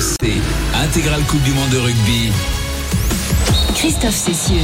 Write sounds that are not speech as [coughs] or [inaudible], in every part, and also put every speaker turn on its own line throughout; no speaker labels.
RMC, intégrale Coupe du Monde de rugby.
Christophe Cessieux.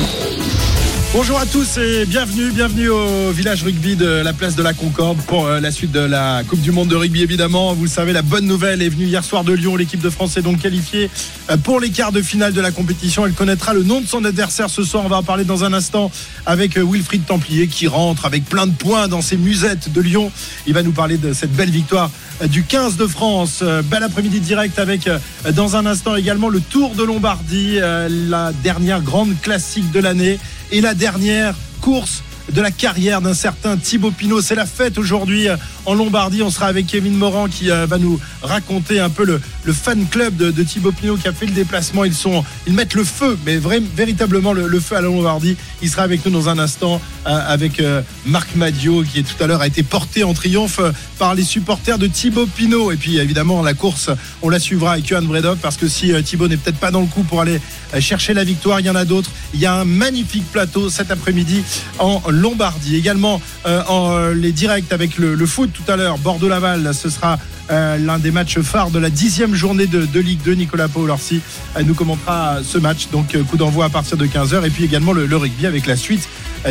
Bonjour à tous et bienvenue, bienvenue au village rugby de la place de la Concorde pour euh, la suite de la Coupe du Monde de rugby évidemment. Vous le savez, la bonne nouvelle est venue hier soir de Lyon. L'équipe de France est donc qualifiée euh, pour les quarts de finale de la compétition. Elle connaîtra le nom de son adversaire ce soir. On va en parler dans un instant avec euh, Wilfried Templier qui rentre avec plein de points dans ses musettes de Lyon. Il va nous parler de cette belle victoire du 15 de France. Bel après-midi direct avec dans un instant également le Tour de Lombardie, la dernière grande classique de l'année et la dernière course de la carrière d'un certain Thibaut Pinot. C'est la fête aujourd'hui euh, en Lombardie. On sera avec Kevin Moran qui euh, va nous raconter un peu le, fan club de, Thibaut Pinot qui a fait le déplacement. Ils sont, ils mettent le feu, mais véritablement le, feu à la Lombardie. Il sera avec nous dans un instant euh, avec Marc Madio qui tout à l'heure a été porté en triomphe par les supporters de Thibaut Pinot. Et puis évidemment la course, on la suivra avec Johan Bredok parce que si Thibaut n'est peut-être pas dans le coup pour aller chercher la victoire, il y en a d'autres. Il y a un magnifique plateau cet après-midi en Lombardie. Également euh, en, euh, les directs avec le, foot tout à l'heure, Bordeaux-Laval, ce sera euh, l'un des matchs phares de la dixième journée de, Ligue 2. Nicolas Paolorsi nous commentera ce match. Donc coup d'envoi à partir de 15h. Et puis également le, le rugby avec la suite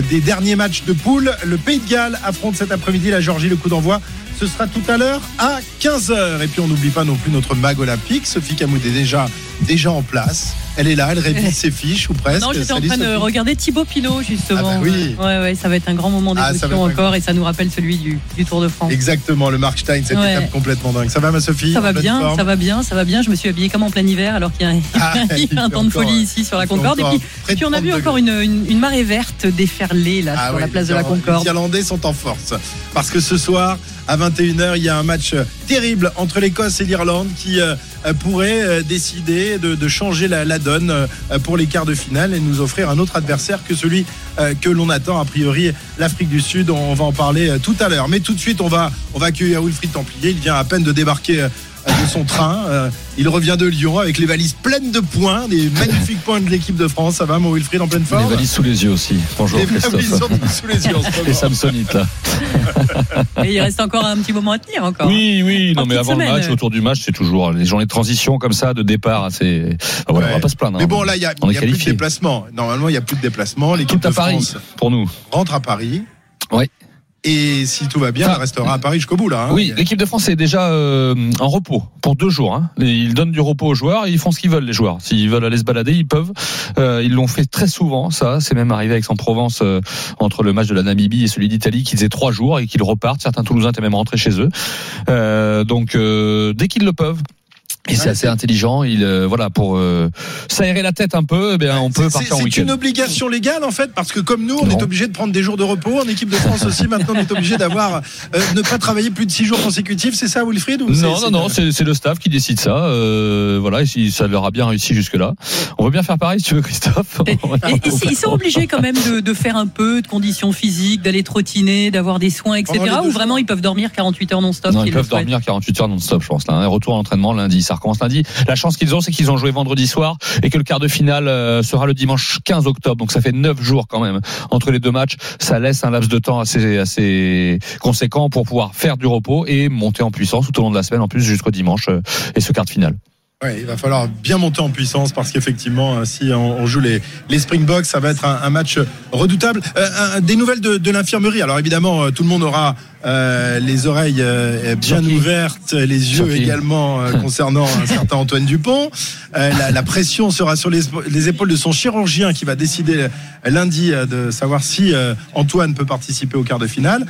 des derniers matchs de poule. Le Pays de Galles affronte cet après-midi la Georgie. Le coup d'envoi ce sera tout à l'heure à 15h. Et puis on n'oublie pas non plus notre mag olympique. Sophie Camoud est déjà, déjà en place. Elle est là, elle révise ses fiches ou presque.
Non, j'étais en train de regarder Thibaut Pinot justement.
Ah bah oui.
Ouais, ouais, ça va être un grand moment ah, d'émotion encore et ça nous rappelle celui du, Tour de France.
Exactement, le Markstein, cette étape complètement dingue. Ça va ma Sophie
Ça va bien, ça va bien, ça va bien. Je me suis habillée comme en plein hiver alors qu'il y a, [laughs] ah, un temps de folie ici sur la Concorde. Et puis, on a vu encore une, marée verte déferler là sur la place de la Concorde.
Les Irlandais sont en force parce que ce soir à 21h. Il y a un match terrible entre l'Écosse et l'Irlande qui euh, pourrait euh, décider de, changer la, donne euh, pour les quarts de finale et nous offrir un autre adversaire que celui que l'on attend, a priori l'Afrique du Sud. On va en parler tout à l'heure. Mais tout de suite, on va, on va accueillir Wilfried Templier. Il vient à peine de débarquer de son train. Euh, il revient de Lyon avec les valises pleines de points, des magnifiques points de l'équipe de France. Ça va, mon Wilfried, en pleine forme
Les valises sous les yeux aussi. Bonjour, les valises
sous les yeux en
ce Samsonite, là.
Et il reste encore un petit moment à tenir, encore.
Oui, oui, non, mais avant le match, autour du match, c'est toujours les journées de transition comme ça, de départ. C'est, voilà, on va pas se plaindre.
Mais bon, là, il y a, y a plus de déplacement. Normalement, il n'y a plus de déplacement. L'équipe de Paris, France
pour nous.
rentre à Paris.
Oui.
Et si tout va bien, elle restera à Paris jusqu'au bout là.
Hein. Oui, l'équipe de France est déjà euh, en repos pour deux jours. Hein. Ils donnent du repos aux joueurs et ils font ce qu'ils veulent les joueurs. S'ils veulent aller se balader, ils peuvent. Euh, ils l'ont fait très souvent. Ça, c'est même arrivé avec en Provence euh, entre le match de la Namibie et celui d'Italie, qu'ils aient trois jours et qu'ils repartent. Certains Toulousains étaient même rentrés chez eux. donc dès qu'ils le peuvent, et c'est assez intelligent. Il euh, voilà pour euh, s'aérer la tête un peu. Eh bien, on peut partir en week-end.
C'est une obligation légale en fait parce que comme nous, on est obligé de prendre des jours de repos. En équipe de France aussi, maintenant, on est obligé d'avoir euh, ne pas travailler plus de six jours consécutifs. C'est ça, Wilfried ou
Non, non, non. C'est le staff qui décide ça. Euh, voilà, et si ça leur a bien réussi jusque là, on veut bien faire pareil si tu veux, Christophe.
Et, [laughs] ils sont obligés quand même de, de, faire un peu de conditions physiques, d'aller trottiner, d'avoir des soins, etc. Ou vraiment ils peuvent dormir 48 heures non-stop.
Non, ils peuvent dormir 48 heures non-stop, je pense. Là, un retour à l'entraînement lundi. Ça lundi. La chance qu'ils ont, c'est qu'ils ont joué vendredi soir et que le quart de finale euh, sera le dimanche 15 octobre. Donc ça fait neuf jours quand même entre les deux matchs. Ça laisse un laps de temps assez, assez conséquent pour pouvoir faire du repos et monter en puissance tout au long de la semaine en plus jusqu'au dimanche euh, et ce quart de finale.
Ouais, il va falloir bien monter en puissance parce qu'effectivement, euh, si on, joue les, les Springboks, ça va être un, match redoutable. des nouvelles de, de l'infirmerie. Alors évidemment, tout le monde aura euh, les oreilles euh, bien ouvertes, les yeux également euh, [laughs] concernant un certain Antoine Dupont. La, la, pression sera sur les, les, épaules de son chirurgien qui va décider lundi de savoir si Antoine peut participer au quart de finale.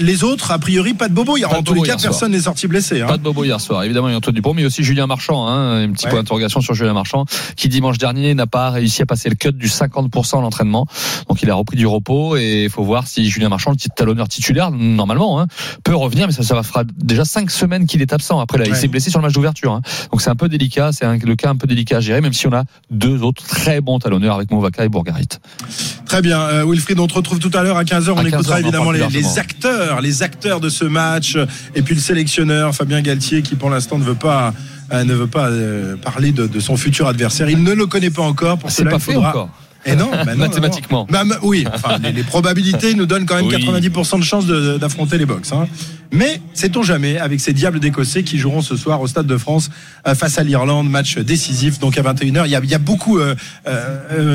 Les autres, a priori, pas de bobo. En tous les cas, personne n'est sorti blessé. Hein.
Pas de bobo hier soir. Évidemment, il y a Antoine Dupont, mais aussi Julien Marchand. Hein, un petit point d'interrogation sur Julien Marchand, qui dimanche dernier n'a pas réussi à passer le cut du 50% à l'entraînement. Donc il a repris du repos et il faut voir si Julien Marchand, le talonneur titulaire, normalement, Hein, peut revenir, mais ça, ça fera déjà cinq semaines qu'il est absent. Après, là, il s'est blessé sur le match d'ouverture. Hein. Donc c'est un peu délicat, c'est le cas un peu délicat à gérer, même si on a deux autres très bons talonneurs avec Movaka et Bourgarit.
Très bien, euh, Wilfried, on te retrouve tout à l'heure à 15h. On écoutera évidemment les, acteurs, les acteurs de ce match, et puis le sélectionneur Fabien Galtier qui pour l'instant ne veut pas euh, ne veut pas euh, parler de, son futur adversaire. Il ne le connaît pas encore. Pour
ah, cela, pas il faudra... encore.
Et [laughs] non,
bah mathématiquement.
Bah, oui, enfin, les, probabilités nous donnent quand même 90% de chances d'affronter les box. Hein. Mais sait-on jamais avec ces Diables d'Écossais qui joueront ce soir au Stade de France face à l'Irlande, match décisif donc à 21h. Il y a, il y a beaucoup,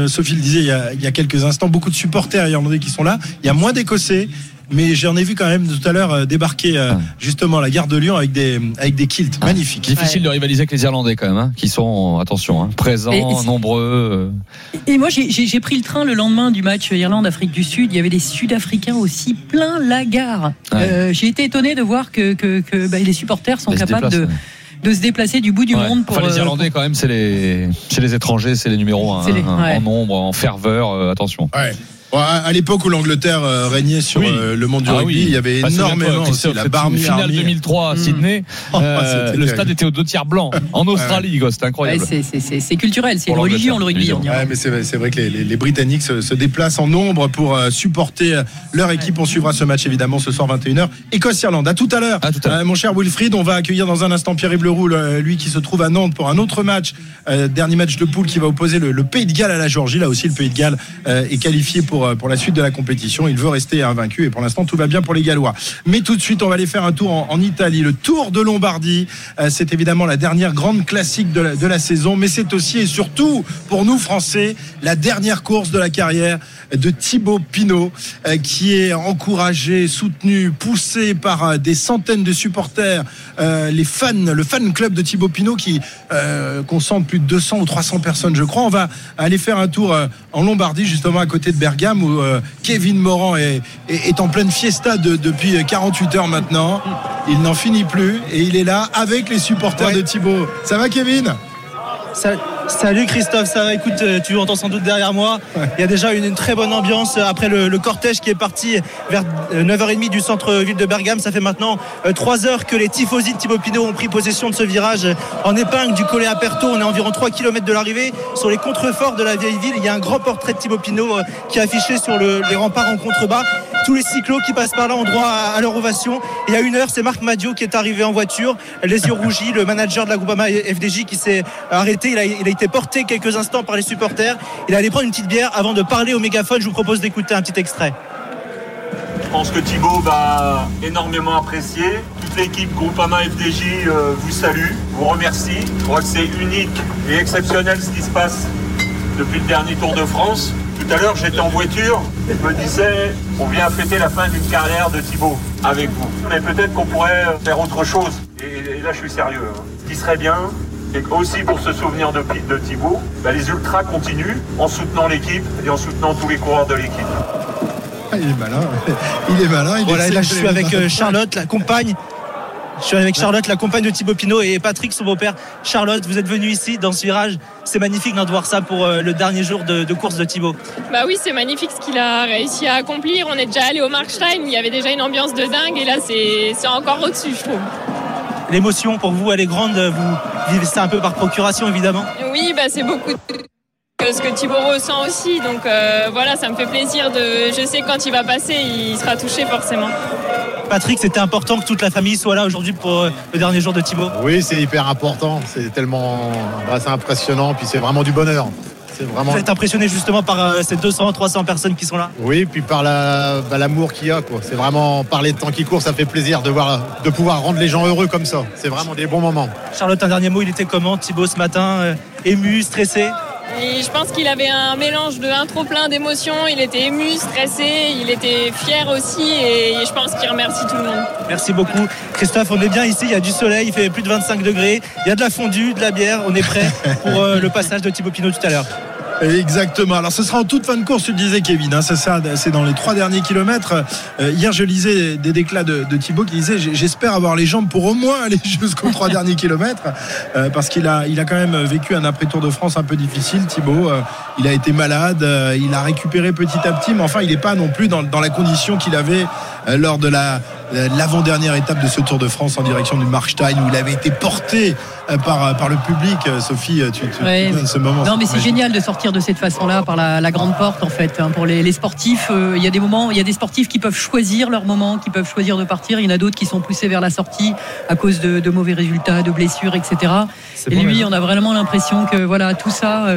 Sophie le disait il y, a, il y a quelques instants, beaucoup de supporters irlandais qui sont là. Il y a moins d'Écossais mais j'en ai vu quand même tout à l'heure euh, débarquer euh, justement la gare de Lyon avec des avec des kilts ah. magnifiques.
Difficile de rivaliser avec les Irlandais quand même, hein, qui sont attention hein, présents, nombreux.
Euh. Et moi j'ai pris le train le lendemain du match Irlande-Afrique du Sud. Il y avait des Sud-Africains aussi plein la gare. j'ai été étonné de voir que que, que bah, les supporters sont capables de de se déplacer du bout du monde
pour. les Irlandais, quand même, c'est les, les étrangers, c'est les numéros 1. Hein, en nombre, en ferveur, attention.
Ouais à l'époque où l'Angleterre euh, régnait sur euh, le monde du ah rugby, il y avait énormément aussi la Barmy
finale 2003 à hmm. Sydney. [laughs] Oh, euh, le stade était aux deux tiers blancs en Australie, c'est incroyable.
c'est culturel, c'est une religion le rugby.
Ouais, mais c'est vrai que les, les, Britanniques se, déplacent en nombre pour supporter leur équipe. On suivra ce match évidemment ce soir 21h. Écosse-Irlande. À tout à l'heure, mon cher Wilfried. On va accueillir dans un instant Pierre-Yves Leroux, lui qui se trouve à Nantes pour un autre match, dernier match de poule qui va opposer le, le, Pays de Galles à la Géorgie. Là aussi, le Pays de Galles est qualifié pour pour, la suite de la compétition. Il veut rester invaincu et pour l'instant tout va bien pour les Gallois. Mais tout de suite, on va aller faire un tour en, Italie. Le Tour de Lombardie, euh, c'est évidemment la dernière grande classique de la, saison, mais c'est aussi et surtout pour nous Français la dernière course de la carrière de Thibaut Pinot, euh, qui est encouragé, soutenu, poussé par euh, des centaines de supporters, les fans, le fan club de Thibaut Pinot qui concentre plus de 200 ou 300 personnes, je crois. On va aller faire un tour en Lombardie, justement à côté de Bergame, où Kevin Morand est, en pleine fiesta depuis 48 heures maintenant. Il n'en finit plus et il est là avec les supporters de Thibaut. Ça va Kevin?
Salut Christophe, ça va Écoute, euh, tu entends sans doute derrière moi. Il y a déjà une, très bonne ambiance après le, cortège qui est parti vers 9h30 euh, du centre-ville de Bergame. Ça fait maintenant 3 euh, heures que les tifosi de Thibaut Pinot ont pris possession de ce virage en épingle du Collet à Perto. On est à environ 3 km de l'arrivée. Sur les contreforts de la vieille ville, il y a un grand portrait de Thibaut Pinot qui est affiché sur les remparts en contrebas. Tous les cyclos qui passent par là ont droit à, leur ovation. Et à une heure, c'est Marc Madio qui est arrivé en voiture, les yeux rougis, le manager de la Groupama FDJ qui s'est arrêté. Il a, été porté quelques instants par les supporters. Il allait prendre une petite bière avant de parler au mégaphone. Je vous propose d'écouter un petit extrait.
Je pense que Thibaut va énormément apprécier. Toute l'équipe Groupama FDJ euh, vous salue, vous remercie. Je crois que c'est unique et exceptionnel ce qui se passe depuis le dernier Tour de France. Tout à l'heure, j'étais en voiture, je me disais, on vient fêter la fin d'une carrière de Thibaut avec vous. Mais peut-être qu'on pourrait faire autre chose. Et, là, je suis sérieux. Hein. Ce qui serait bien, et aussi pour se souvenir de, de Thibaut, bah, les ultras continuent en soutenant l'équipe et en soutenant tous les coureurs de l'équipe.
Il est malin, il est malin. Il
voilà, là je suis avec euh, Charlotte, la compagne. Je suis avec Charlotte, la compagne de Thibaut Pinot et Patrick, son beau-père. Charlotte, vous êtes venu ici dans ce virage. C'est magnifique de voir ça pour euh, le dernier jour de, course de Thibaut.
Bah oui, c'est magnifique ce qu'il a réussi à accomplir. On est déjà allé au Markstein, il y avait déjà une ambiance de dingue et là c'est encore au-dessus, je trouve
l'émotion pour vous, elle est grande. Vous vivez ça un peu par procuration, évidemment.
Oui, bah, c'est beaucoup ce que Thibaut ressent aussi. Donc euh, voilà, ça me fait plaisir de. Je sais que quand il va passer, il sera touché forcément.
Patrick, c'était important que toute la famille soit là aujourd'hui pour euh, le dernier jour de Thibaut.
Oui, c'est hyper important. C'est tellement, bah, impressionnant, puis c'est vraiment du bonheur.
Vous êtes impressionné justement par euh, ces 200, 300 personnes qui sont là?
Oui, puis par bah, l'amour qu'il y a. C'est vraiment parler de temps qui court, ça fait plaisir de, voir, de pouvoir rendre les gens heureux comme ça. C'est vraiment des bons moments.
Charlotte, un dernier mot, il était comment Thibaut ce matin euh, Ému, stressé?
Je pense qu'il avait un mélange de un trop plein d'émotions. Il était ému, stressé, il était fier aussi et je pense qu'il remercie tout le monde.
Merci beaucoup. Christophe, on est bien ici, il y a du soleil, il fait plus de 25 degrés, il y a de la fondue, de la bière, on est prêt pour euh, le passage de Thibaut Pinot tout à l'heure.
Exactement. Alors ce sera en toute fin de course, tu le disais Kevin. Hein, c'est dans les trois derniers kilomètres. Euh, hier, je lisais des déclats de, de Thibaut qui disait j'espère avoir les jambes pour au moins [laughs] aller jusqu'aux trois [laughs] derniers kilomètres, euh, parce qu'il a, il a quand même vécu un après Tour de France un peu difficile. Thibaut, euh, il a été malade, il a récupéré petit à petit, mais enfin, il n'est pas non plus dans, dans la condition qu'il avait lors de la l'avant-dernière étape de ce Tour de France en direction du Markstein où il avait été porté euh, par, euh, par le public. Euh, Sophie, tu, tu, ce moment.
Non, mais c'est génial de sortir de cette façon-là par la, grande porte en fait. Hein, pour les, sportifs, il y a des moments, il y a des sportifs qui peuvent choisir leur moment, qui peuvent choisir de partir. Il y en a d'autres qui sont poussés vers la sortie à cause de, mauvais résultats, de blessures, etc. Et lui, on a vraiment l'impression que voilà tout ça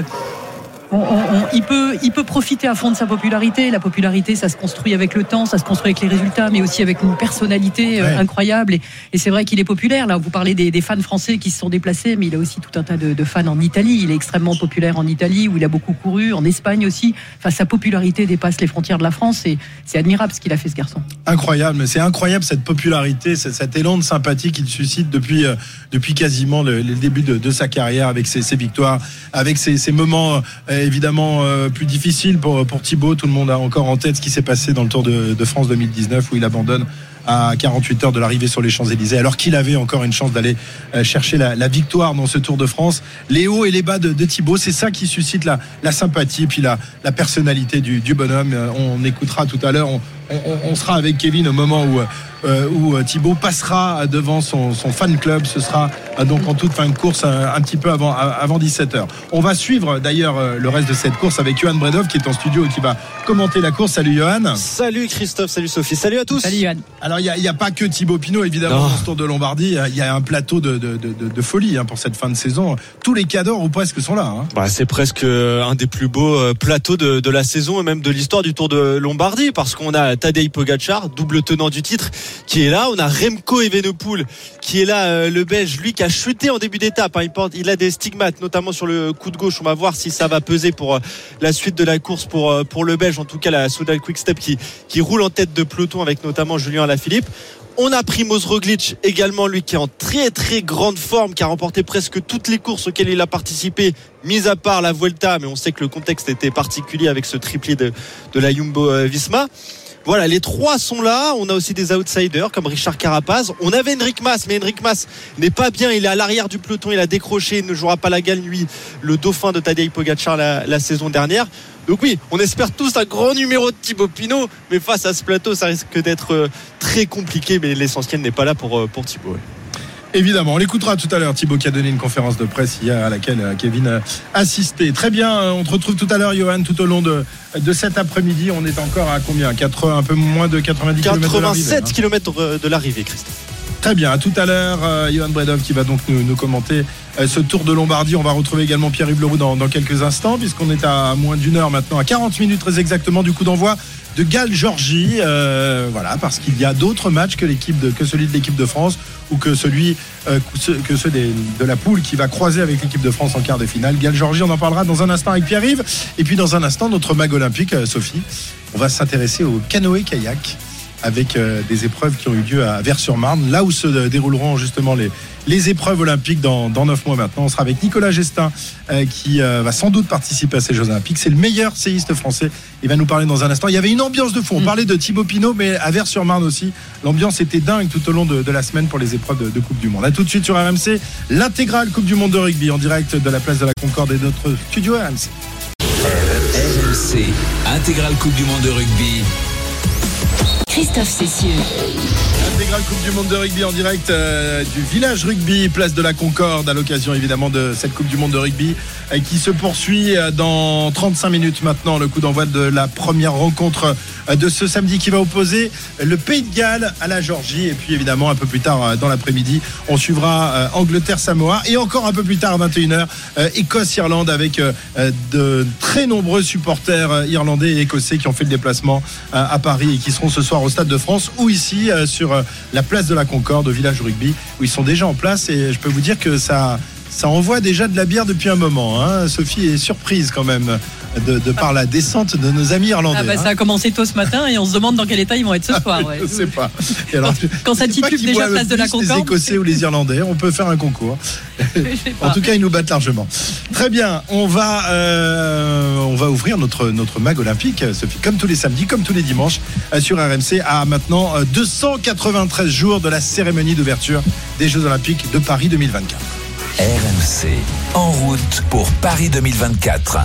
il, peut, il peut profiter à fond de sa popularité. La popularité, ça se construit avec le temps, ça se construit avec les résultats, mais aussi avec une personnalité euh, incroyable. Et, c'est vrai qu'il est populaire. Là, vous parlez des, fans français qui se sont déplacés, mais il a aussi tout un tas de, fans en Italie. Il est extrêmement populaire en Italie, où il a beaucoup couru, en Espagne aussi. Enfin, sa popularité dépasse les frontières de la France et c'est admirable ce qu'il a fait, ce garçon.
Incroyable, mais c'est incroyable cette popularité, cet élan de sympathie qu'il suscite depuis, euh, depuis quasiment le, début de, sa carrière avec ses, victoires, avec ses, moments. Euh, évidemment euh, plus difficile pour, pour Thibaut. Tout le monde a encore en tête ce qui s'est passé dans le Tour de, France 2019 où il abandonne à 48 heures de l'arrivée sur les Champs-Élysées, alors qu'il avait encore une chance d'aller euh, chercher la, victoire dans ce Tour de France. Les hauts et les bas de, de Thibaut, c'est ça qui suscite la, sympathie et puis la, personnalité du, bonhomme. Euh, on écoutera tout à l'heure, on, sera avec Kevin au moment où, euh, où Thibaut passera devant son, son, fan club. Ce sera donc en toute fin de course, un, petit peu avant, avant 17h. On va suivre d'ailleurs le reste de cette course avec Johan Bredov qui est en studio et qui va commenter la course. Salut Johan.
Salut Christophe, salut Sophie, salut à tous.
Salut Johan.
Alors il n'y a, a, pas que Thibaut Pinot évidemment dans ce Tour de Lombardie. Il y a un plateau de, de, de, de folie hein, pour cette fin de saison. Tous les cadors ou presque sont là. Hein.
Bah, c'est presque euh, un des plus beaux euh, plateaux de, de la saison et même de l'histoire du Tour de Lombardie parce qu'on a Tadej Pogacar, double tenant du titre, qui est là. On a Remco Evenepoel qui est là, euh, le Belge, lui qui a chuté en début d'étape. Hein. Il, porte, il a des stigmates, notamment sur le coup de gauche. On va voir si ça va peser pour la suite de la course pour pour le Belge. En tout cas, la Soudal Quickstep qui qui roule en tête de peloton avec notamment Julien Alaphilippe. On a Primoz Roglic également, lui qui est en très très grande forme, qui a remporté presque toutes les courses auxquelles il a participé, mis à part la Vuelta, mais on sait que le contexte était particulier avec ce triplé de, de la Jumbo euh, Visma. Voilà, les trois sont là. On a aussi des outsiders comme Richard Carapaz. On avait Henrik Mas, mais Henrik Mas n'est pas bien. Il est à l'arrière du peloton. Il a décroché. Il ne jouera pas la gagne, lui, le dauphin de Tadej Pogacar la, saison dernière. Donc oui, on espère tous un grand numéro de Thibaut Pinot, mais face à ce plateau, ça risque d'être euh, très compliqué. Mais l'essentiel n'est pas là pour, euh, pour Thibaut.
Évidemment, on l'écoutera tout à l'heure. Thibaut qui a donné une conférence de presse hier à laquelle euh, Kevin a assisté. Très bien, on te retrouve tout à l'heure, Johan, tout au long de, de cet après-midi. On est encore à combien? 4, Un peu moins de 90
km 87 km de l'arrivée, Christophe.
Très bien, à tout à l'heure, euh, Johan Bredov qui va donc nous, commenter euh, ce tour de Lombardie. On va retrouver également Pierre-Yves Leroux dans, quelques instants, puisqu'on est à moins d'une heure maintenant, à 40 minutes très exactement du coup d'envoi de Galles-Georgie. Euh, voilà, parce qu'il y a d'autres matchs que, l'équipe que celui de l'équipe de France ou que celui que ceux de la poule qui va croiser avec l'équipe de France en quart de finale. Galles-Georgie, on en parlera dans un instant avec Pierre-Yves. Et puis dans un instant, notre mag olympique, Sophie, on va s'intéresser au canoë-kayak avec euh, des épreuves qui ont eu lieu à Vers-sur-Marne, là où se dérouleront justement les, les épreuves olympiques dans, dans 9 mois maintenant. On sera avec Nicolas Gestin euh, qui euh, va sans doute participer à ces Jeux olympiques. C'est le meilleur séiste français. Il va nous parler dans un instant. Il y avait une ambiance de fond. On mm. parlait de Thibaut Pinot, mais à Vers-sur-Marne aussi. L'ambiance était dingue tout au long de, la semaine pour les épreuves de, Coupe du Monde. A tout de suite sur RMC, l'intégrale Coupe du Monde de rugby en direct de la place de la Concorde et de notre studio RMC.
RMC, intégrale Coupe du Monde de rugby
Christophe Cessieux.
Coupe du Monde de rugby en direct euh, du village rugby, place de la Concorde, à l'occasion évidemment de cette Coupe du Monde de rugby euh, qui se poursuit euh, dans 35 minutes maintenant. Le coup d'envoi de la première rencontre de ce samedi qui va opposer le Pays de Galles à la Georgie. Et puis évidemment, un peu plus tard dans l'après-midi, on suivra Angleterre-Samoa. Et encore un peu plus tard, à 21h, Écosse-Irlande avec de très nombreux supporters irlandais et écossais qui ont fait le déplacement à Paris et qui seront ce soir au Stade de France ou ici sur la place de la Concorde au village rugby où ils sont déjà en place et je peux vous dire que ça ça envoie déjà de la bière depuis un moment. Hein. Sophie est surprise quand même de, par la descente de nos amis irlandais. Ah
bah, ça a hein. commencé tôt ce matin et on se demande dans quel état ils vont être ce soir. [laughs]
je ne sais pas.
quand, ça titube déjà place de la Concorde.
Les Écossais ou les Irlandais, on peut faire un concours. [laughs] en tout cas, ils nous battent largement. Très bien, on va, euh, on va ouvrir notre, notre mag olympique, Sophie, comme tous les samedis, comme tous les dimanches, euh, sur RMC, à maintenant 293 euh, jours de la cérémonie d'ouverture des Jeux olympiques de Paris 2024.
RMC, en route pour Paris 2024.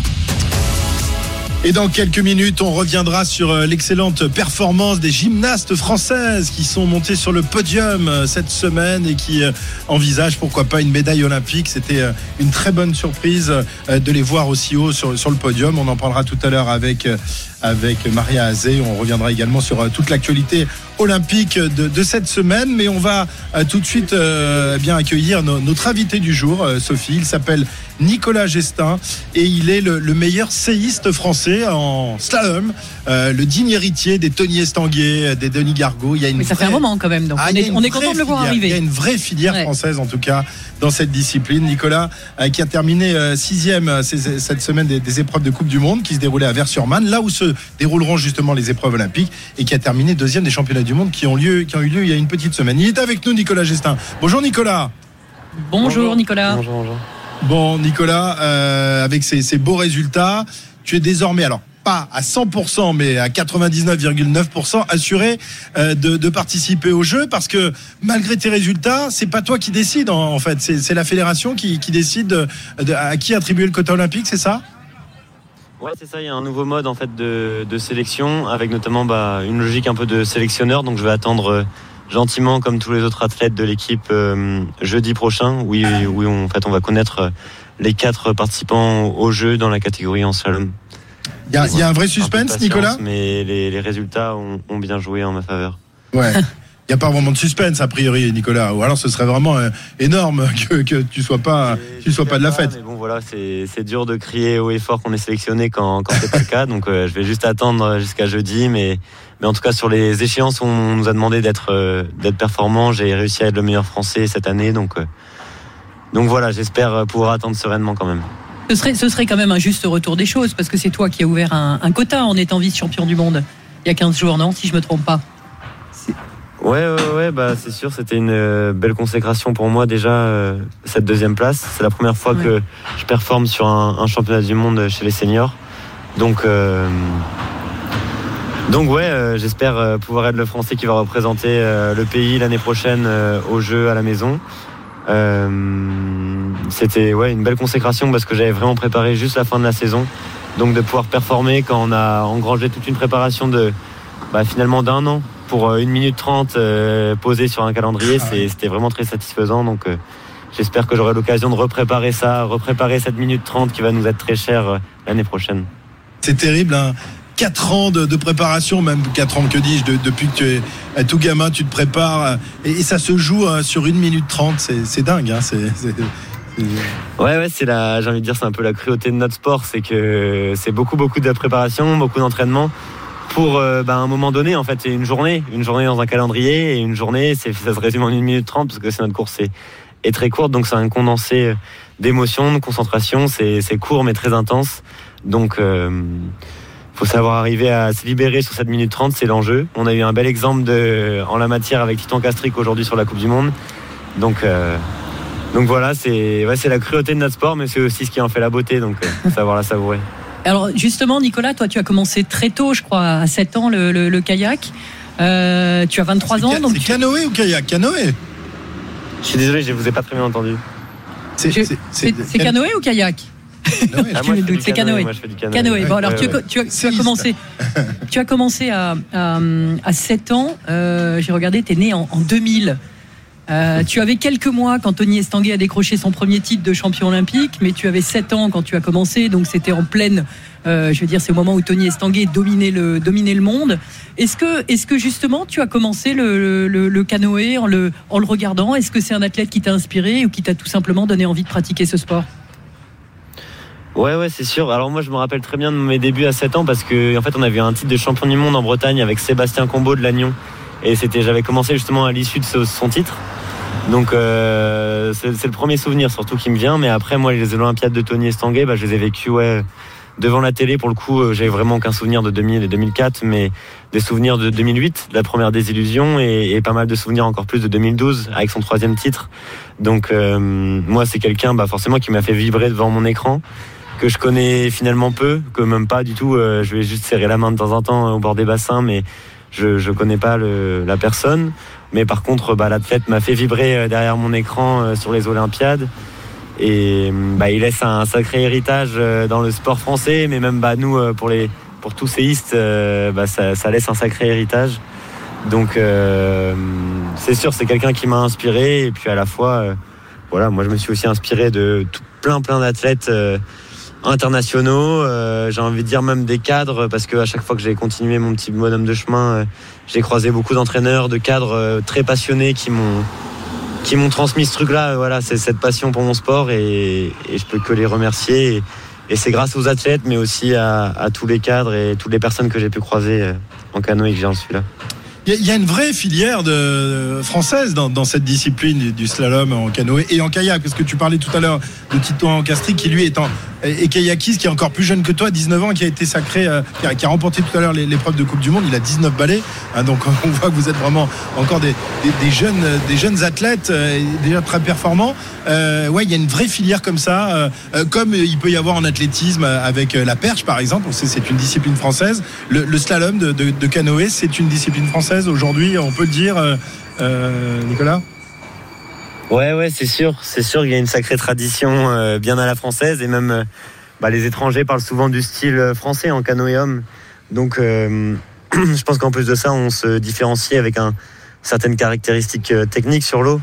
Et dans quelques minutes, on reviendra sur euh, l'excellente performance des gymnastes françaises qui sont montées sur le podium euh, cette semaine et qui euh, envisagent pourquoi pas une médaille olympique. C'était une très bonne surprise de les voir aussi haut sur, sur le podium. On en parlera tout à l'heure avec avec Maria Azé. On reviendra également sur toute l'actualité olympique de, cette semaine. Mais on va tout de suite bien accueillir notre invité du jour, Sophie. Il s'appelle Nicolas Gestin et il est le, meilleur séiste français en slalom, euh, le digne héritier des Tony Estanguet, des Denis Gargot.
Il y a une Mais ça fait un moment quand même, donc ah, on, est, content de le voir arriver.
Il y a une vraie filière française en tout cas dans cette discipline. Nicolas euh, qui a terminé euh, sixième cette semaine des, épreuves de Coupe du Monde qui se déroulaient à Vers-sur-Marne, là où se dérouleront justement les épreuves olympiques et qui a terminé deuxième des championnats du monde qui ont, lieu, qui ont eu lieu il y a une petite semaine. Il est avec nous Nicolas Gestin. Bonjour Nicolas.
Bonjour, Nicolas.
Bonjour, bonjour.
Bon, Nicolas, euh, avec ces, beaux résultats, tu es désormais, alors pas à 100%, mais à 99,9% assuré euh, de, participer au jeu parce que malgré tes résultats, c'est pas toi qui décide en, fait, c'est la fédération qui, décide à qui attribuer le quota olympique, c'est ça?
Ouais, c'est ça. Il y a un nouveau mode en fait de, sélection avec notamment bah, une logique un peu de sélectionneur. Donc je vais attendre euh, gentiment comme tous les autres athlètes de l'équipe euh, jeudi prochain. Oui, oui, on, en fait, on va connaître euh, les quatre participants au jeu dans la catégorie en slalom.
Il y, a un vrai suspense, Nicolas?
Mais les, résultats ont, bien joué en ma faveur.
Ouais. [laughs] Il n'y a pas vraiment de suspense a priori, Nicolas. Ou alors ce serait vraiment euh, énorme [laughs] que, que tu sois pas, tu sois pas de la fête.
Mais bon, voilà, c'est dur de crier haut et fort qu'on est sélectionné quand, quand c'est pas le cas. Donc je vais juste attendre jusqu'à jeudi, mais mais en tout cas, sur les échéances, on nous a demandé d'être euh, d'être performant. J'ai réussi à être le meilleur français cette année. Donc, euh, donc voilà, j'espère pouvoir attendre sereinement quand même.
Ce serait, ce serait quand même un juste retour des choses parce que c'est toi qui as ouvert un, quota en étant vice-champion du monde il y a 15 jours, non Si je me trompe pas?
Ouais, ouais, ouais, bah, c'est sûr, c'était une euh, belle consécration pour moi déjà, cette deuxième place. C'est la première fois que je performe sur un, championnat du monde chez les seniors. Donc, donc ouais, euh, j'espère euh, pouvoir être le Français qui va représenter euh, le pays l'année prochaine au jeu à la maison. C'était ouais, une belle consécration parce que j'avais vraiment préparé juste la fin de la saison. Donc de pouvoir performer quand on a engrangé toute une préparation de bah, finalement d'un an pour 1 minute 30 posée sur un calendrier, ah c'était vraiment très satisfaisant. Donc j'espère que j'aurai l'occasion de repréparer ça, repréparer cette minute 30 qui va nous être très chère l'année prochaine.
C'est terrible. Hein 4 ans de, préparation, même 4 ans que dis-je, depuis que tu es tout gamin, tu te prépares et, ça se joue hein, sur 1 minute 30, c'est dingue. Hein,
Ouais, ouais, c'est la, j'ai envie de dire, c'est un peu la cruauté de notre sport, c'est que c'est beaucoup, beaucoup de préparation, beaucoup d'entraînement pour euh, bah, un moment donné, en fait, c'est une journée, une journée dans un calendrier et une journée, ça se résume en 1 minute 30 parce que c'est notre course est, est très courte, donc c'est un condensé d'émotions, de concentration, c'est court mais très intense. Donc, euh, faut savoir arriver à se libérer sur cette minute 30, c'est l'enjeu. On a eu un bel exemple en la matière avec Titan Castric aujourd'hui sur la Coupe du Monde. Donc, euh, donc voilà, c'est la cruauté de notre sport, mais c'est aussi ce qui en fait la beauté, donc euh, savoir la savourer.
Alors justement, Nicolas, toi tu as commencé très tôt, je crois, à 7 ans, le, kayak. Euh, tu as 23 ans.
C'est canoë ou kayak? Canoë
Je suis désolé, je ne vous ai pas très bien entendu.
C'est canoë ou kayak? [laughs]
Ah, c'est canoë.
Canoë. Bon, alors tu, as, commencé, [laughs] tu as commencé à, à, 7 ans. Euh, j'ai regardé, tu es né en, 2000. Euh, tu avais quelques mois quand Tony Estanguet a décroché son premier titre de champion olympique, mais tu avais 7 ans quand tu as commencé, donc c'était en pleine, euh, je veux dire, c'est au moment où Tony Estanguet dominait le, dominait le monde. Est-ce que, est que justement tu as commencé le, canoë en le, regardant? Est-ce que c'est un athlète qui t'a inspiré ou qui t'a tout simplement donné envie de pratiquer ce sport?
Ouais, ouais, c'est sûr. Alors moi, je me rappelle très bien de mes débuts à 7 ans parce que en fait, on avait un titre de champion du monde en Bretagne avec Sébastien Combeau de Lannion. Et c'était, j'avais commencé justement à l'issue de son titre. Donc euh, c'est le premier souvenir surtout qui me vient. Mais après, moi, les Olympiades de Tony Estanguet, bah, je les ai vécues ouais, devant la télé. Pour le coup, euh, j'avais vraiment aucun souvenir de 2000 et 2004, mais des souvenirs de 2008, de la première désillusion, et, et pas mal de souvenirs encore plus de 2012 avec son troisième titre. Donc euh, moi, c'est quelqu'un bah, forcément qui m'a fait vibrer devant mon écran que je connais finalement peu, que même pas du tout. Euh, je vais juste serrer la main de temps en temps au bord des bassins, mais je je connais pas le, la personne. Mais par contre, bah, l'athlète m'a fait vibrer euh, derrière mon écran euh, sur les Olympiades. Et bah, il laisse un sacré héritage dans le sport français, mais même bah, nous, pour, les, pour tous séistes, bah, ça, laisse un sacré héritage. Donc c'est sûr, c'est quelqu'un qui m'a inspiré. Et puis à la fois, voilà, moi je me suis aussi inspiré de tout, plein plein d'athlètes internationaux, j'ai envie de dire même des cadres, parce qu'à chaque fois que j'ai continué mon petit bonhomme de chemin, j'ai croisé beaucoup d'entraîneurs, de cadres très passionnés qui m'ont qui m'ont transmis ce truc-là. Voilà, c'est cette passion pour mon sport et, et, je peux que les remercier. Et, c'est grâce aux athlètes, mais aussi à, à, tous les cadres et toutes les personnes que j'ai pu croiser en canoë que j'en suis là.
Il y, a une vraie filière de, française dans, cette discipline du slalom en canoë et en kayak, parce que tu parlais tout à l'heure de Tito Castri qui lui est en et kayakis qui est encore plus jeune que toi, 19 ans, qui a été sacré, euh, qui, a, remporté tout à l'heure l'épreuve de Coupe du Monde. Il a 19 balais, hein, donc [laughs] on voit que vous êtes vraiment encore des, jeunes, des jeunes athlètes euh, déjà très performants. Euh, ouais, il y a une vraie filière comme ça, comme il peut y avoir en athlétisme avec la perche par exemple. C'est une discipline française. Le, slalom de canoë, c'est une discipline française aujourd'hui, on peut le dire, euh, euh, Nicolas
Ouais, ouais, c'est sûr. C'est sûr qu'il y a une sacrée tradition euh, bien à la française et même bah, les étrangers parlent souvent du style français en canoë homme. Donc, [clears throat] je pense qu'en plus de ça, on se différencie avec un, certaines caractéristiques techniques sur l'eau.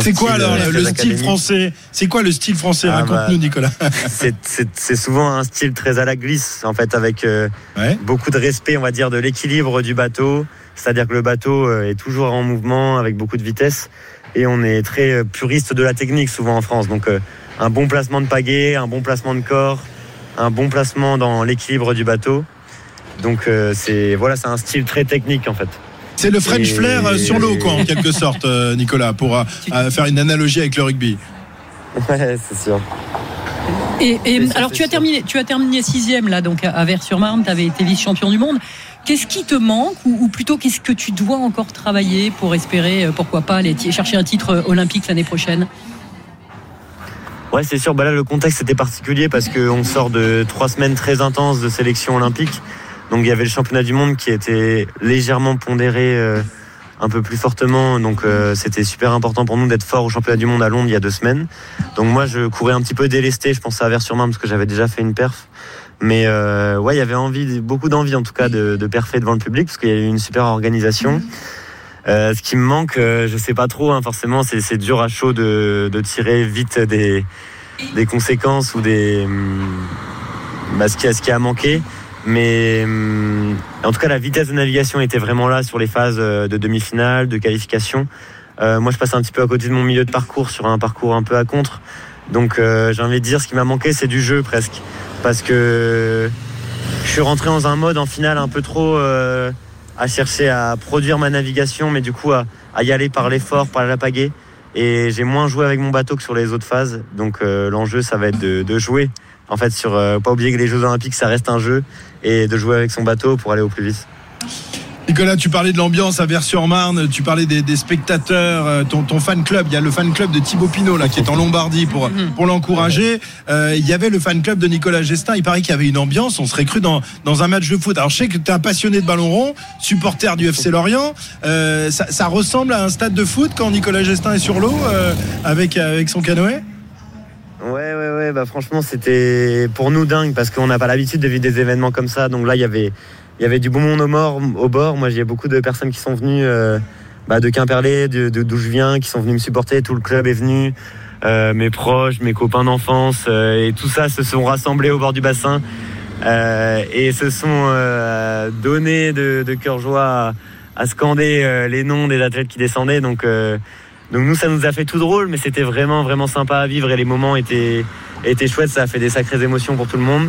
C'est quoi alors le style français? C'est quoi le style français? Ah, Raconte-nous, bah, Nicolas. [laughs]
c'est souvent un style très à la glisse, en fait, avec beaucoup de respect, on va dire, de l'équilibre du bateau, c'est-à-dire que le bateau euh, est toujours en mouvement avec beaucoup de vitesse et on est très euh, puriste de la technique souvent en France. Donc euh, un bon placement de pagaie, un bon placement de corps, un bon placement dans l'équilibre du bateau. Donc c'est voilà, c'est un style très technique en fait.
C'est le French flair sur l'eau, quoi, en quelque sorte, Nicolas, pour faire une analogie avec le rugby. [laughs]
Ouais, c'est sûr.
Et, alors, tu as, terminé, tu as terminé sixième là, donc à Vers-sur-Marne. Tu avais été vice-champion du monde. Qu'est-ce qui te manque ou, plutôt qu'est-ce que tu dois encore travailler pour espérer, euh, pourquoi pas, aller chercher un titre euh, olympique l'année prochaine?
Ouais, c'est sûr. Bah là, le contexte était particulier parce qu'on sort de trois semaines très intenses de sélection olympique. Donc, il y avait le championnat du monde qui était légèrement pondéré euh, un peu plus fortement. Donc, c'était super important pour nous d'être fort au championnat du monde à Londres il y a deux semaines. Donc, moi, je courais un petit peu délesté. Je pensais à Vers-sur-Marne parce que j'avais déjà fait une perf. Mais euh, ouais, il y avait envie, beaucoup d'envie en tout cas de, de perfer devant le public parce qu'il y a eu une super organisation. Euh, ce qui me manque, euh, je sais pas trop, hein, forcément, c'est dur à chaud de, de, tirer vite des, des conséquences ou des hum, bah, ce, qui a, ce qui a manqué. Mais hum, en tout cas, la vitesse de navigation était vraiment là sur les phases euh, de demi-finale, de qualification. Euh, moi, je passe un petit peu à côté de mon milieu de parcours sur un parcours un peu à contre. Donc, euh, j'ai envie de dire, ce qui m'a manqué, c'est du jeu presque parce que je suis rentré dans un mode en finale un peu trop euh, à chercher à produire ma navigation, mais du coup à, y aller par l'effort, par la pagaie. Et j'ai moins joué avec mon bateau que sur les autres phases. Donc euh, l'enjeu, ça va être de, jouer. En fait, sur euh, pas oublier que les Jeux Olympiques, ça reste un jeu, et de jouer avec son bateau pour aller au plus vite.
Nicolas, tu parlais de l'ambiance à Vers-sur-Marne, tu parlais des, spectateurs, euh, ton, fan club, il y a le fan club de Thibaut Pinot là qui est en Lombardie pour, pour l'encourager. Euh, il y avait le fan club de Nicolas Gestin, il paraît qu'il y avait une ambiance, on serait cru dans, dans un match de foot. Alors je sais que tu es un passionné de ballon rond, supporter du FC Lorient, euh, ça, ressemble à un stade de foot quand Nicolas Gestin est sur l'eau avec, avec son canoë?
Ouais, ouais, ouais, bah franchement, c'était pour nous dingue parce qu'on n'a pas l'habitude de vivre des événements comme ça. Donc là, il y avait, il y avait du bon monde au, bord. Au bord. Moi, j'ai beaucoup de personnes qui sont venues euh, bah, de Quimperlé, d'où de, je viens, qui sont venues me supporter. Tout le club est venu. Euh, mes proches, mes copains d'enfance, euh, et tout ça se sont rassemblés au bord du bassin et se sont donnés de, de cœur joie à, scander les noms des athlètes qui descendaient. Donc, donc nous, ça nous a fait tout drôle, mais c'était vraiment vraiment sympa à vivre et les moments étaient étaient chouettes. Ça a fait des sacrées émotions pour tout le monde.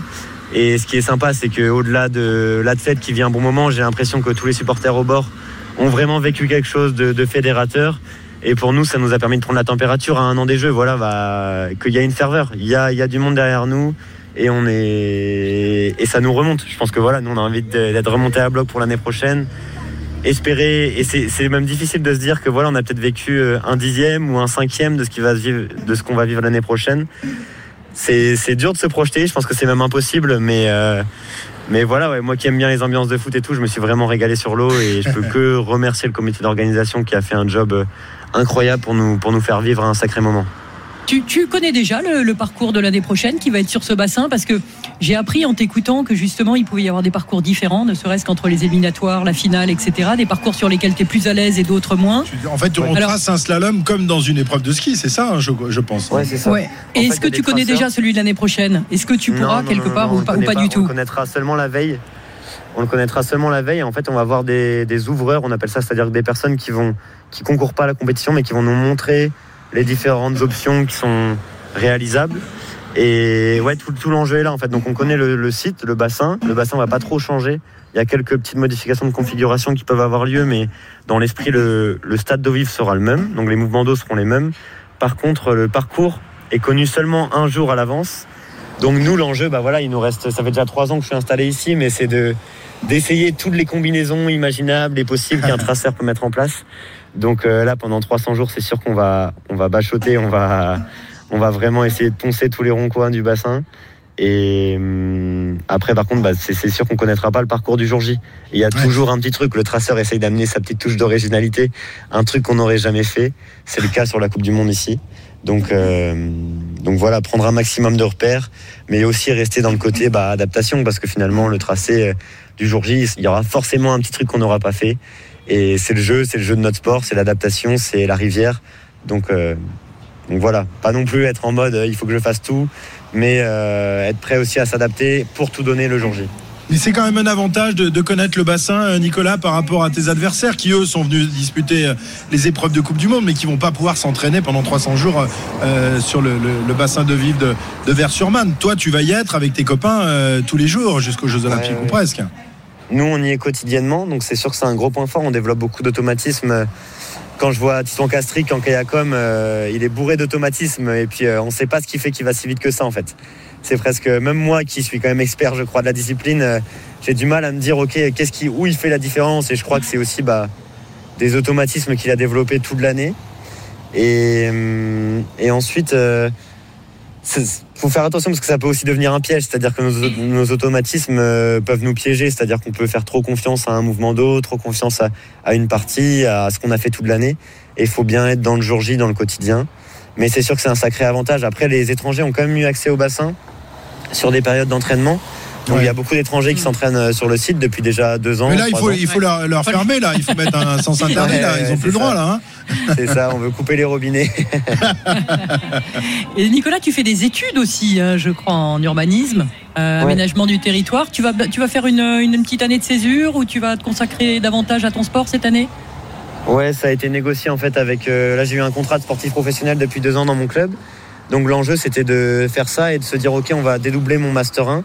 Et ce qui est sympa, c'est qu'au-delà de l'athlète qui vient un bon moment, j'ai l'impression que tous les supporters au bord ont vraiment vécu quelque chose de, fédérateur. Et pour nous, ça nous a permis de prendre la température à un an des Jeux. Voilà, bah, qu'il y a une ferveur. Il y a, il y a du monde derrière nous et on est et ça nous remonte. Je pense que voilà, nous on a envie d'être remonté à bloc pour l'année prochaine. Espérer et c'est même difficile de se dire que voilà, on a peut-être vécu euh, un dixième ou un cinquième de ce qui va vivre, de ce qu'on va vivre l'année prochaine c'est dur de se projeter. Je pense que c'est même impossible, mais euh, mais voilà, moi qui aime bien les ambiances de foot et tout, je me suis vraiment régalé sur l'eau et je peux [laughs] que remercier le comité d'organisation qui a fait un job euh, incroyable pour nous pour nous faire vivre un sacré moment.
Tu, connais déjà le, parcours de l'année prochaine qui va être sur ce bassin parce que j'ai appris en t'écoutant que justement il pouvait y avoir des parcours différents, ne serait-ce qu'entre les éliminatoires, la finale, etc. Des parcours sur lesquels tu es plus à l'aise et d'autres moins.
En fait, on trace un slalom comme dans une épreuve de ski, c'est ça, hein, je, pense.
Ouais, c'est ça.
Et est-ce que tu connais déjà celui de l'année prochaine? Est-ce que tu pourras quelque part ou, pas, du tout?
On connaîtra seulement la veille. On le connaîtra seulement la veille. En fait, on va avoir des, ouvreurs, on appelle ça, c'est-à-dire des personnes qui vont qui concourent pas à la compétition, mais qui vont nous montrer les différentes options qui sont réalisables. Et ouais, tout, tout l'enjeu est là en fait. Donc on connaît le, site, le bassin. Le bassin va pas trop changer. Il y a quelques petites modifications de configuration qui peuvent avoir lieu, mais dans l'esprit, le, stade d'eau vive sera le même. Donc les mouvements d'eau seront les mêmes. Par contre, le parcours est connu seulement un jour à l'avance. Donc nous, l'enjeu, bah voilà, il nous reste. Ça fait déjà trois ans que je suis installé ici, mais c'est de d'essayer toutes les combinaisons imaginables et possibles qu'un [laughs] traceur peut mettre en place. Donc euh, là, pendant 300 jours, c'est sûr qu'on va, on va bachoter, on va, on va vraiment essayer de poncer tous les ronds-coins du bassin. Et hum, après, par contre, bah, c'est sûr qu'on connaîtra pas le parcours du jour J. Il y a toujours un petit truc. Le traceur essaye d'amener sa petite touche d'originalité, un truc qu'on n'aurait jamais fait. C'est le cas sur la Coupe du Monde ici. Donc, euh, donc voilà, prendre un maximum de repères, mais aussi rester dans le côté bah, adaptation, parce que finalement, le tracé euh, du jour J, il y aura forcément un petit truc qu'on n'aura pas fait. Et c'est le jeu, c'est le jeu de notre sport, c'est l'adaptation, c'est la rivière. Donc, euh, donc voilà, pas non plus être en mode euh, il faut que je fasse tout, mais euh, être prêt aussi à s'adapter pour tout donner le jour J.
Mais c'est quand même un avantage de, connaître le bassin, Nicolas, par rapport à tes adversaires qui, eux, sont venus disputer les épreuves de Coupe du Monde, mais qui vont pas pouvoir s'entraîner pendant 300 jours sur le, bassin de Vive de, de Vers-sur-Marne. Toi, tu vas y être avec tes copains tous les jours jusqu'aux Jeux Olympiques ou presque.
Nous, on y est quotidiennement, donc c'est sûr que c'est un gros point fort. On développe beaucoup d'automatismes. Quand je vois Tisson Castric en kayakom, euh, il est bourré d'automatismes et puis euh, on ne sait pas ce qui fait qu'il va si vite que ça en fait. C'est presque, même moi qui suis quand même expert, je crois, de la discipline, euh, j'ai du mal à me dire, ok, qu'est-ce qui, où il fait la différence? Et je crois que c'est aussi bah, des automatismes qu'il a développés toute l'année. Et, hum, et ensuite, faut faire attention parce que ça peut aussi devenir un piège, c'est-à-dire que nos, automatismes euh, peuvent nous piéger, c'est-à-dire qu'on peut faire trop confiance à un mouvement d'eau, trop confiance à, une partie, à ce qu'on a fait toute l'année. Et il faut bien être dans le jour J, dans le quotidien. Mais c'est sûr que c'est un sacré avantage. Après, les étrangers ont quand même eu accès au bassin sur des périodes d'entraînement. Donc il y a beaucoup d'étrangers qui s'entraînent euh, sur le site depuis déjà deux ans.
Mais là, il faut, il faut leur, fermer, là. Il faut mettre un sens interdit, là. Ils n'ont plus le droit, là.
Hein. c'est ça, on veut couper les robinets. [laughs]
Et Nicolas, tu fais des études aussi, hein, je crois, en urbanisme, euh, aménagement du territoire. Tu vas, tu vas faire une, une petite année de césure ou tu vas te consacrer davantage à ton sport cette année?
Ouais, ça a été négocié en fait avec. Euh, là, j'ai eu un contrat de sportif professionnel depuis deux ans dans mon club. Donc l'enjeu, c'était de faire ça et de se dire, ok, on va dédoubler mon master 1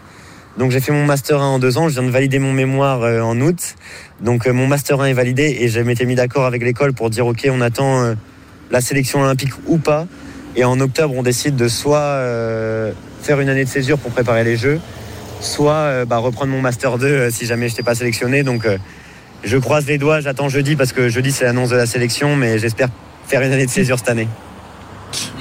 donc j'ai fait mon master 1 en deux ans, je viens de valider mon mémoire euh, en août. Donc euh, mon master 1 est validé et je m'étais mis d'accord avec l'école pour dire ok on attend euh, la sélection olympique ou pas. Et en octobre on décide de soit faire une année de césure pour préparer les Jeux, soit bah, reprendre mon master 2 si jamais je n'étais pas sélectionné. Donc je croise les doigts, j'attends jeudi parce que jeudi c'est l'annonce de la sélection, mais j'espère faire une année de césure cette année.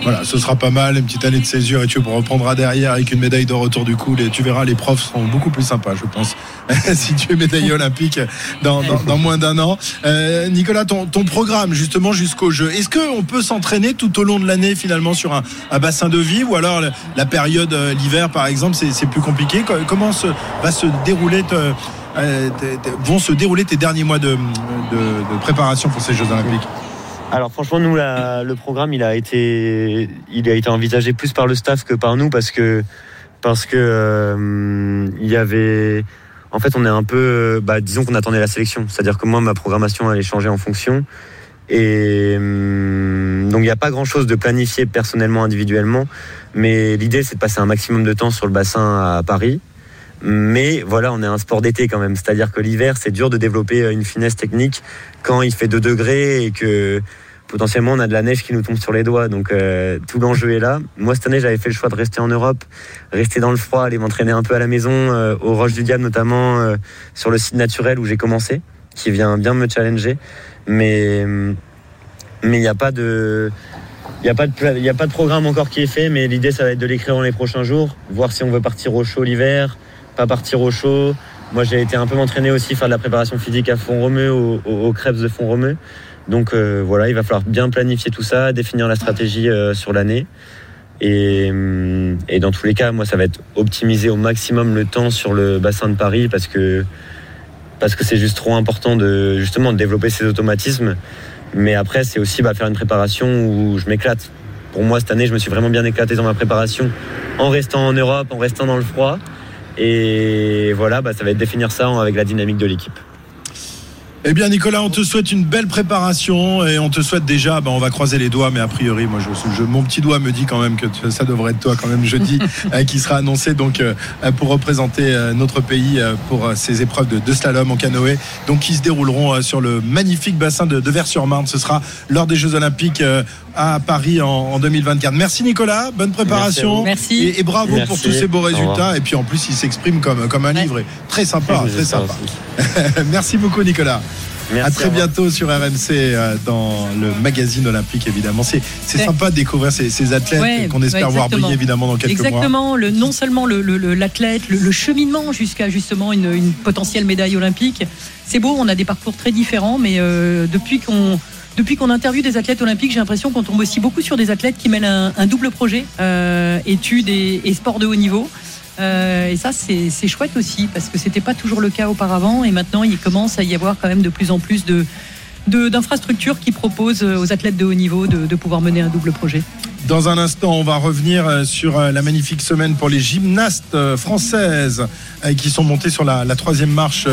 Voilà, ce sera pas mal, une petite année de césure et tu reprendras derrière avec une médaille de retour du coup. Et tu verras, les profs seront beaucoup plus sympas, je pense, [laughs] si tu es médaillé olympique dans, moins d'un an. Euh, Nicolas, ton, programme justement jusqu'au jeu, est-ce qu'on peut s'entraîner tout au long de l'année finalement sur un, bassin de vie ou alors la période, euh, l'hiver par exemple, c'est plus compliqué? Comment va se dérouler euh, vont se dérouler tes derniers mois de préparation pour ces Jeux olympiques?
Alors franchement, nous, le programme, il a été, envisagé plus par le staff que par nous parce que, parce que euh, il y avait, en fait, on est un peu, bah, disons qu'on attendait la sélection. C'est-à-dire que moi, ma programmation allait changer en fonction. Et hum, donc il n'y a pas grand-chose de planifié personnellement, individuellement. Mais l'idée, c'est de passer un maximum de temps sur le bassin à Paris. Mais voilà, on est un sport d'été quand même. C'est-à-dire que l'hiver, c'est dur de développer une finesse technique quand il fait 2 degrés et que potentiellement on a de la neige qui nous tombe sur les doigts. Donc euh, tout l'enjeu est là. Moi cette année j'avais fait le choix de rester en Europe, rester dans le froid, aller m'entraîner un peu à la maison, euh, aux Roches du Diable notamment, euh, sur le site naturel où j'ai commencé, qui vient bien me challenger. Mais mais il n'y a pas de il n'y a, a pas de programme encore qui est fait, mais l'idée, ça va être de l'écrire dans les prochains jours, voir si on veut partir au chaud l'hiver, pas partir au chaud. Moi, j'ai été un peu m'entraîner aussi, faire de la préparation physique à fond romeu, aux crêpes de fond romeu. Donc euh, voilà, il va falloir bien planifier tout ça, définir la stratégie euh, sur l'année. Et, et, dans tous les cas, moi, ça va être optimiser au maximum le temps sur le bassin de Paris parce que parce que c'est juste trop important de justement de développer ces automatismes. Mais après, c'est aussi bah, faire une préparation où je m'éclate. Pour moi, cette année, je me suis vraiment bien éclaté dans ma préparation en restant en Europe, en restant dans le froid. Et voilà, bah, ça va être définir ça avec la dynamique de l'équipe.
Eh bien, Nicolas, on te souhaite une belle préparation et on te souhaite déjà, ben, on va croiser les doigts, mais a priori, moi, je, mon petit doigt me dit quand même que ça devrait être toi quand même jeudi [laughs] euh, qui sera annoncé donc euh, pour représenter euh, notre pays pour ces épreuves de, slalom en canoë, donc qui se dérouleront sur le magnifique bassin de, de Vers-sur-Marne. Ce sera lors des Jeux Olympiques à Paris en, 2024. Merci Nicolas, bonne préparation.
Merci.
Et, bravo pour tous ces beaux résultats. Et puis en plus, il s'exprime comme, comme un livre. très sympa, très sympa. [laughs] Merci beaucoup Nicolas.
Merci,
à très bientôt sur RMC euh, dans le magazine olympique évidemment. C'est sympa de découvrir ces, athlètes qu'on espère voir briller évidemment dans quelques
exactement, mois. Exactement, non seulement l'athlète, le, cheminement jusqu'à justement une, potentielle médaille olympique. C'est beau, on a des parcours très différents, mais euh, depuis qu'on depuis qu'on interviewe des athlètes olympiques, j'ai l'impression qu'on tombe aussi beaucoup sur des athlètes qui mènent un, double projet, euh, études et, et, sport de haut niveau. Euh, et ça, c'est chouette aussi, parce que c'était pas toujours le cas auparavant, et maintenant il commence à y avoir quand même de plus en plus de d'infrastructures qui proposent aux athlètes de haut niveau de, pouvoir mener un double projet.
Dans un instant, on va revenir euh, sur euh, la magnifique semaine pour les gymnastes françaises qui sont montées sur la, troisième marche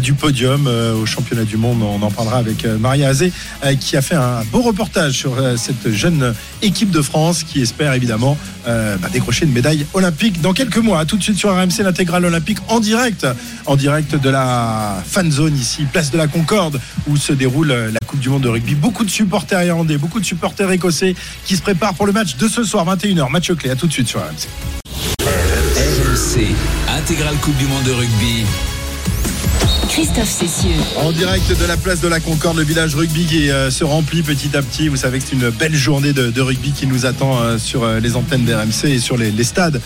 du podium euh, au championnat du monde. On en parlera avec euh, Maria Azé qui a fait un beau reportage sur cette jeune équipe de France qui espère évidemment bah, décrocher une médaille olympique dans quelques mois. tout de suite sur RMC l'intégrale olympique en direct, en direct de la fan zone ici, place de la Concorde où se déroule la Coupe du monde de rugby. Beaucoup de supporters irlandais, beaucoup de supporters écossais qui se préparent pour le match de ce soir 21h. Match clé. À tout de suite sur RMC.
RMC, intégrale Coupe du monde de rugby.
Christophe Cessieux.
En direct de la place de la Concorde, le village rugby qui euh, se remplit petit à petit. Vous savez que c'est une belle journée de, rugby qui nous attend euh, sur euh, les antennes d'RMC et sur les, stades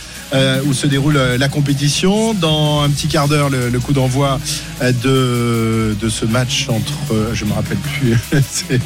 où se déroule la compétition. Dans un petit quart d'heure, le, coup d'envoi de, de ce match entre, je me rappelle plus, [laughs]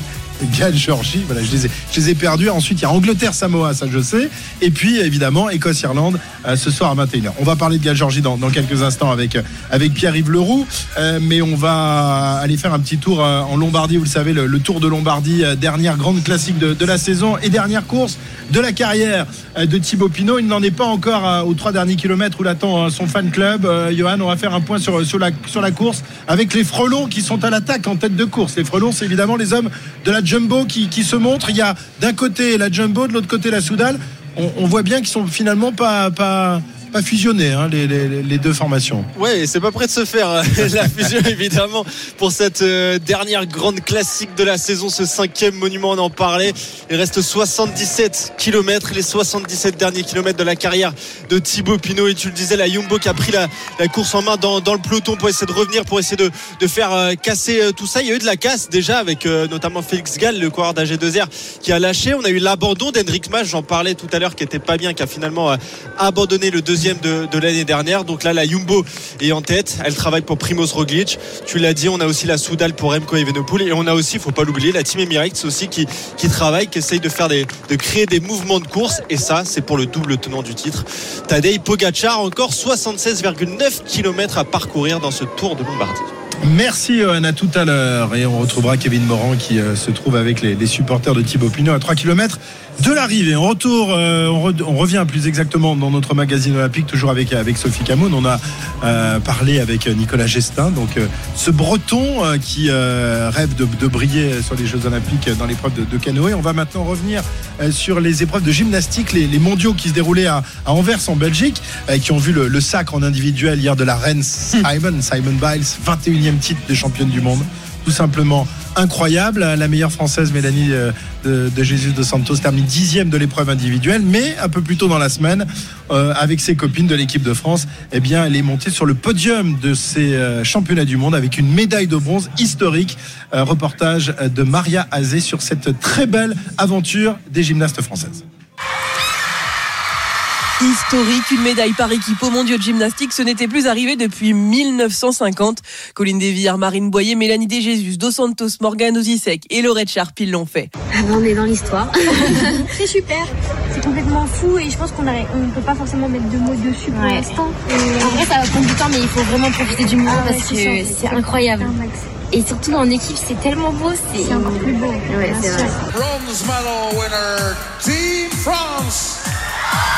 Galles, Georgie, voilà, je les, ai, perdus. Ensuite, il y a Angleterre-Samoa, ça je sais. Et puis, évidemment, Écosse-Irlande euh, ce soir à 21h. On va parler de Galles, Georgie dans, quelques instants avec, avec Pierre-Yves Leroux. Euh, mais on va aller faire un petit tour euh, en Lombardie. Vous le savez, le, Tour de Lombardie, dernière grande classique de, de, la saison et dernière course de la carrière de Thibaut Pinot. Il n'en est pas encore aux trois derniers kilomètres où l'attend son fan club. Johan, on va faire un point sur, sur, la, sur la course avec les frelons qui sont à l'attaque en tête de course. Les frelons, c'est évidemment les hommes de la jumbo qui, se montre. Il y a d'un côté la jumbo, de l'autre côté la Soudal. On, voit bien qu'ils sont finalement pas, pas, pas fusionner hein, les, deux formations.
Ouais, c'est pas prêt de se faire euh, [laughs] la fusion [laughs] évidemment pour cette euh, dernière grande classique de la saison, ce cinquième monument, on en parlait. Il reste 77 km, les 77 derniers kilomètres de la carrière de Thibaut Pinot. Et tu le disais, la Jumbo qui a pris la, course en main dans, le peloton pour essayer de revenir, pour essayer de, faire euh, casser tout ça. Il y a eu de la casse déjà avec notamment Félix Gall, le coureur d'AG2R, qui a lâché. On a eu l'abandon d'Hendrik Mas, j'en parlais tout à l'heure, qui était pas bien, qui a finalement abandonné le deuxième de, l'année dernière. Donc là, la Jumbo est en tête. Elle travaille pour Primoz Roglic. Tu l'as dit, on a aussi la Soudal pour Remco Evenepoel. Et on a aussi, faut pas l'oublier, la Team Emirates aussi qui, travaille, qui essaye de faire des, de créer des mouvements de course. Et ça, c'est pour le double tenant du titre. Tadej Pogacar, encore 76,9 km à parcourir dans ce Tour de Lombardie.
Merci Johan, à tout à l'heure. Et on retrouvera Kevin Morand qui euh, se trouve avec les, les supporters de Thibaut Pinot à 3 km de l'arrivée. En retour, euh, on, revient plus exactement dans notre magazine olympique, toujours avec, avec Sophie Camoun. On a euh, parlé avec Nicolas Gestin, donc ce breton qui rêve de, briller sur les Jeux olympiques dans l'épreuve de, de, canoë. On va maintenant revenir sur les épreuves de gymnastique, les, mondiaux qui se déroulaient à, Anvers en Belgique, qui ont vu le, le, sacre en individuel hier de la reine Simon, Simon Biles, 21e titre de championne du monde tout simplement incroyable. La meilleure française, Mélanie euh, de, Jésus de Santos, termine dixième de l'épreuve individuelle, mais un peu plus tôt dans la semaine, euh, avec ses copines de l'équipe de France, eh bien, elle est montée sur le podium de ces euh, championnats du monde avec une médaille de bronze historique. reportage de Maria Azé sur cette très belle aventure des gymnastes françaises.
Historique, une médaille par équipe au mondiaux de gymnastique, ce n'était plus arrivé depuis 1950. Colline Desvillers, Marine Boyer, Mélanie Desjésus, Dos Santos, Morgane Ozisek et Laurette Sharp, ils l'ont fait.
Ah ben, on est dans l'histoire. [laughs] c'est super, c'est complètement fou et je pense qu'on ne peut pas forcément mettre de mots dessus pour l'instant. En vrai, ça va prendre du temps, mais il faut vraiment profiter du moment ah parce que c'est incroyable. Et surtout en équipe, c'est tellement beau, c'est encore plus beau. Ouais, c'est vrai. Bronze medal winner,
Team France.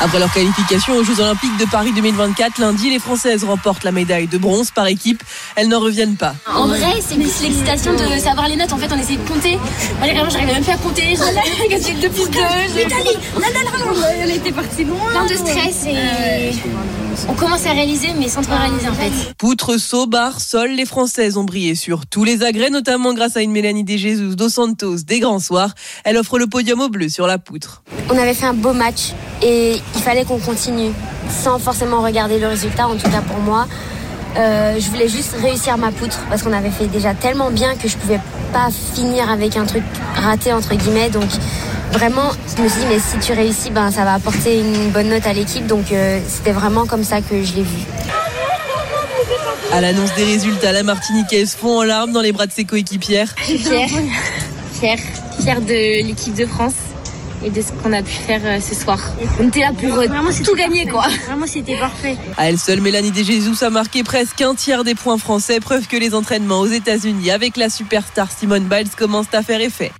Après leur qualification aux Jeux Olympiques de Paris 2024, lundi, les Françaises remportent la médaille de bronze par équipe. Elles n'en reviennent pas.
En vrai, c'est plus l'excitation de savoir les notes. En fait, on essaie de compter. Moi, j'arrivais même plus à compter. J'ai 2 plus 2. Italie, elle était partie loin. Plein de stress et on commence à réaliser, mais sans trop réaliser en fait.
Poutre, saut, barre, sol, les Françaises ont brillé sur tous les agrès, notamment grâce à une Mélanie De Jesus dos Santos des grands soirs. Elle offre le podium au bleu sur la poutre.
On avait fait un beau match et il fallait qu'on continue sans forcément regarder le résultat, en tout cas pour moi. Euh, je voulais juste réussir ma poutre parce qu'on avait fait déjà tellement bien que je pouvais pas finir avec un truc raté entre guillemets. Donc vraiment, je me suis dit mais si tu réussis, ben ça va apporter une bonne note à l'équipe. Donc euh, c'était vraiment comme ça que je l'ai vu.
À l'annonce des résultats, la Martiniquaise fond en larmes dans les bras de ses coéquipières.
Fière, fière, fière de l'équipe de France et de ce qu'on a pu faire euh, ce soir. On était là pour euh, vraiment, tout gagner, quoi. Vraiment, c'était parfait.
À elle seule, Mélanie Desjésus a marqué presque un tiers des points français, preuve que les entraînements aux États-Unis avec la superstar Simone Biles commencent à faire effet.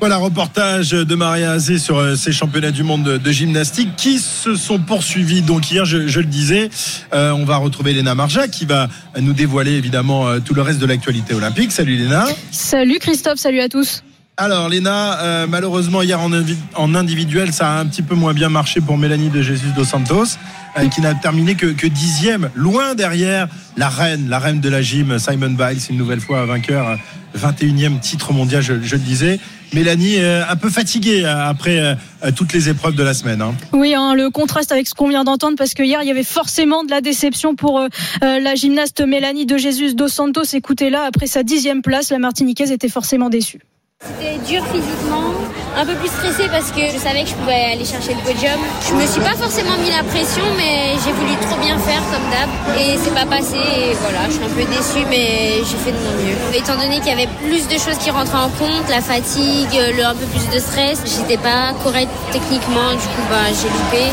Voilà, reportage de Maria Azé sur euh, ces championnats du monde de, gymnastique qui se sont poursuivis. Donc hier, je, le disais, on va retrouver Léna Marja qui va nous dévoiler évidemment tout le reste de l'actualité olympique. Salut Léna.
Salut Christophe, salut à tous.
Alors Léna, euh, malheureusement hier en, individuel, ça a un petit peu moins bien marché pour Mélanie de Jesus dos Santos, euh, qui n'a terminé que, dixième, loin derrière la reine, la reine de la gym, Simon Biles, une nouvelle fois vainqueur, 21e titre mondial, je, le disais. Mélanie, euh, un peu fatiguée après toutes les épreuves de la semaine. Hein.
Oui, hein, le contraste avec ce qu'on vient d'entendre, parce que hier, il y avait forcément de la déception pour la gymnaste Mélanie de Jesus dos Santos. Écoutez là, après sa dixième place, la Martiniquaise était forcément déçue.
C'était dur physiquement, un peu plus stressé parce que je savais que je pouvais aller chercher le podium. Je me suis pas forcément mis la pression, mais j'ai voulu trop bien faire comme d'hab et c'est pas passé. Et voilà, je suis un peu déçue, mais j'ai fait de mon mieux. Étant donné qu'il y avait plus de choses qui rentraient en compte, la fatigue, le un peu plus de stress, j'étais pas correcte techniquement, du coup bah j'ai loupé.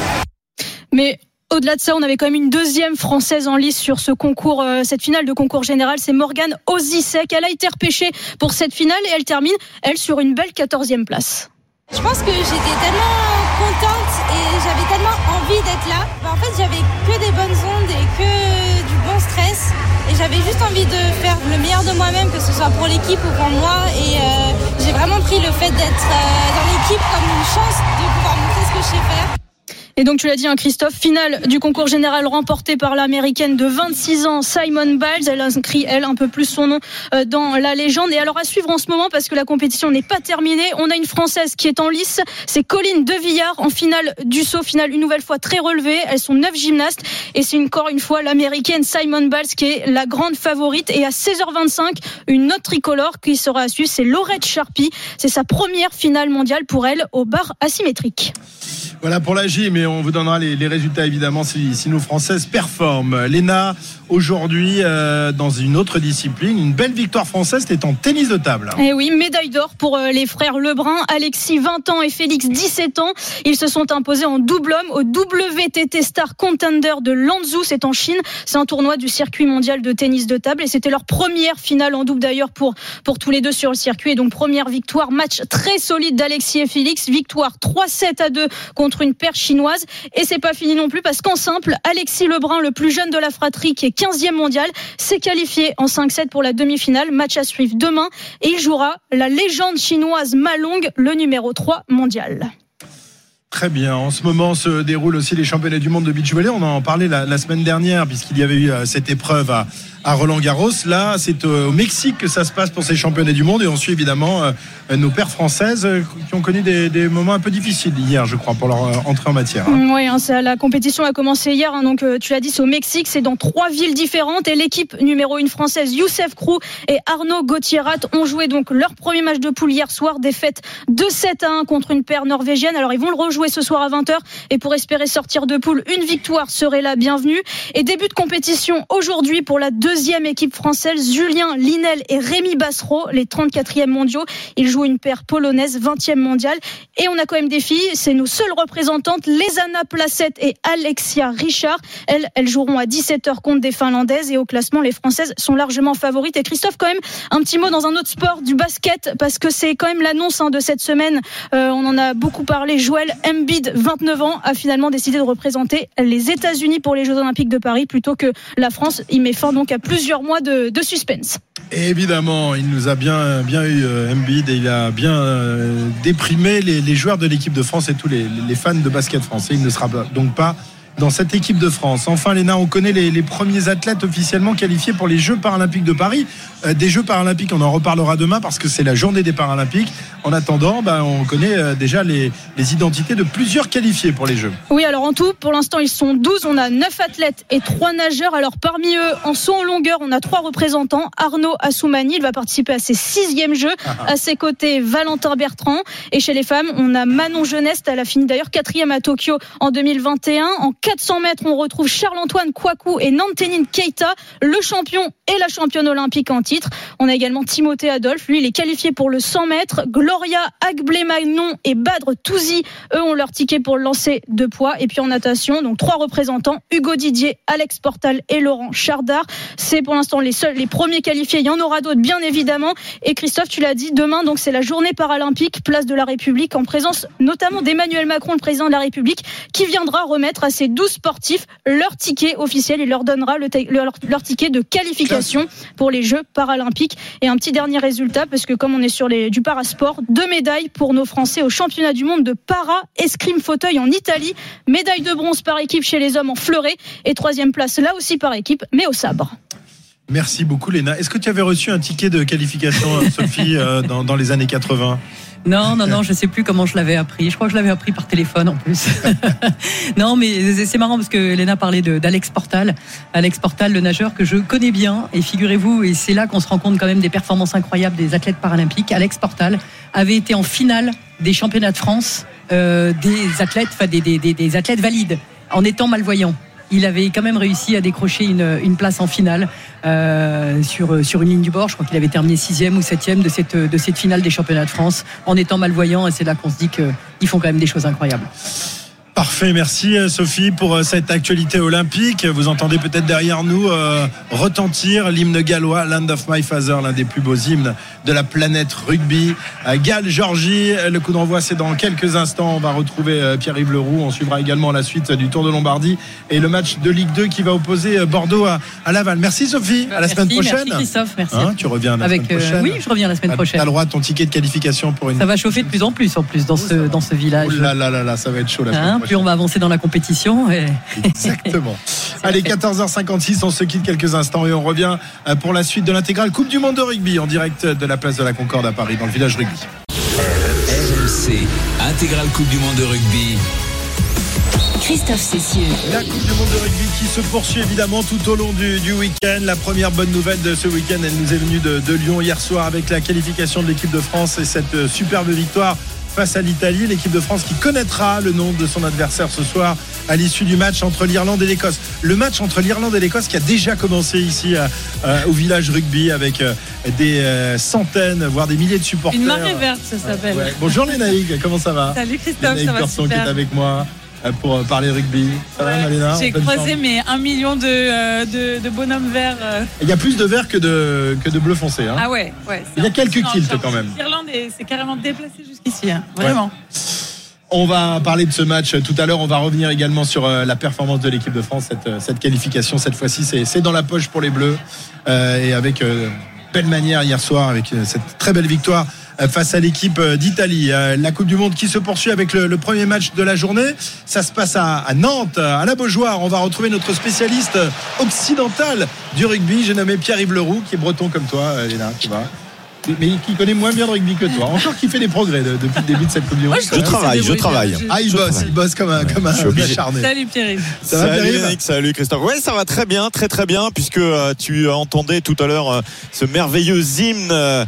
Mais au-delà de ça, on avait quand même une deuxième française en lice sur ce concours, euh, cette finale de concours général. C'est Morgane Ozisek. Elle a été repêchée pour cette finale et elle termine, elle, sur une belle 14e place.
Je pense que j'étais tellement contente et j'avais tellement envie d'être là. Bah, en fait, j'avais que des bonnes ondes et que du bon stress. Et j'avais juste envie de faire le meilleur de moi-même, que ce soit pour l'équipe ou pour moi. Et euh, j'ai vraiment pris le fait d'être euh, dans l'équipe comme une chance de pouvoir montrer ce que je sais faire.
Et donc tu l'as dit, hein, Christophe, finale du concours général remporté par l'américaine de 26 ans, Simon Biles. Elle inscrit, elle, un peu plus son nom euh, dans la légende. Et alors à suivre en ce moment, parce que la compétition n'est pas terminée, on a une Française qui est en lice. C'est Colline Devillard en finale du saut, finale une nouvelle fois très relevée. Elles sont neuf gymnastes. Et c'est encore une fois l'américaine Simon Biles qui est la grande favorite. Et à 16h25, une autre tricolore qui sera à suivre, c'est Laurette Sharpie. C'est sa première finale mondiale pour elle au bar asymétrique.
Voilà pour la gym on vous donnera les, résultats évidemment si, si, nos Françaises performent. Léna, aujourd'hui euh, dans une autre discipline, une belle victoire française, c'était en tennis de table.
Et eh oui, médaille d'or pour euh, les frères Lebrun, Alexis 20 ans et Félix 17 ans. Ils se sont imposés en double homme au WTT Star Contender de Lanzhou, c'est en Chine. C'est un tournoi du circuit mondial de tennis de table et c'était leur première finale en double d'ailleurs pour, pour tous les deux sur le circuit. Et donc première victoire, match très solide d'Alexis et Félix, victoire 3-7 à 2 contre une paire chinoise. Et c'est pas fini non plus parce qu'en simple, Alexis Lebrun, le plus jeune de la fratrie qui est 15e mondial, s'est qualifié en 5-7 pour la demi-finale. Match à suivre demain et il jouera la légende chinoise Malong, le numéro 3 mondial.
Très bien. En ce moment se déroulent aussi les championnats du monde de beach volley. On en parlait la, semaine dernière puisqu'il y avait eu euh, cette épreuve à, Roland Garros. Là, c'est au Mexique que ça se passe pour ces championnats du monde et on suit évidemment euh, nos pères françaises euh, qui ont connu des, moments un peu difficiles hier, je crois, pour leur entrée en matière.
Hein. Oui, hein, la compétition a commencé hier. Hein, donc, tu l'as dit, c'est au Mexique. C'est dans trois villes différentes et l'équipe numéro une française, Youssef Krou et Arnaud Gauthiérat, ont joué donc leur premier match de poule hier soir, défaite 2-7 à 1 contre une paire norvégienne. Alors, ils vont le rejouer ce soir à 20h. Et pour espérer sortir de poule, une victoire serait la bienvenue. Et début de compétition aujourd'hui pour la deuxième équipe française, Julien Linel et Rémi Bassereau, les 34e mondiaux. Ils jouent une paire polonaise, 20e mondiale. Et on a quand même des filles, c'est nos seules représentantes, les Anna Placette et Alexia Richard. Elles, elles joueront à 17h contre des Finlandaises et au classement, les Françaises sont largement favorites. Et Christophe, quand même, un petit mot dans un autre sport, du basket, parce que c'est quand même l'annonce hein, de cette semaine. Euh, on en a beaucoup parlé. Joël Embiid, 29 ans, a finalement décidé de représenter les États-Unis pour les Jeux Olympiques de Paris plutôt que la France. Il met fin donc à plusieurs mois de, suspense.
évidemment, il nous a bien, eu euh, Embiid et il a bien euh, déprimé les, joueurs de l'équipe de France et tous les fans de basket français. Il ne sera donc pas dans cette équipe de France. Enfin, Léna, on connaît les, les, premiers athlètes officiellement qualifiés pour les Jeux paralympiques de Paris. Euh, des Jeux paralympiques, on en reparlera demain parce que c'est la journée des paralympiques. En attendant, bah, on connaît euh, déjà les, les, identités de plusieurs qualifiés pour les Jeux.
Oui, alors en tout, pour l'instant, ils sont 12. On a 9 athlètes et 3 nageurs. Alors parmi eux, en saut en longueur, on a 3 représentants. Arnaud Assoumani, il va participer à ses sixièmes Jeux. Ah, ah. À ses côtés, Valentin Bertrand. Et chez les femmes, on a Manon Jeuneste. Elle a fini d'ailleurs quatrième à Tokyo en 2021. En 400 mètres, on retrouve Charles-Antoine Kouakou et Nantenine Keita, le champion et la championne olympique en titre. On a également Timothée Adolphe, lui il est qualifié pour le 100 mètres. Gloria Agblé-Magnon et Badre Touzi, eux ont leur ticket pour le lancer de poids. Et puis en natation, donc trois représentants, Hugo Didier, Alex Portal et Laurent Chardard. C'est pour l'instant les seuls, les premiers qualifiés. Il y en aura d'autres bien évidemment. Et Christophe, tu l'as dit, demain donc c'est la journée paralympique, place de la République, en présence notamment d'Emmanuel Macron, le président de la République, qui viendra remettre à ses 12 sportifs leur ticket officiel. Il leur donnera le leur, leur, ticket de qualification pour les Jeux paralympiques. Et un petit dernier résultat, parce que comme on est sur les, du parasport, deux médailles pour nos Français au championnat du monde de para escrime fauteuil en Italie. Médaille de bronze par équipe chez les hommes en fleuret et troisième place là aussi par équipe, mais au sabre.
Merci beaucoup Léna. Est-ce que tu avais reçu un ticket de qualification, Sophie, euh, dans, dans les années 80
non, non, non, je sais plus comment je l'avais appris. Je crois que je l'avais appris par téléphone en plus. [laughs] non, mais c'est marrant parce que Léna parlait d'Alex Portal. Alex Portal, le nageur que je connais bien. Et figurez-vous, et c'est là qu'on se rend compte quand même des performances incroyables des athlètes paralympiques. Alex Portal avait été en finale des championnats de France euh, des athlètes, enfin des, des, des athlètes valides en étant malvoyant il avait quand même réussi à décrocher une, une place en finale euh, sur, sur une ligne du bord. Je crois qu'il avait terminé sixième ou septième de cette, de cette finale des championnats de France en étant malvoyant. Et c'est là qu'on se dit qu'ils font quand même des choses incroyables.
Parfait, merci euh, Sophie pour euh, cette actualité olympique. Vous entendez peut-être derrière nous euh, retentir l'hymne gallois, Land of My Father, l'un des plus beaux hymnes de la planète rugby. Galles, Georgie, le coup d'envoi c'est dans quelques instants. On va retrouver Pierre-Yves Leroux. On suivra également la suite du Tour de Lombardie et le match de Ligue 2 qui va opposer Bordeaux à, Laval. Merci Sophie, à la semaine prochaine.
Merci Christophe, merci.
Hein, tu reviens la
Avec,
semaine prochaine.
oui, je reviens la semaine prochaine.
Tu as le droit à ton ticket de qualification pour une.
Ça va chauffer de plus en plus en plus dans, ce, dans ce village.
Oh là là là là, ça va être chaud la semaine
hein, Plus on va avancer dans la compétition. Et...
Exactement. [laughs] Allez, 14h56, on se quitte quelques instants et on revient pour la suite de l'intégrale Coupe du Monde de rugby en direct de la place de la Concorde à Paris, dans le village rugby.
RMC, intégrale Coupe du Monde de rugby.
Christophe Cessieux.
La Coupe du Monde de rugby qui se poursuit évidemment tout au long du, du week-end. La première bonne nouvelle de ce week-end, elle nous est venue de, de Lyon hier soir avec la qualification de l'équipe de France et cette superbe victoire face à l'Italie, l'équipe de France qui connaîtra le nom de son adversaire ce soir à l'issue du match entre l'Irlande et l'Écosse. Le match entre l'Irlande et l'Écosse qui a déjà commencé ici euh, euh, au village rugby avec euh, des centaines, voire des milliers de supporters.
Une marée verte, ça s'appelle.
Ouais. Bonjour les comment ça va?
Salut Christophe,
Lénaïg
ça va
Corson
super.
qui est avec moi pour parler rugby. Ça va Malena
J'ai croisé mes un million de, euh, de, de bonhommes verts. euh.
Il y a plus de vert que de, que de bleu foncé. Hein.
Ah ouais, ouais.
Il y a quelques kilts quand même.
L'Irlande est- s'est carrément déplacée jusqu'ici, hein, vraiment.
On va parler de ce match tout à l'heure. On va revenir également sur euh, la performance de l'équipe de France. Cette, euh, cette qualification, cette fois-ci, c'est dans la poche pour les Bleus. Euh, et avec euh, belle manière hier soir, avec euh, cette très belle victoire euh, face à l'équipe euh, d'Italie. Euh, La Coupe du Monde qui se poursuit avec le, premier match de la journée. Ça se passe à, Nantes, à la Beaujoire. On va retrouver notre spécialiste occidental du rugby. J'ai nommé Pierre-Yves Leroux, qui est breton comme toi, euh, Léna. Tu mais qui connaît moins bien le rugby que toi. Encore qui fait des progrès de- depuis le début de cette Coupe du Monde.
je travaille, je travaille.
Ah, il
Je
bosse,
travaille.
il bosse comme un, comme un
Je suis obligé.
acharné.
Salut Pierre.
Ça va,
salut
Pierre-Yves
Yannick, salut Christophe. Ouais, ça va très bien, très très bien, puisque euh, tu entendais tout à l'heure euh, ce merveilleux hymne euh,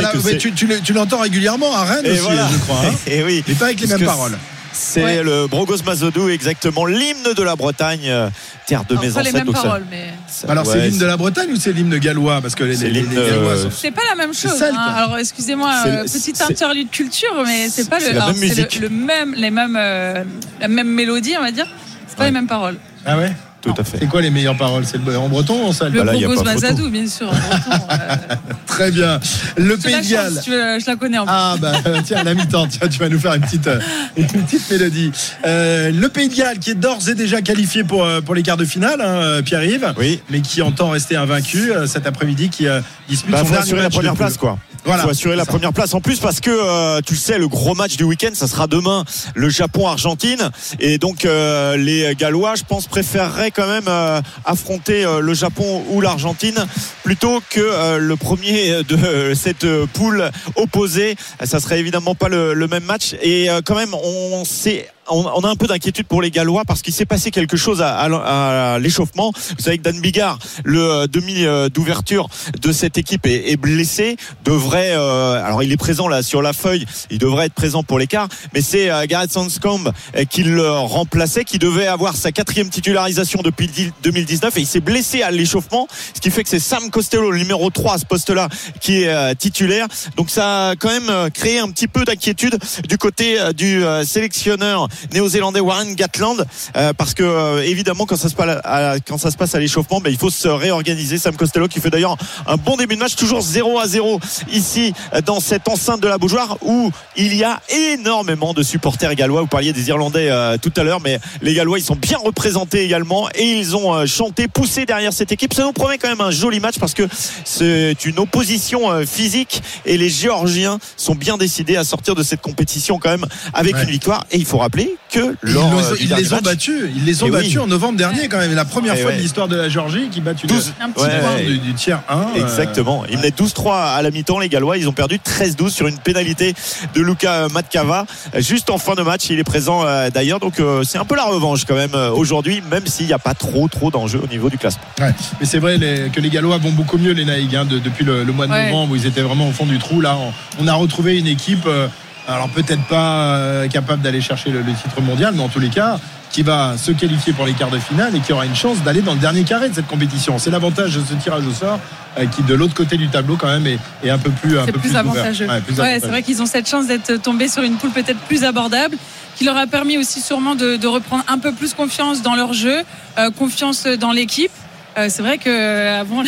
la- mais tu- tu le- tu l'entends régulièrement à Rennes
Et
aussi,
voilà.
je crois. hein. [laughs]
Et oui.
Mais pas avec les mêmes paroles.
C'est
Ouais.
le Brogos Mazodou, exactement, l'hymne de la Bretagne, euh, terre de mes
Pas les
ancêtres.
mais.
Alors, c'est l'hymne de la Bretagne ou c'est l'hymne gallois Parce que les,
C'est
les- les
l'hymne,
Gallois
euh,
sont.
C'est pas la même chose. hein. Alors excusez-moi, petite interlude culture, mais c'est pas le,
la
alors,
même
c'est le-
musique.
le même, les mêmes, euh, la même mélodie, on va dire. C'est pas les mêmes paroles.
Ah ouais
Tout à fait.
C'est quoi les meilleures paroles? C'est le- en breton ou en celte
Le
photo.
Mazadou, bien sûr. en breton, [laughs] euh,
Très bien. Le Pays
la
de Galles.
si tu veux, je la connais en plus.
Ah bah tiens, à la mi-temps, tiens, tu vas nous faire une petite, euh, une petite mélodie. Euh, le Pays de Galles qui est d'ores et déjà qualifié pour, euh, pour les quarts de finale, hein, Pierre-Yves,
Oui.
mais qui entend rester invaincu euh, cet après-midi, qui euh, dispute
Bah,
son dernier
assurer la
match de
première place, quoi.
Voilà.
faut assurer la
ça.
première place en plus parce que euh, tu le sais le gros match du week-end ça sera demain le Japon Argentine et donc euh, les Gallois je pense préféreraient quand même euh, affronter euh, le Japon ou l'Argentine plutôt que euh, le premier de [laughs] cette poule opposée ça serait évidemment pas le, le même match et euh, quand même on sait on on a un peu d'inquiétude pour les Gallois parce qu'il s'est passé quelque chose à, à- à l'échauffement. Vous savez que Dan Bigard, le euh, demi euh, d'ouverture de cette équipe, est, est blessé. Devrait, euh, alors il est présent là sur la feuille, il devrait être présent pour l'écart, mais c'est euh, Gareth Sanscombe euh, qui le remplaçait, qui devait avoir sa quatrième titularisation depuis le 2019 et il s'est blessé à l'échauffement, ce qui fait que c'est Sam Costello, le numéro 3 à ce poste-là, qui est titulaire. Donc ça a quand même créé un petit peu d'inquiétude du côté du sélectionneur néo-zélandais Warren Gatland euh, parce que euh, évidemment quand ça se passe à, à- quand ça se passe à l'échauffement ben, il faut se réorganiser. Sam Costello qui fait d'ailleurs un bon début de match toujours 0 à 0 ici euh, dans cette enceinte de la Beaujoire où il y a énormément de supporters gallois. Vous parliez des Irlandais euh, tout à l'heure mais les Gallois ils sont bien représentés également et ils ont euh, chanté poussé derrière cette équipe. Ça nous promet quand même un joli match parce que c'est une opposition euh, physique et les Géorgiens sont bien décidés à sortir de cette compétition quand même avec
Ouais.
une victoire. Et il faut rappeler que
Ils,
euh, du
ils
dernier
les ont
match-
battus. Ils les ont
Eh oui.
battus en novembre dernier quand même. La première
Eh
fois
ouais.
de l'histoire de la Géorgie qui battu
12.
Un petit
Ouais,
point.
ouais.
du, du tiers 1. euh,
Exactement. Ils menaient 12-3 à la mi-temps, les Gallois. Ils ont perdu 13-12 sur une pénalité de Luca Matkava. Juste en fin de match, il est présent euh, d'ailleurs. Donc euh, c'est un peu la revanche quand même euh, aujourd'hui, même s'il n'y a pas trop trop d'enjeux au niveau du classement.
Ouais. Mais c'est vrai les- que les Gallois vont beaucoup mieux, les Naïgs, hein, de- depuis le, le mois de
Ouais.
novembre où ils étaient vraiment au fond du trou. Là, on, on a retrouvé une équipe, euh, alors peut-être pas euh, capable d'aller chercher le, le titre mondial, mais en tous les cas, qui va se qualifier pour les quarts de finale et qui aura une chance d'aller dans le dernier carré de cette compétition. C'est l'avantage de ce tirage au sort euh, qui, de l'autre côté du tableau, quand même, est, est un peu plus, un peu
plus avantageux.
Ouais, plus
Ouais,
avantageux.
c'est vrai qu'ils ont cette chance d'être tombés sur une poule peut-être plus abordable, qui leur a permis aussi sûrement de, de reprendre un peu plus confiance dans leur jeu, euh, confiance dans l'équipe. Euh, c'est vrai que euh, avant,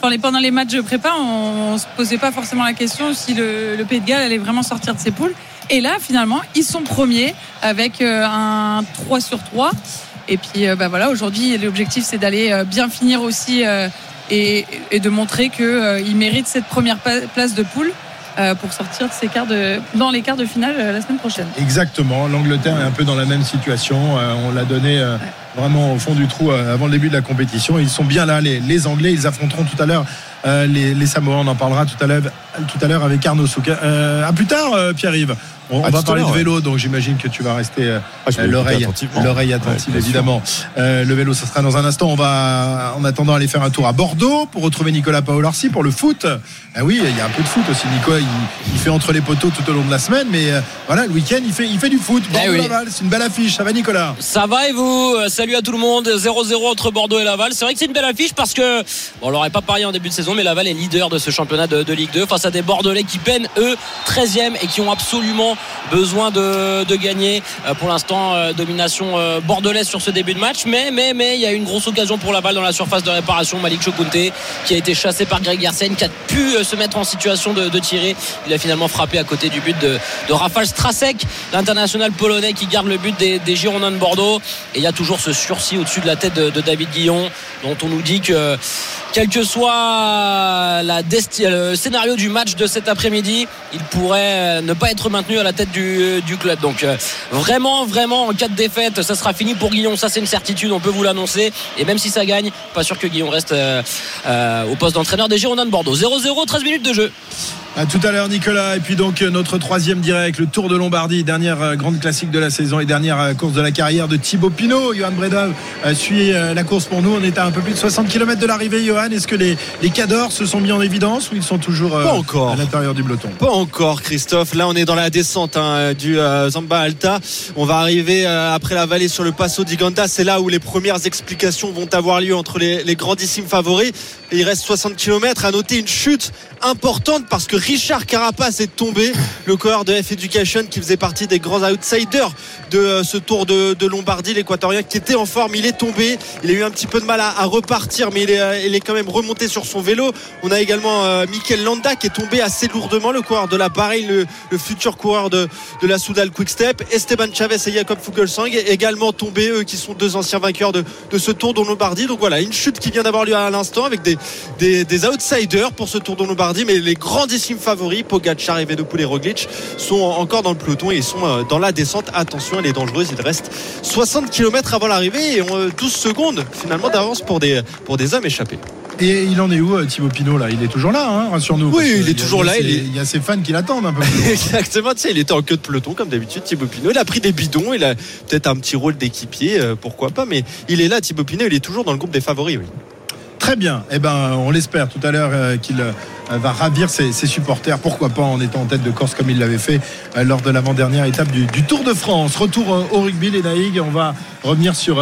[laughs] pendant les matchs de prépa, on, on se posait pas forcément la question si le, le Pays de Galles allait vraiment sortir de ses poules. Et là, finalement, ils sont premiers avec euh, un 3 sur 3. Et puis, bah voilà, aujourd'hui, l'objectif, c'est d'aller bien finir aussi et, et de montrer qu'ils méritent cette première place de poule pour sortir de ces quarts de, dans les quarts de finale euh, la semaine prochaine.
Exactement. L'Angleterre est un peu dans la même situation. Euh, on l'a donné euh, vraiment au fond du trou euh, avant le début de la compétition. Ils sont bien là, les, les Anglais. Ils affronteront tout à l'heure euh, les, les Samoans. On en parlera tout à l'heure, tout à l'heure avec Arnaud Souk. Euh, à plus tard, euh, Pierre-Yves. On, on va parler de vélo, donc j'imagine que tu vas rester euh,
Ah,
euh, l'oreille, attentive,
Ouais,
évidemment. Euh, le vélo, ça sera dans un instant. On va, en attendant, aller faire un tour à Bordeaux pour retrouver Nicolas Paolorsi pour le foot. Ah oui, il y a un peu de foot aussi. Nico, il, il fait entre les poteaux tout au long de la semaine, mais euh, voilà, le week-end, il fait, il fait du foot.
Eh
Bordeaux
oui.
Laval, c'est une belle affiche. Ça va, Nicolas?
Ça va et vous? Salut à tout le monde. 0-0 entre Bordeaux et Laval. C'est vrai que c'est une belle affiche parce que bon, on l'aurait pas parié en début de saison, mais Laval est leader de ce championnat de, de Ligue 2 face à des Bordelais qui peinent eux 13e et qui ont absolument besoin de, gagner. Euh, pour l'instant, euh, domination euh, bordelaise sur ce début de match, mais mais mais il y a une grosse occasion pour Laval dans la surface de réparation. Malik Chokunte qui a été chassé par Greg Gersen, qui a pu se mettre en situation de, tirer. Il a finalement frappé à côté du but de, de Strasek, l'international polonais qui garde le but des, Girondins de Bordeaux. Et il y a toujours ce sursis au-dessus de la tête de, David Guillon, dont on nous dit que quel que soit la le scénario du match de cet après-midi, il pourrait ne pas être maintenu à la la tête du, du club. Donc vraiment, vraiment, en cas de défaite, ça sera fini pour Guillon. Ça, c'est une certitude, on peut vous l'annoncer. Et même si ça gagne, pas sûr que Guillon reste au poste d'entraîneur des Girondins de Bordeaux. 0-0, 13 minutes de jeu.
À tout à l'heure Nicolas. Et puis donc euh, notre troisième direct le Tour de Lombardie dernière euh, grande classique de la saison et dernière euh, course de la carrière de Thibaut Pinot. Johan Breda suit la course pour nous. On est à un peu plus de 60 km de l'arrivée Johan. Est-ce que les, les cadors se sont mis en évidence ou ils sont toujours
Pas encore.
à l'intérieur du peloton?
Pas encore Christophe. Là on est dans la descente hein, du Zamba Alta. On va arriver après la vallée sur le Passo di Ganda. C'est là où les premières explications vont avoir lieu entre les, les grandissimes favoris. Et il reste 60 km à noter une chute importante parce que Richard Carapace est tombé, le coureur de F Education qui faisait partie des grands outsiders de euh, ce tour de, Lombardie, l'équatorien qui était en forme, il est tombé, il a eu un petit peu de mal à, repartir mais il est, euh, il est, quand même remonté sur son vélo. On a également euh, Mikel Landa qui est tombé assez lourdement, le coureur de l'appareil, le, le, futur coureur de, la Soudal Quickstep. Esteban Chavez et Jacob Fugelsang également tombés, eux qui sont deux anciens vainqueurs de, ce tour de Lombardie. Donc voilà, une chute qui vient d'avoir lieu à l'instant avec des outsiders pour ce tour de Lombardie, mais les grandissimes favoris, Pogacar et Vedopoul et Roglic, sont encore dans le peloton et ils sont euh, dans la descente. Attention, elle est dangereuse. Il reste 60 km avant l'arrivée et 12 euh, secondes finalement d'avance pour des, pour des hommes échappés.
Et il en est où euh, Thibaut Pinot là? Il est toujours là, hein, rassure-nous.
Oui, il est toujours là.
Il, y a ses fans qui l'attendent un peu. [laughs]
Exactement, tu sais, il était en queue de peloton comme d'habitude, Thibaut Pinot. Il a pris des bidons, il a peut-être un petit rôle d'équipier, pourquoi pas, mais il est là, Thibaut Pinot, il est toujours dans le groupe des favoris, oui.
Très bien. Eh ben, on l'espère tout à l'heure euh, qu'il euh, va ravir ses, supporters. Pourquoi pas en étant en tête de course comme il l'avait fait euh, lors de l'avant-dernière étape du, Tour de France. Retour au rugby, les Naïg. On va revenir sur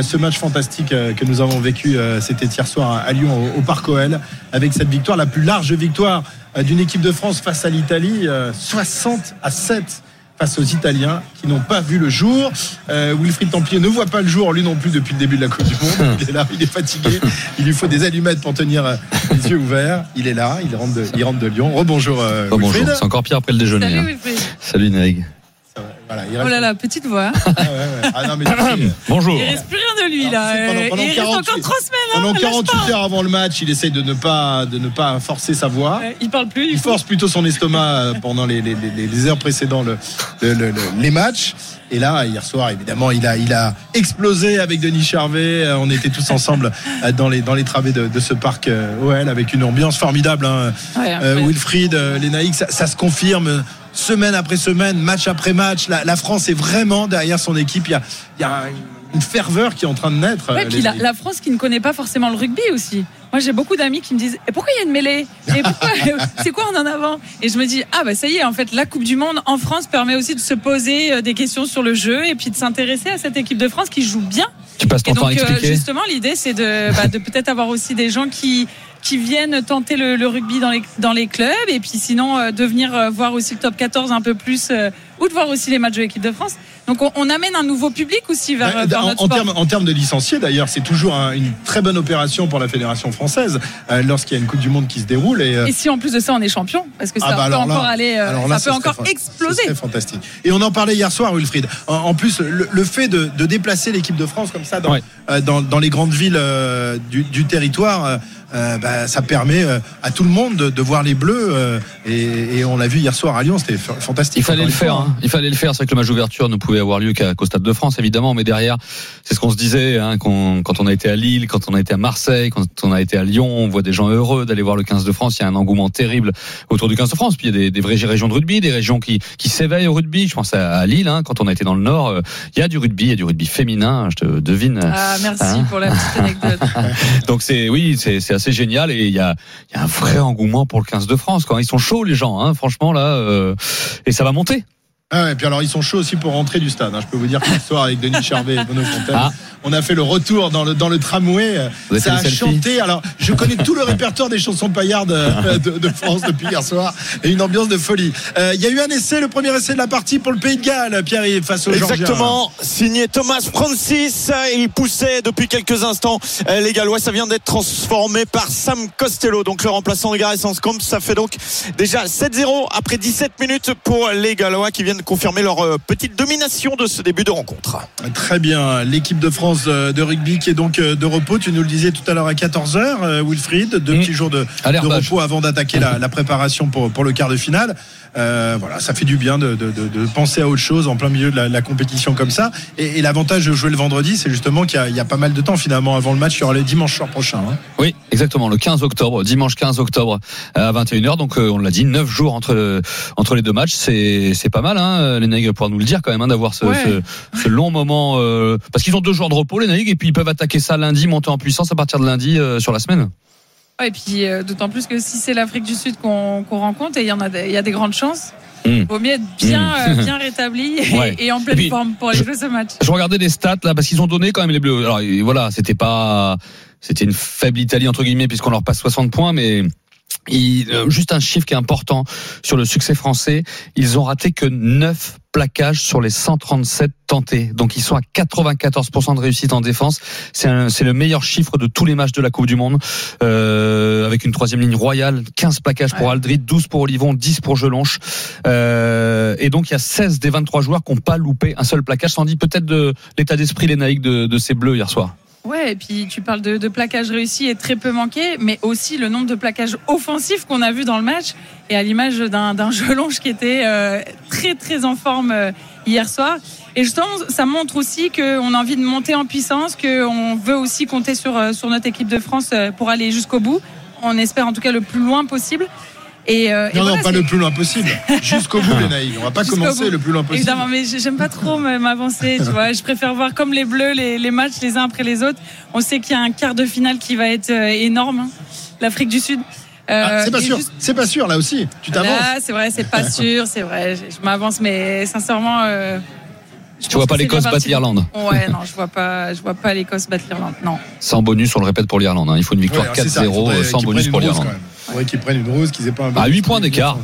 ce match fantastique que nous avons vécu. C'était hier soir à Lyon au, Parc OL avec cette victoire, la plus large victoire d'une équipe de France face à l'Italie, 60 à 7 face aux Italiens qui n'ont pas vu le jour. Euh, Wilfried Templier ne voit pas le jour, lui non plus, depuis le début de la Coupe du Monde. [laughs] Il est là, il est fatigué. Il lui faut des allumettes pour tenir euh, les yeux ouverts. Il est là, il rentre de, il rentre de Lyon. Rebonjour. Euh,
Rebonjour. C'est encore pire après le déjeuner.
Salut,
hein.
Wilfried.
Salut Neg.
Voilà, oh là là, petite voix.
Ah, ouais, ouais. Ah, non, mais [coughs]
Bonjour.
Il reste plus rien de lui là. Pendant, il 48, reste encore trois semaines. Hein,
pendant 48 heures avant le match, il essaye de ne pas, de ne pas forcer sa voix.
il parle plus.
Il force plutôt son estomac euh, pendant les, les, les, heures précédant le, les matchs. Et là, hier soir, évidemment, il a, il a explosé avec Denis Charvet. Euh, on était tous ensemble euh, dans les, dans les travées de, de ce parc OL avec une ambiance formidable. Hein. Wilfried, les Naïcs, ça, ça se confirme semaine après semaine, match après match. La, France est vraiment derrière son équipe. Il y a, il y a une ferveur qui est en train de naître.
Ouais, puis la, France qui ne connaît pas forcément le rugby aussi. Moi, j'ai beaucoup d'amis qui me disent Et pourquoi il y a une mêlée? Et [laughs] C'est quoi en en avant? Et je me dis Ah, bah ça y est, en fait, la Coupe du Monde en France permet aussi de se poser euh, des questions sur le jeu et puis de s'intéresser à cette équipe de France qui joue bien.
Tu passes ton
et
temps à
euh,
expliquer.
Justement, l'idée, c'est de, bah, de peut-être avoir aussi des gens qui qui viennent tenter le, rugby dans les, dans les clubs et puis sinon euh, de venir euh, voir aussi le top 14 un peu plus euh, ou de voir aussi les matchs de l'équipe de France. Donc on, amène un nouveau public aussi vers,
bah,
notre en,
sport. En termes de licenciés d'ailleurs, c'est toujours une très bonne opération pour la fédération française lorsqu'il y a une Coupe du Monde qui se déroule. Et,
et si en plus de ça on est champion, parce que ça ah bah peut encore aller, ça, peut encore exploser.
C'est fantastique. Et on en parlait hier soir, Wilfried. En, plus, le, fait de, déplacer l'équipe de France comme ça dans, dans, dans, les grandes villes du, du territoire. Euh, bah, ça permet euh, à tout le monde de, voir les Bleus. Euh, et, on l'a vu hier soir à Lyon, c'était fantastique.
Il fallait le faire. Hein. Il fallait le faire. C'est vrai que le match d'ouverture ne pouvait avoir lieu qu'au Stade de France, évidemment. Mais derrière, c'est ce qu'on se disait hein, quand, quand, on a été à Lille, quand on a été à Marseille, quand on a été à Lyon. On voit des gens heureux d'aller voir le 15 de France. Il y a un engouement terrible autour du 15 de France. Puis il y a des, des vraies régions de rugby, des régions qui, qui s'éveillent au rugby. Je pense à, Lille, hein, quand on a été dans le Nord. il y a du rugby, il y a du rugby féminin. Je te devine.
Ah, merci pour la petite anecdote. [laughs]
Donc c'est oui, c'est assez génial et il y a il y a un vrai engouement pour le 15 de France. Quand ils sont chauds, les gens, hein, franchement là, euh, et ça va monter.
Ah et puis alors ils sont chauds aussi pour rentrer du stade. Hein. Je peux vous dire que ce soir avec Denis Charvet et Bono Fontaine, ah. on a fait le retour dans le, dans le tramway. Ça a chanté. Alors je connais tout le répertoire des chansons paillardes euh, de, de, France depuis hier soir et une ambiance de folie. Euh, il y a eu un essai, le premier essai de la partie pour le Pays de Galles, Pierre face au
Exactement, signé Thomas Francis. Il poussait depuis quelques instants euh, les Gallois. Ça vient d'être transformé par Sam Costello, donc le remplaçant de Gareth Anscombe. Ça fait donc déjà 7-0 après 17 minutes pour les Gallois qui viennent confirmer leur euh, petite domination de ce début de rencontre.
Très bien. L'équipe de France euh, de rugby qui est donc euh, de repos, tu nous le disais tout à l'heure à 14h, euh, Wilfried, deux petits jours de, repos avant d'attaquer la, la préparation pour, pour le quart de finale. Euh, voilà, ça fait du bien de, de- de- de penser à autre chose en plein milieu de la, la compétition comme ça. Et, et l'avantage de jouer le vendredi, c'est justement qu'il y, a- il y a pas mal de temps finalement avant le match. Il y aura le dimanche soir prochain. hein.
Oui, exactement, le 15 octobre, dimanche 15 octobre à 21h. Donc euh, on l'a dit, 9 jours entre entre les deux matchs, c'est c'est pas mal. Hein, les Naïgs pourra nous le dire quand même, hein, d'avoir ce,
Ouais.
ce, ce long moment. euh, parce qu'ils ont deux jours de repos, les Naïgs, et puis ils peuvent attaquer ça lundi, monter en puissance à partir de lundi euh, sur la semaine.
Et puis euh, d'autant plus que si c'est l'Afrique du Sud qu'on rencontre, et il y en a, des- il y a des grandes chances.
Mm.
Vaut mieux être bien,
Mm.
euh, [laughs] bien rétabli et,
Ouais.
et en pleine
Et puis,
forme pour aller jouer ce match.
Je regardais les stats là parce qu'ils ont donné quand même les Bleus. Alors voilà, c'était pas, c'était une faible Italie entre guillemets puisqu'on leur passe 60 points, mais il- euh, juste un chiffre qui est important sur le succès français. Ils ont raté que 9 plaquages sur les 137 tentés. Donc ils sont à 94% de réussite en défense. C'est le meilleur chiffre de tous les matchs de la Coupe du Monde. Euh, avec une troisième ligne royale, 15 plaquages pour Aldrit, 12 pour Olivon, 10 pour Gelonche. Euh, et donc il y a 16 des 23 joueurs qui n'ont pas loupé un seul plaquage. Sans dit peut-être de l'état d'esprit les naïcs de, de ces bleus hier soir.
Ouais, et puis tu parles de, de plaquages réussis et très peu manqués, mais aussi le nombre de plaquages offensifs qu'on a vu dans le match, et à l'image d'un Jelonge [laughs] qui était euh, très très en forme euh, hier soir. Et justement, ça montre aussi qu'on a envie de monter en puissance, qu'on veut aussi compter sur, euh, sur notre équipe de France euh, pour aller jusqu'au bout. On espère en tout cas le plus loin possible. Et, euh, et
Non,
voilà,
non, pas le plus loin possible. [laughs] Jusqu'au bout, les naïfs. On va pas commencer
bout.
le plus loin possible.
Évidemment, mais j'aime pas trop m'avancer, tu vois. Je préfère voir comme les Bleus les, les matchs les uns après les autres. On sait qu'il y a un quart de finale qui va être euh, énorme, hein. l'Afrique du Sud. Euh,
Ah, c'est pas
et
sûr.
juste-
C'est pas sûr là aussi. Tu t'avances.
C'est vrai, c'est pas [laughs] sûr, c'est vrai. Je, je m'avance, mais sincèrement. euh, je
Tu vois pas l'Écosse battre l'Irlande.
Ouais, non, [laughs] je vois pas, je vois pas l'Écosse battre l'Irlande. Non.
Sans bonus, on le répète pour l'Irlande. hein. Il faut une victoire
Ouais, alors, c'est ça, il
4-0
faudrait
euh, sans bonus pour l'Irlande.
Il faudrait qu'ils prennent une rose, qu'ils aient pas un
À
bonus.
8 points d'écart.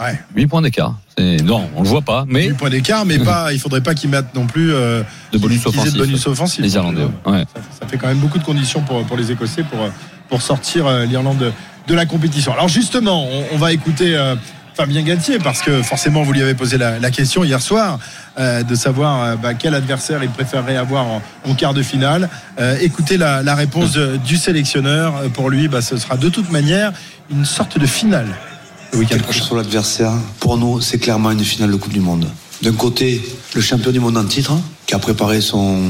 Ouais.
8 points d'écart. C'est- Non, on le voit pas, mais
8 points d'écart, mais [laughs] pas, il faudrait pas qu'ils mettent non plus euh,
de bonus offensifs.
de bonus offensifs.
Les Irlandais. Ouais.
Ça fait quand même beaucoup de conditions pour, pour les Écossais pour, euh, pour sortir euh, l'Irlande de, de la compétition. Alors justement, on, on va écouter euh, Fabien Galtier parce que forcément vous lui avez posé la, la question hier soir euh, de savoir euh, bah, quel adversaire il préférerait avoir en, en quart de finale. Euh, écoutez la, la réponse de- du sélectionneur. Pour lui, bah, ce sera de toute manière une sorte de finale. Le week-end
l'adversaire, pour nous, c'est clairement une finale de Coupe du Monde. D'un côté, le champion du monde en titre, qui a préparé son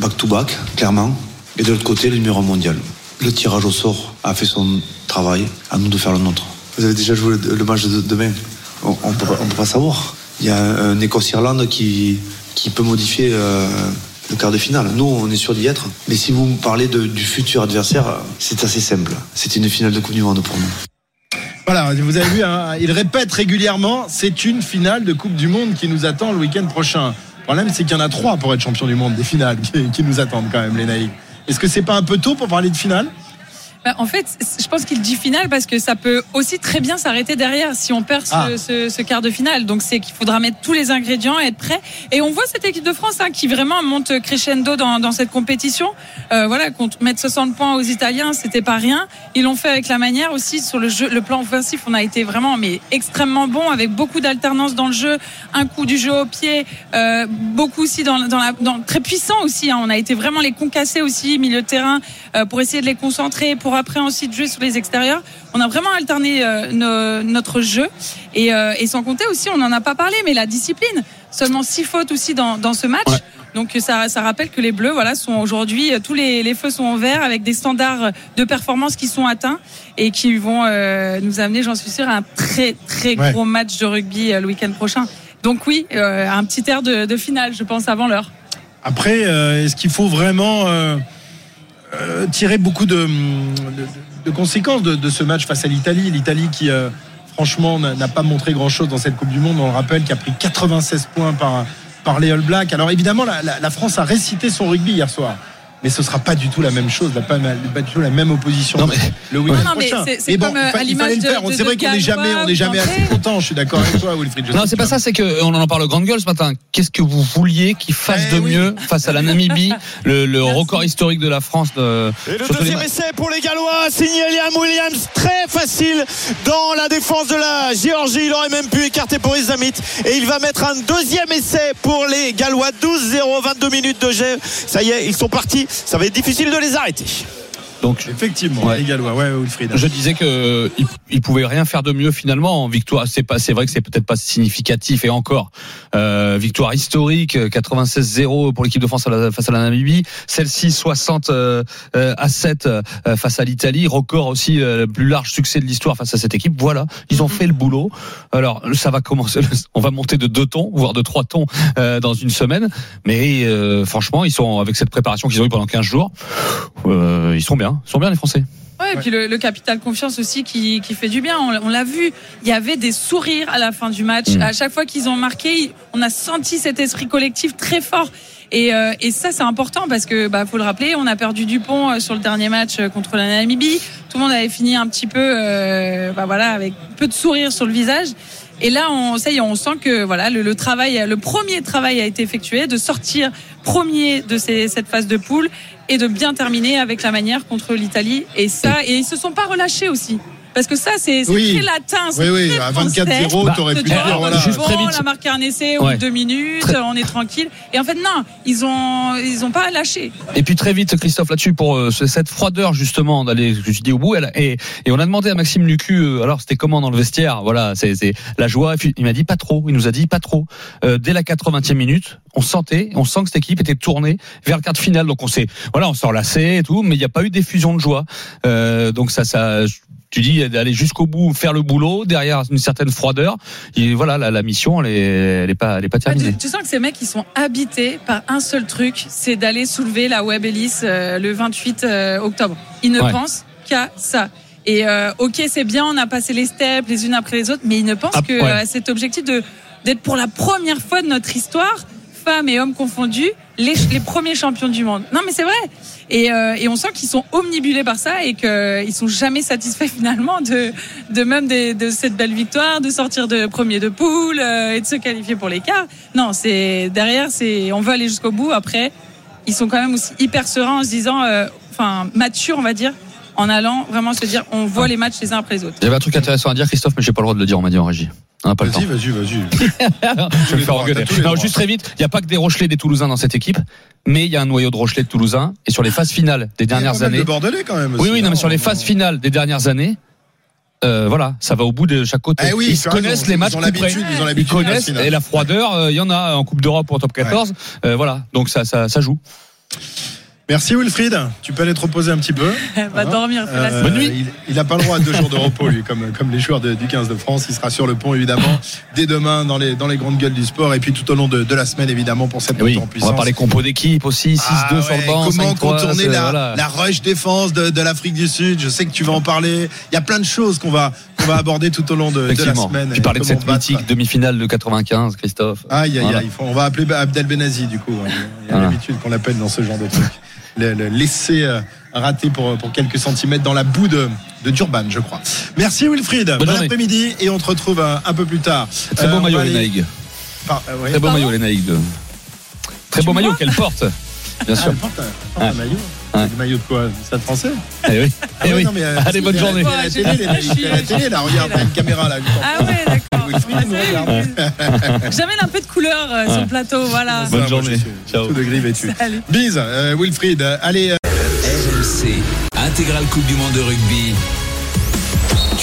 back-to-back, clairement. Et de l'autre côté, le numéro mondial. Le tirage au sort a fait son travail, à nous de faire le nôtre. Vous avez déjà joué le, match de demain On ne peut, pas- savoir. Il y a un, Écosse-Irlande qui, peut modifier euh, le quart de finale. Nous, on est sûr d'y être. Mais si vous me parlez de- du futur adversaire, c'est assez simple. C'est une finale de Coupe du Monde pour nous.
Voilà, vous avez vu, hein, il répète régulièrement, c'est une finale de Coupe du Monde qui nous attend le week-end prochain. Le problème, c'est qu'il y en a trois pour être champion du monde, des finales qui, nous attendent quand même, les naïfs. Est-ce que c'est pas un peu tôt pour parler de finale?
Bah, en fait, je pense qu'il dit finale parce que ça peut aussi très bien s'arrêter derrière si on perd ce,
Ah.
ce- ce quart de finale. Donc c'est qu'il faudra mettre tous les ingrédients et être prêt. Et on voit cette équipe de France hein, qui vraiment monte crescendo dans, dans cette compétition. Euh, voilà, contre mettre 60 points aux Italiens, c'était pas rien. Ils l'ont fait avec la manière aussi sur le jeu, le plan offensif. On a été vraiment mais extrêmement bon avec beaucoup d'alternance dans le jeu, un coup du jeu au pied, euh, beaucoup aussi dans, dans la dans, très puissant aussi. hein. On a été vraiment les concasser aussi milieu de terrain euh, pour essayer de les concentrer, pour après ensuite jouer sur les extérieurs. On a vraiment alterné euh, no- notre jeu et, euh, et sans compter aussi, on n'en a pas parlé, mais la discipline. Seulement six fautes aussi dans, dans ce match. Donc ça, ça rappelle que les Bleus, voilà, sont aujourd'hui euh, tous les, les feux sont au vert avec des standards de performance qui sont atteints et qui vont euh, nous amener, j'en suis sûr, à un très très
Ouais.
gros match de rugby euh, le week-end prochain. Donc oui, euh, un petit air de, de finale, je pense, avant l'heure.
Après, est-ce qu'il faut vraiment euh, tirer beaucoup de, conséquences de, ce match face à l'Italie L'Italie qui, euh, franchement, n'a pas montré grand-chose dans cette Coupe du Monde. On le rappelle, qui a pris 96 points par, par les All Blacks. Alors évidemment, la France a récité son rugby hier soir. Mais ce sera pas du tout la même chose, la- pas, du tout la même opposition le week-end
Non, non, mais
prochain.
c'est- c'est
Et bon,
comme, euh,
il fa-
à
il
l'image
fallait le
de-
faire.
de-
C'est vrai
de
qu'on n'est jamais, on assez content. Je suis d'accord avec toi, Wilfried.
Non, c'est pas ça, c'est que on en parle au grande gueule ce matin. Qu'est-ce que vous vouliez qu'ils fassent
Eh
de mieux face à la Namibie, [laughs] le, le record historique de la France de,
Et le
les
deuxième essai pour les Gallois, signé Liam Williams, très facile dans la défense de la Géorgie. Il aurait même pu écarter Boris Zamit. Et il va mettre un deuxième essai pour les Gallois. 12-0, 22 minutes de jeu. Ça y est, ils sont partis. Ça va être difficile de les arrêter.
Donc
effectivement, les Gallois, ouais, Wilfried.
Je disais que il, il pouvait rien faire de mieux finalement en victoire. C'est pas, c'est vrai que c'est peut-être pas significatif et encore euh, victoire historique, 96-0 pour l'équipe de France face à la Namibie. Celle-ci 60 euh, à 7 euh, face à l'Italie, record aussi le plus large succès de l'histoire face à cette équipe. Voilà, ils ont fait le boulot. Alors ça va commencer, [laughs] on va monter de deux tons, voire de trois tons dans une semaine. Mais franchement, ils sont avec cette préparation qu'ils ont eu pendant 15 jours, ils sont bien, ils sont bien les Français.
Ouais, et puis le, capital confiance aussi qui, qui fait du bien. On, l'a vu, il y avait des sourires à la fin du match. Mm. À chaque fois qu'ils ont marqué, on a senti cet esprit collectif très fort. Et, euh, et ça, c'est important parce que, bah, faut le rappeler, on a perdu Dupont euh, sur le dernier match euh, contre la Namibie. Tout le monde avait fini un petit peu, bah, voilà, avec peu de sourire sur le visage. Et là, on, ça y est, on sent que voilà, le, le, travail, le premier travail a été effectué de sortir premier de ces, cette phase de poule et de bien terminer avec la manière contre l'Italie. Et ça, et ils se sont pas relâchés aussi. Parce que ça, c'est
oui.
très latin.
Oui, oui, à 24-0, bah, t'aurais pu dire, voilà.
Juste très vite. On a marqué un essai ouais. deux minutes, on est tranquille. Et en fait, non, ils ont, ils ont pas lâché.
Et puis très vite, Christophe, là-dessus, pour euh, cette froideur, justement, d'aller, je dis au bout, elle, et, et on a demandé à Maxime Lucu, euh, alors c'était comment dans le vestiaire? Voilà, c'est la joie. Il m'a dit pas trop, il nous a dit pas trop. Euh, dès la 80e minute, on sentait, on sent que cette équipe était tournée vers le quart de finale. Donc on s'est, voilà, on s'est enlacé et tout, mais il n'y a pas eu d'effusion de joie. Euh, donc ça, ça, tu dis d'aller jusqu'au bout, faire le boulot derrière une certaine froideur. Et voilà, la, la mission, elle est, elle est pas, elle est pas terminée.
tu, tu, sens que ces mecs, ils sont habités par un seul truc, c'est d'aller soulever la Web Ellis euh, le 28 euh, octobre. Ils ne
Ouais.
pensent qu'à ça. Et euh, ok, c'est bien, on a passé les steps les unes après les autres, mais ils ne pensent
Ah,
que
ouais.
à cet objectif de d'être pour la première fois de notre histoire, femmes et hommes confondus, les, les premiers champions du monde. Non, mais c'est vrai. Et, euh, et on sent qu'ils sont omnibulés par ça et qu'ils sont jamais satisfaits [laughs] finalement de, de même de cette belle victoire, de sortir de premier de poule euh, et de se qualifier pour l'écart. Non, c'est derrière, c'est on veut aller jusqu'au bout. Après, ils sont quand même aussi hyper sereins en se disant, euh, enfin matures, on va dire, en allant vraiment se dire, on voit les matchs les uns après les autres.
Il y avait un truc intéressant à dire, Christophe, mais j'ai pas le droit de le dire, on m'a dit en régie. On n'a pas le temps.
Vas-y, vas-y, [laughs] vas-y.
Je vais me faire engueuler. Non, juste très vite, il n'y a pas que des Rochelais, des Toulousains dans cette équipe, mais il y a un noyau de Rochelais de Toulousains. Et sur les phases finales des
Il y a
dernières années.
de Bordelais quand même.
Oui,
aussi,
oui, non,
hein.
mais sur les phases finales des dernières années. euh, voilà, ça va au bout de chaque côté.
Eh oui,
ils connaissent
raison,
les
ils
matchs
ont
coup près.
l'habitude, ils ont l'habitude de la
connaissent et la froideur, euh, il y en a en Coupe d'Europe ou en Top 14. Euh, voilà, donc ça, ça, ça joue.
Merci Wilfried. Tu peux aller te reposer un petit peu. [laughs]
va dormir, fais la
Euh,
sieste.
Il, il a pas le droit à deux jours de repos, lui, comme, comme les joueurs de- du 15 de France. Il sera sur le pont, évidemment, dès demain dans les, dans les grandes gueules du sport. Et puis tout au long de, de la semaine, évidemment, pour cette montée en
On va parler compo d'équipe aussi, 6-2
Ah
sur
ouais,
le banc.
Comment
5-3,
contourner la,
voilà.
la rush défense de, de l'Afrique du Sud? Je sais que tu vas en parler. Il y a plein de choses qu'on va, qu'on va aborder tout au long de, de la semaine.
Tu parlais de cette mythique demi-finale de 95, Christophe.
Aïe, aïe, aïe. Faut- On va appeler Abdel Benazi, du coup. Il y a
Voilà.
l'habitude qu'on l'appelle dans ce genre de truc. Le, le laisser euh, rater pour, pour quelques centimètres dans la boue de, de Durban, je crois. Merci Wilfried. Bon
journée.
après-midi et on te retrouve un, un peu plus tard.
Très
Euh,
beau
on
maillot, les
aller-
Naïg.
Par- euh, ouais.
Très
Pardon
maillot, les Naïg. de- Très beau maillot qu'elle porte. Bien
Ah,
sûr.
elle porte un, porte un
Ouais.
maillot.
Ouais.
Du maillot de quoi Du Stade français
Eh oui.
Ah
Eh oui.
non, mais, euh,
Allez, bonne journée.
il y a la télé, les Naïg. Il y a la télé, là, regarde, il y a une caméra là.
Ah ouais, d'accord. [laughs] J'amène un peu de couleur euh, sur le plateau, voilà.
Bonne journée. Ciao.
Tout de gris vêtu. Bise, euh, Wilfried. Allez.
RMC, intégrale Coupe du Monde de rugby.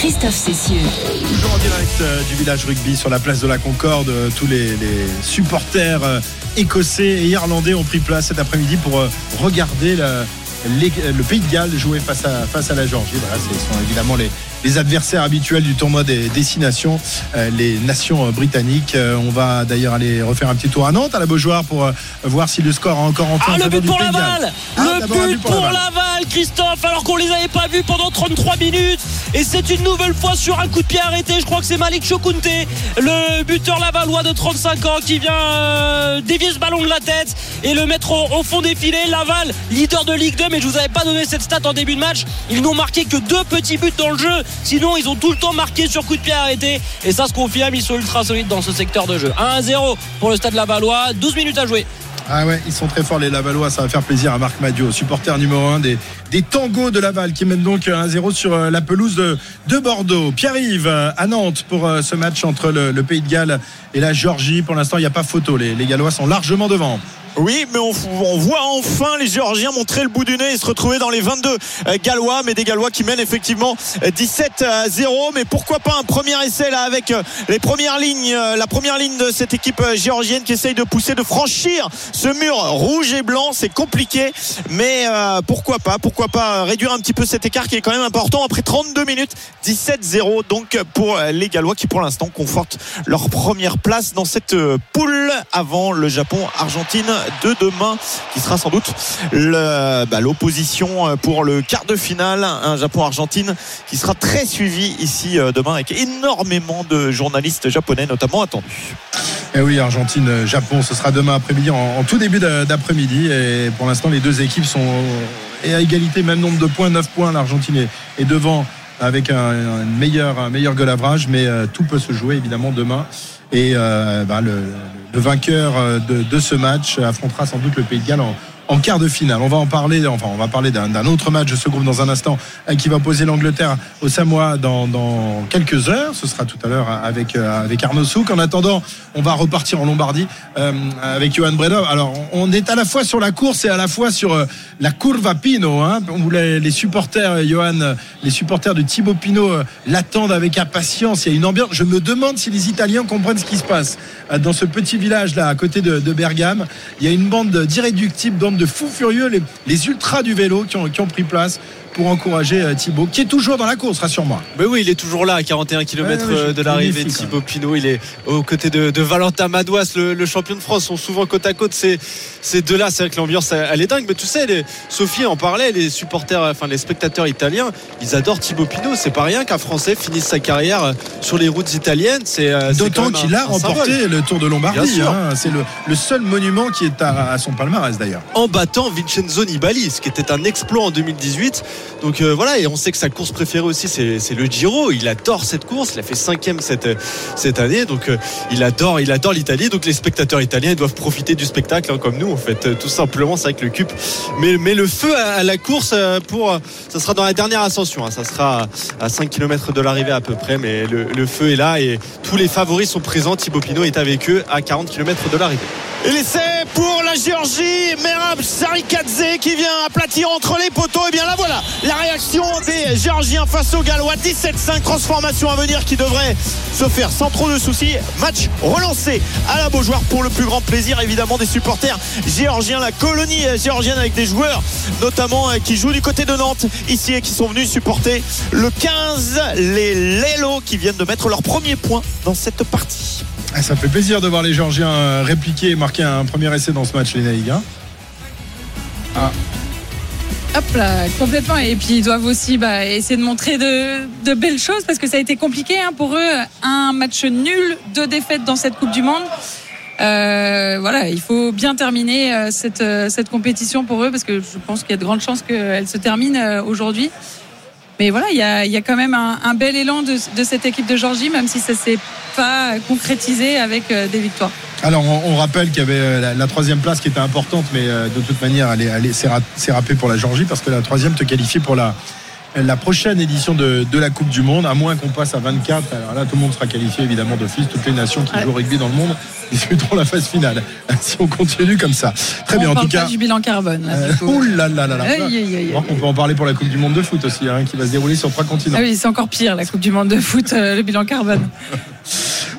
Christophe Cessieux.
Toujours en direct euh, du village rugby sur la place de la Concorde. Euh, Tous les, supporters euh, écossais et irlandais ont pris place cet après-midi pour regarder le pays de Galles jouer face à, face à la Géorgie. Voilà, ce sont évidemment les, les adversaires habituels du tournoi des destinations, euh, les nations britanniques. Euh, on va d'ailleurs aller refaire un petit tour à Nantes, à la Beaujoire, pour euh, voir si le score a encore entré
Ah,
en
le but pour. Laval
Ah,
Le but pour
Laval.
Laval, Christophe, alors qu'on les avait pas vus pendant 33 minutes. Et c'est une nouvelle fois sur un coup de pied arrêté. Je crois que c'est Malik Chokunte, le buteur lavallois de 35 ans, qui vient euh, dévier ce ballon de la tête et le mettre au, au fond des filets. Laval, leader de Ligue 2, mais je vous avais pas donné cette stat en début de match. Ils n'ont marqué que deux petits buts dans le jeu. Sinon, ils ont tout le temps marqué sur coup de pied arrêté. Et ça se confirme, ils sont ultra solides dans ce secteur de jeu. 1-0 pour le stade lavallois, 12 minutes à jouer.
Ah ouais, ils sont très forts les Lavallois, ça va faire plaisir à Marc Madio, supporter numéro 1 des, des tangos de Laval qui mènent donc 1-0 sur euh, la pelouse de, de Bordeaux. Pierre-Yves euh, à Nantes pour euh, ce match entre le, Pays de Galles et la Géorgie. Pour l'instant, il n'y a pas photo, les Gallois sont largement devant.
Oui, mais on, voit enfin les Géorgiens montrer le bout du nez et se retrouver dans les 22 euh, Gallois, mais des Gallois qui mènent effectivement 17 à 0. Mais pourquoi pas un premier essai là avec euh, les premières lignes, euh, la première ligne de cette équipe géorgienne qui essaye de pousser, de franchir ce mur rouge et blanc. C'est compliqué, mais pourquoi pas, pourquoi pas réduire un petit peu cet écart qui est quand même important après 32 minutes, 17-0 donc pour les Gallois qui pour l'instant confortent leur première place dans cette poule avant le Japon, Argentine de demain, qui sera sans doute bah, l'opposition pour le quart de finale, un Japon-Argentine qui sera très suivi ici euh, demain avec énormément de journalistes japonais notamment attendus.
Et eh oui, Argentine-Japon, ce sera demain après-midi, en, tout début d'après-midi. Et pour l'instant, les deux équipes sont à égalité, même nombre de points, 9 points. L'Argentine est, devant avec un, meilleur, un meilleur mais euh, tout peut se jouer évidemment demain. Et euh, bah, le, vainqueur euh, de, ce match affrontera sans doute le Pays de Galles en quart de finale. On va en parler, enfin, on va parler d'un autre match de ce groupe dans un instant euh, qui va poser l'Angleterre au Samoa dans, quelques heures. Ce sera tout à l'heure avec, euh, avec Arnaud Souk. En attendant, on va repartir en Lombardie euh, avec Johan Bredov. Alors, on est à la fois sur la course et à la fois sur la Curva Pino, hein, où les, supporters, Johan, les supporters de Thibaut Pinot l'attendent avec impatience. Il y a une ambiance. Je me demande si les Italiens comprennent ce qui se passe dans ce petit village là à côté de, de Bergame. Il y a une bande d'irréductibles, bande de fous furieux, les, ultras du vélo qui ont pris place pour encourager euh, Thibaut, qui est toujours dans la course, rassure-moi.
Mais oui, il est toujours là à 41 km euh, de l'arrivée. Thibaut Pinot, il est aux côtés de, Valentin Madouas, le, champion de France, sont souvent côte à côte. Ces, ces deux-là, c'est vrai que l'ambiance, elle est dingue. Mais tu sais, Sophie en parlait, les supporters, enfin les spectateurs italiens, ils adorent Thibaut Pinot. C'est pas rien qu'un Français finisse sa carrière euh, sur les routes italiennes. C'est
d'autant qu'il a remporté le Tour de Lombardie. Hein. C'est le, seul monument qui est à, à son palmarès d'ailleurs.
En battant Vincenzo Nibali, ce qui était un exploit en 2018. Donc euh, voilà, et on sait que sa course préférée aussi, c'est le Giro. Il adore cette course. Il a fait cinquième cette, cette année. Donc euh, il adore, il adore l'Italie. Donc les spectateurs italiens doivent profiter du spectacle, hein, comme nous, en fait. Euh, tout simplement, c'est avec le CUP. Mais, le feu à, la course, pour, ça sera dans la dernière ascension. Hein. Ça sera à 5 km de l'arrivée à peu près. Mais le, feu est là et tous les favoris sont présents. Thibaut Pinot est avec eux à 40 km de l'arrivée.
Et l'essai pour la Géorgie, Merab Sarikadze qui vient aplatir entre les poteaux. Et bien là voilà, la réaction des Géorgiens face aux Gallois. 17-5, transformation à venir qui devrait se faire sans trop de soucis. Match relancé à la Beaujoire pour le plus grand plaisir évidemment des supporters géorgiens. La colonie géorgienne avec des joueurs notamment euh, qui jouent du côté de Nantes ici et qui sont venus supporter le 15, les Lelo qui viennent de mettre leur premier point dans cette partie.
Ah, ça fait plaisir de voir les Georgiens euh, répliquer et marquer un premier essai dans ce match, les Naïgas. Hein.
Ah. Hop là, complètement. Et puis ils doivent aussi bah, essayer de montrer de, belles choses parce que ça a été compliqué hein, pour eux. Un match nul, deux défaites dans cette Coupe du Monde. Euh, voilà, il faut bien terminer euh, cette, cette compétition pour eux parce que je pense qu'il y a de grandes chances qu'elle se termine aujourd'hui. Mais voilà, il y a, y a, quand même un, bel élan de, de, cette équipe de Georgie, même si ça s'est pas concrétisé avec euh, des victoires.
Alors, on, rappelle qu'il y avait euh, la, troisième place qui était importante, mais euh, de toute manière, elle, elle, c'est râpé pour la Georgie parce que la troisième te qualifie pour la, la prochaine édition de, la Coupe du Monde, à moins qu'on passe à 24. Alors là, tout le monde sera qualifié évidemment d'office. Toutes les nations qui jouent au rugby dans le monde disputeront la phase finale. [laughs] si on continue comme ça. Très bien,
en
tout cas.
du bilan carbone.
Là, là là là là. on peut en parler pour la Coupe du Monde de foot aussi, hein, qui va se dérouler sur trois continents.
Ah oui, c'est encore pire la Coupe du Monde de foot, euh, le bilan carbone. [laughs]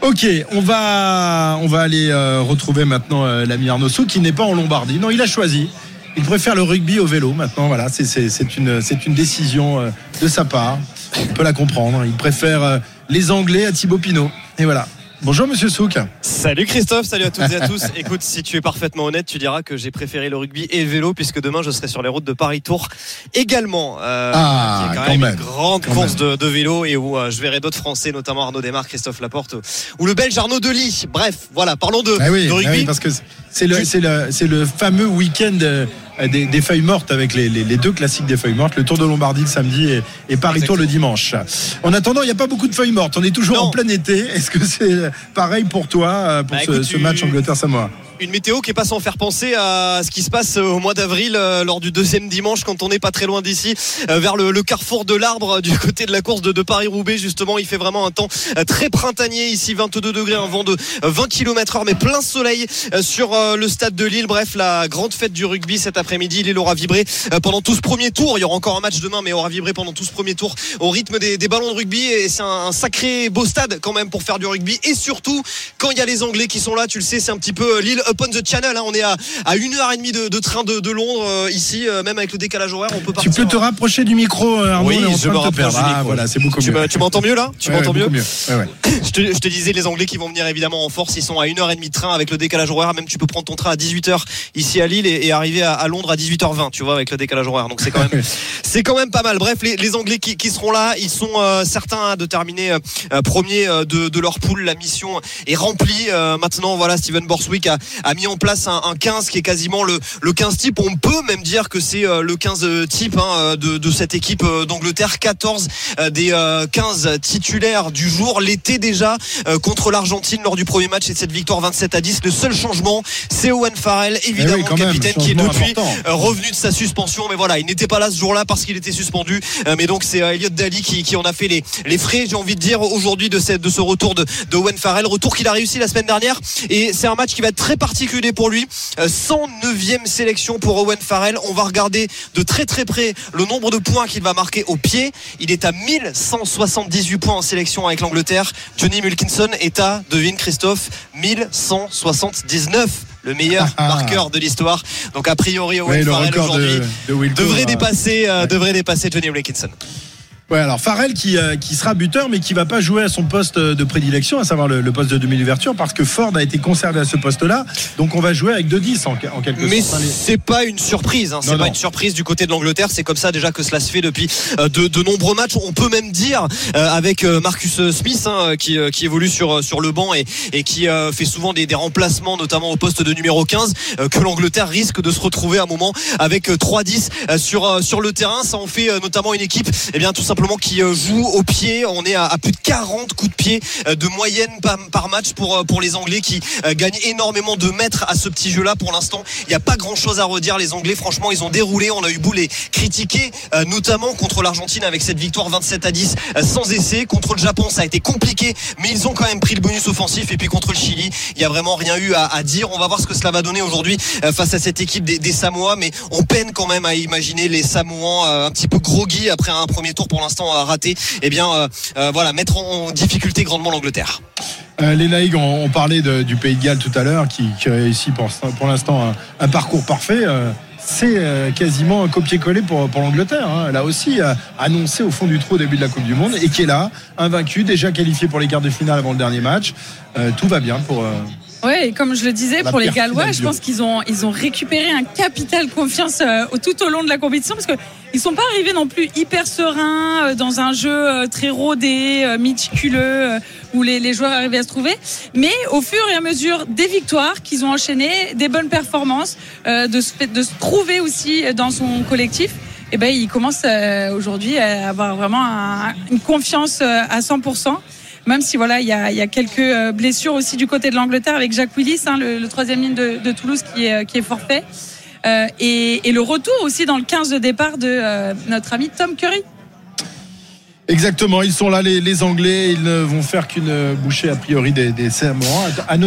Ok, on va, on va aller euh, retrouver maintenant euh, l'ami Arnaud Sou qui n'est pas en Lombardie. Non, il a choisi il préfère le rugby au vélo maintenant. Voilà, c'est une, une décision de sa part. On peut la comprendre. Il préfère les Anglais à Thibaut Pinot. Et voilà. Bonjour Monsieur Souk.
Salut Christophe, salut à toutes et à tous. [laughs] Écoute, si tu es parfaitement honnête, tu diras que j'ai préféré le rugby et le vélo puisque demain je serai sur les routes de Paris Tour également.
Euh, ah, qui est quand, même, une
grande course de, vélo et où euh, je verrai d'autres Français, notamment Arnaud Desmar, Christophe Laporte ou le Belge Arnaud Delis. Bref, voilà, parlons de,
ah oui,
de rugby. Ah
oui, parce que c'est le, le, le, fameux week-end. Euh, des, feuilles mortes avec les, deux classiques des feuilles mortes, le Tour de Lombardie le samedi et, Paris Tour le dimanche. En attendant, il n'y a pas beaucoup de feuilles mortes. On est toujours en plein été. Est-ce que c'est pareil pour toi, euh, pour bah, ce, match Angleterre-Samoa?
Une météo qui est pas sans faire penser à ce qui se passe au mois d'avril euh, lors du deuxième dimanche quand on n'est pas très loin d'ici euh, vers le, carrefour de l'arbre du [laughs] côté de la course de, Paris-Roubaix. Justement il fait vraiment un temps euh, très printanier ici 22 degrés un vent de 20 km heure mais plein soleil euh, sur euh, le stade de Lille. Bref la grande fête du rugby cet après-midi. Lille aura vibré euh, pendant tout ce premier tour. Il y aura encore un match demain mais aura vibré pendant tout ce premier tour au rythme des, ballons de rugby. Et c'est un, sacré beau stade quand même pour faire du rugby. Et surtout quand il y a les Anglais qui sont là tu le sais c'est un petit peu euh, Lille up on the channel hein. on est à, à une heure et demie de, de train de, de Londres euh, ici euh, même avec le décalage horaire on peut
Tu peux te rapprocher du micro, euh, Arnaud,
oui, je me rapproche
Ah,
micro.
voilà, c'est beaucoup
tu
mieux.
me- tu m'entends mieux là Tu
Ouais,
m'entends
ouais,
mieux
beaucoup Ouais, ouais. [coughs]
je te, je te disais les Anglais qui vont venir évidemment en force ils sont à 1h30 de train avec le décalage horaire même tu peux prendre ton train à 18h ici à Lille et, et arriver à, à Londres à 18h20 tu vois avec le décalage horaire donc c'est quand même [laughs] c'est quand même pas mal bref les, les Anglais qui, qui seront là ils sont euh, certains de terminer euh, de, de leur poule la mission est remplie Euh, maintenant voilà Steven Borswick a, a mis en place un, un 15 qui est quasiment le, le 15 type. On peut même dire que c'est euh, le 15 type hein, de, de cette équipe euh, d'Angleterre. 14 euh, des euh, 15 titulaires du jour. L'été déjà euh, contre l'Argentine lors du premier match et cette victoire 27 à 10 le seul changement c'est Owen Farrell évidemment
Eh oui, quand même,
capitaine qui est depuis
important.
euh, revenu de sa suspension. Mais voilà il n'était pas là ce jour-là parce qu'il était suspendu. Euh, mais donc c'est euh, Elliot Daly qui, qui en a fait les, les frais j'ai envie de dire aujourd'hui de, cette- de ce retour de, de Owen Farrell. Retour qu'il a réussi la semaine dernière. Et c'est un match qui va être très particulier pour lui. Euh, 109e sélection pour Owen Farrell. On va regarder de très très près le nombre de points qu'il va marquer au pied. Il est à 1178 points en sélection avec l'Angleterre. Johnny Wilkinson est à devine Christophe 1179 le meilleur marqueur de l'histoire. Donc a priori Owen
Ouais,
Farrell
de, de
devrait
euh,
dépasser euh, devrait dépasser Johnny Wilkinson
Ouais, alors Farrell qui, euh, qui sera buteur, mais qui va pas jouer à son poste de prédilection, à savoir le, le poste de demi-ouverture, parce que Ford a été conservé à ce poste-là. Donc on va jouer avec 2-10 en, en quelque
Mais
sorte. les-
c'est pas une surprise, hein. c'est pas une surprise du côté de l'Angleterre. C'est comme ça déjà que cela se fait depuis euh, de, de nombreux matchs. On peut même dire euh, avec euh, Marcus Smith hein, qui, euh, qui évolue sur euh, sur le banc et, et qui euh, fait souvent des, des remplacements, notamment au poste de numéro 15, euh, que l'Angleterre risque de se retrouver à un moment avec euh, 3-10 euh, sur euh, sur le terrain. Ça en fait euh, notamment une équipe, eh bien tout simplement qui euh, joue au pied. On est à, plus de 40 coups de pied euh, de moyenne par, match pour euh, pour les Anglais qui euh, gagnent énormément de mètres à ce petit jeu-là. Pour l'instant, il n'y a pas grand-chose à redire. Les Anglais, franchement, ils ont déroulé. On a eu beau les critiquer, euh, notamment contre l'Argentine avec cette victoire 27 à 10 euh, sans essai. Contre le Japon, ça a été compliqué, mais ils ont quand même pris le bonus offensif. Et puis contre le Chili, il n'y a vraiment rien eu à, dire. On va voir ce que cela va donner aujourd'hui euh, face à cette équipe des, des Samoa, mais on peine quand même à imaginer les Samoans euh, un petit peu groggy après un premier tour pour l'instant raté. Eh bien, euh, euh, voilà, mettre en difficulté grandement l'Angleterre.
Euh, les Naïgs, on, on parlait du Pays de Galles tout à l'heure, qui, qui réussit pour, l'instant un, parcours parfait. c'est quasiment un copier-coller pour, l'Angleterre. hein. A aussi annoncé au fond du trou au début de la Coupe du Monde et qui est là, invaincu, déjà qualifié pour les quarts de finale avant le dernier match. Tout va bien pour.
Ouais, et comme je le disais,
La
pour les Gallois, je pense qu'ils ont, ils ont récupéré un capital confiance euh, tout au long de la compétition parce que ils sont pas arrivés non plus hyper sereins euh, dans un jeu euh, très rodé, euh, méticuleux, euh, où les, les joueurs arrivaient à se trouver. Mais au fur et à mesure des victoires qu'ils ont enchaînées, des bonnes performances, euh, de, se, fait- de se trouver aussi dans son collectif. Et ben, il commence euh, aujourd'hui à avoir vraiment un- une confiance euh, à 100%. Même si voilà, il y a, y a quelques euh, blessures aussi du côté de l'Angleterre avec Jacques Willis, hein, le, le troisième ligne de, de Toulouse qui est, qui est forfait. Euh, et, et le retour aussi dans le 15 de départ de euh, notre ami Tom Curry.
Exactement, ils sont là, les, les Anglais. Ils ne vont faire qu'une bouchée a priori des, des Samoa.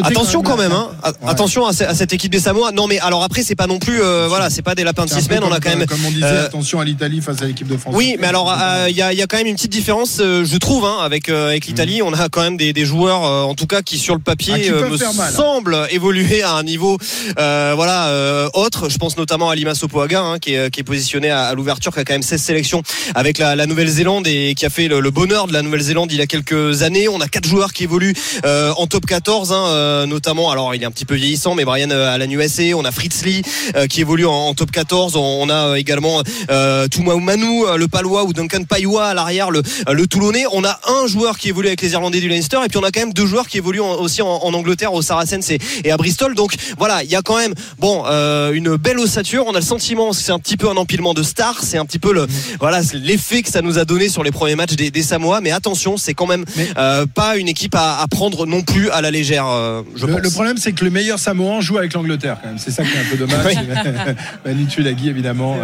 Attention quand même, hein. Attention à, ce- à cette équipe des Samoa. Non mais alors après c'est pas non plus, euh, voilà, c'est pas des lapins de six semaines. On a quand même.
Comme on disait,
euh,
attention à l'Italie face à l'équipe de France.
Oui, mais alors euh, il y, a, il y a quand même une petite différence, euh, je trouve, hein, avec euh, avec l'Italie. On a quand même des, des joueurs, euh, en tout cas, qui sur le
Ah,
papier euh,
peuvent
me
mal.
semblent évoluer à un niveau, euh, voilà, euh, autre. Je pense notamment à Lima Sopoaga, hein, qui, est, qui est positionné à, à l'ouverture, qui a quand même 16 sélections avec la, la Nouvelle-Zélande et qui a fait le, le bonheur de la Nouvelle-Zélande il y a quelques années. On a quatre joueurs qui évoluent euh, en top 14, hein, euh, notamment. Alors il est un petit peu vieillissant, mais Brian euh, Alan USA. On a Fritz Lee euh, qui évolue en, en top 14. On, on a euh, également euh, Toumou Manu, le Palois ou Duncan Paiwa à l'arrière, le, le Toulonnais. On a un joueur qui évolue avec les Irlandais du Leinster et puis on a quand même deux joueurs qui évoluent en- aussi en, en Angleterre, au Saracens et, et à Bristol. Donc voilà, il y a quand même bon une belle ossature. On a le sentiment c'est un petit peu un empilement de stars. C'est un petit peu le voilà l'effet que ça nous a donné sur les premiers matchs
match des, des Samoa. Mais attention, c'est quand même euh, pas une équipe à, à, prendre non plus à la légère. Euh, je
le,
pense.
le, problème, c'est que le meilleur Samoan joue avec l'Angleterre. Quand même, c'est ça qui est un peu dommage. [laughs] Manu Tulagi, évidemment.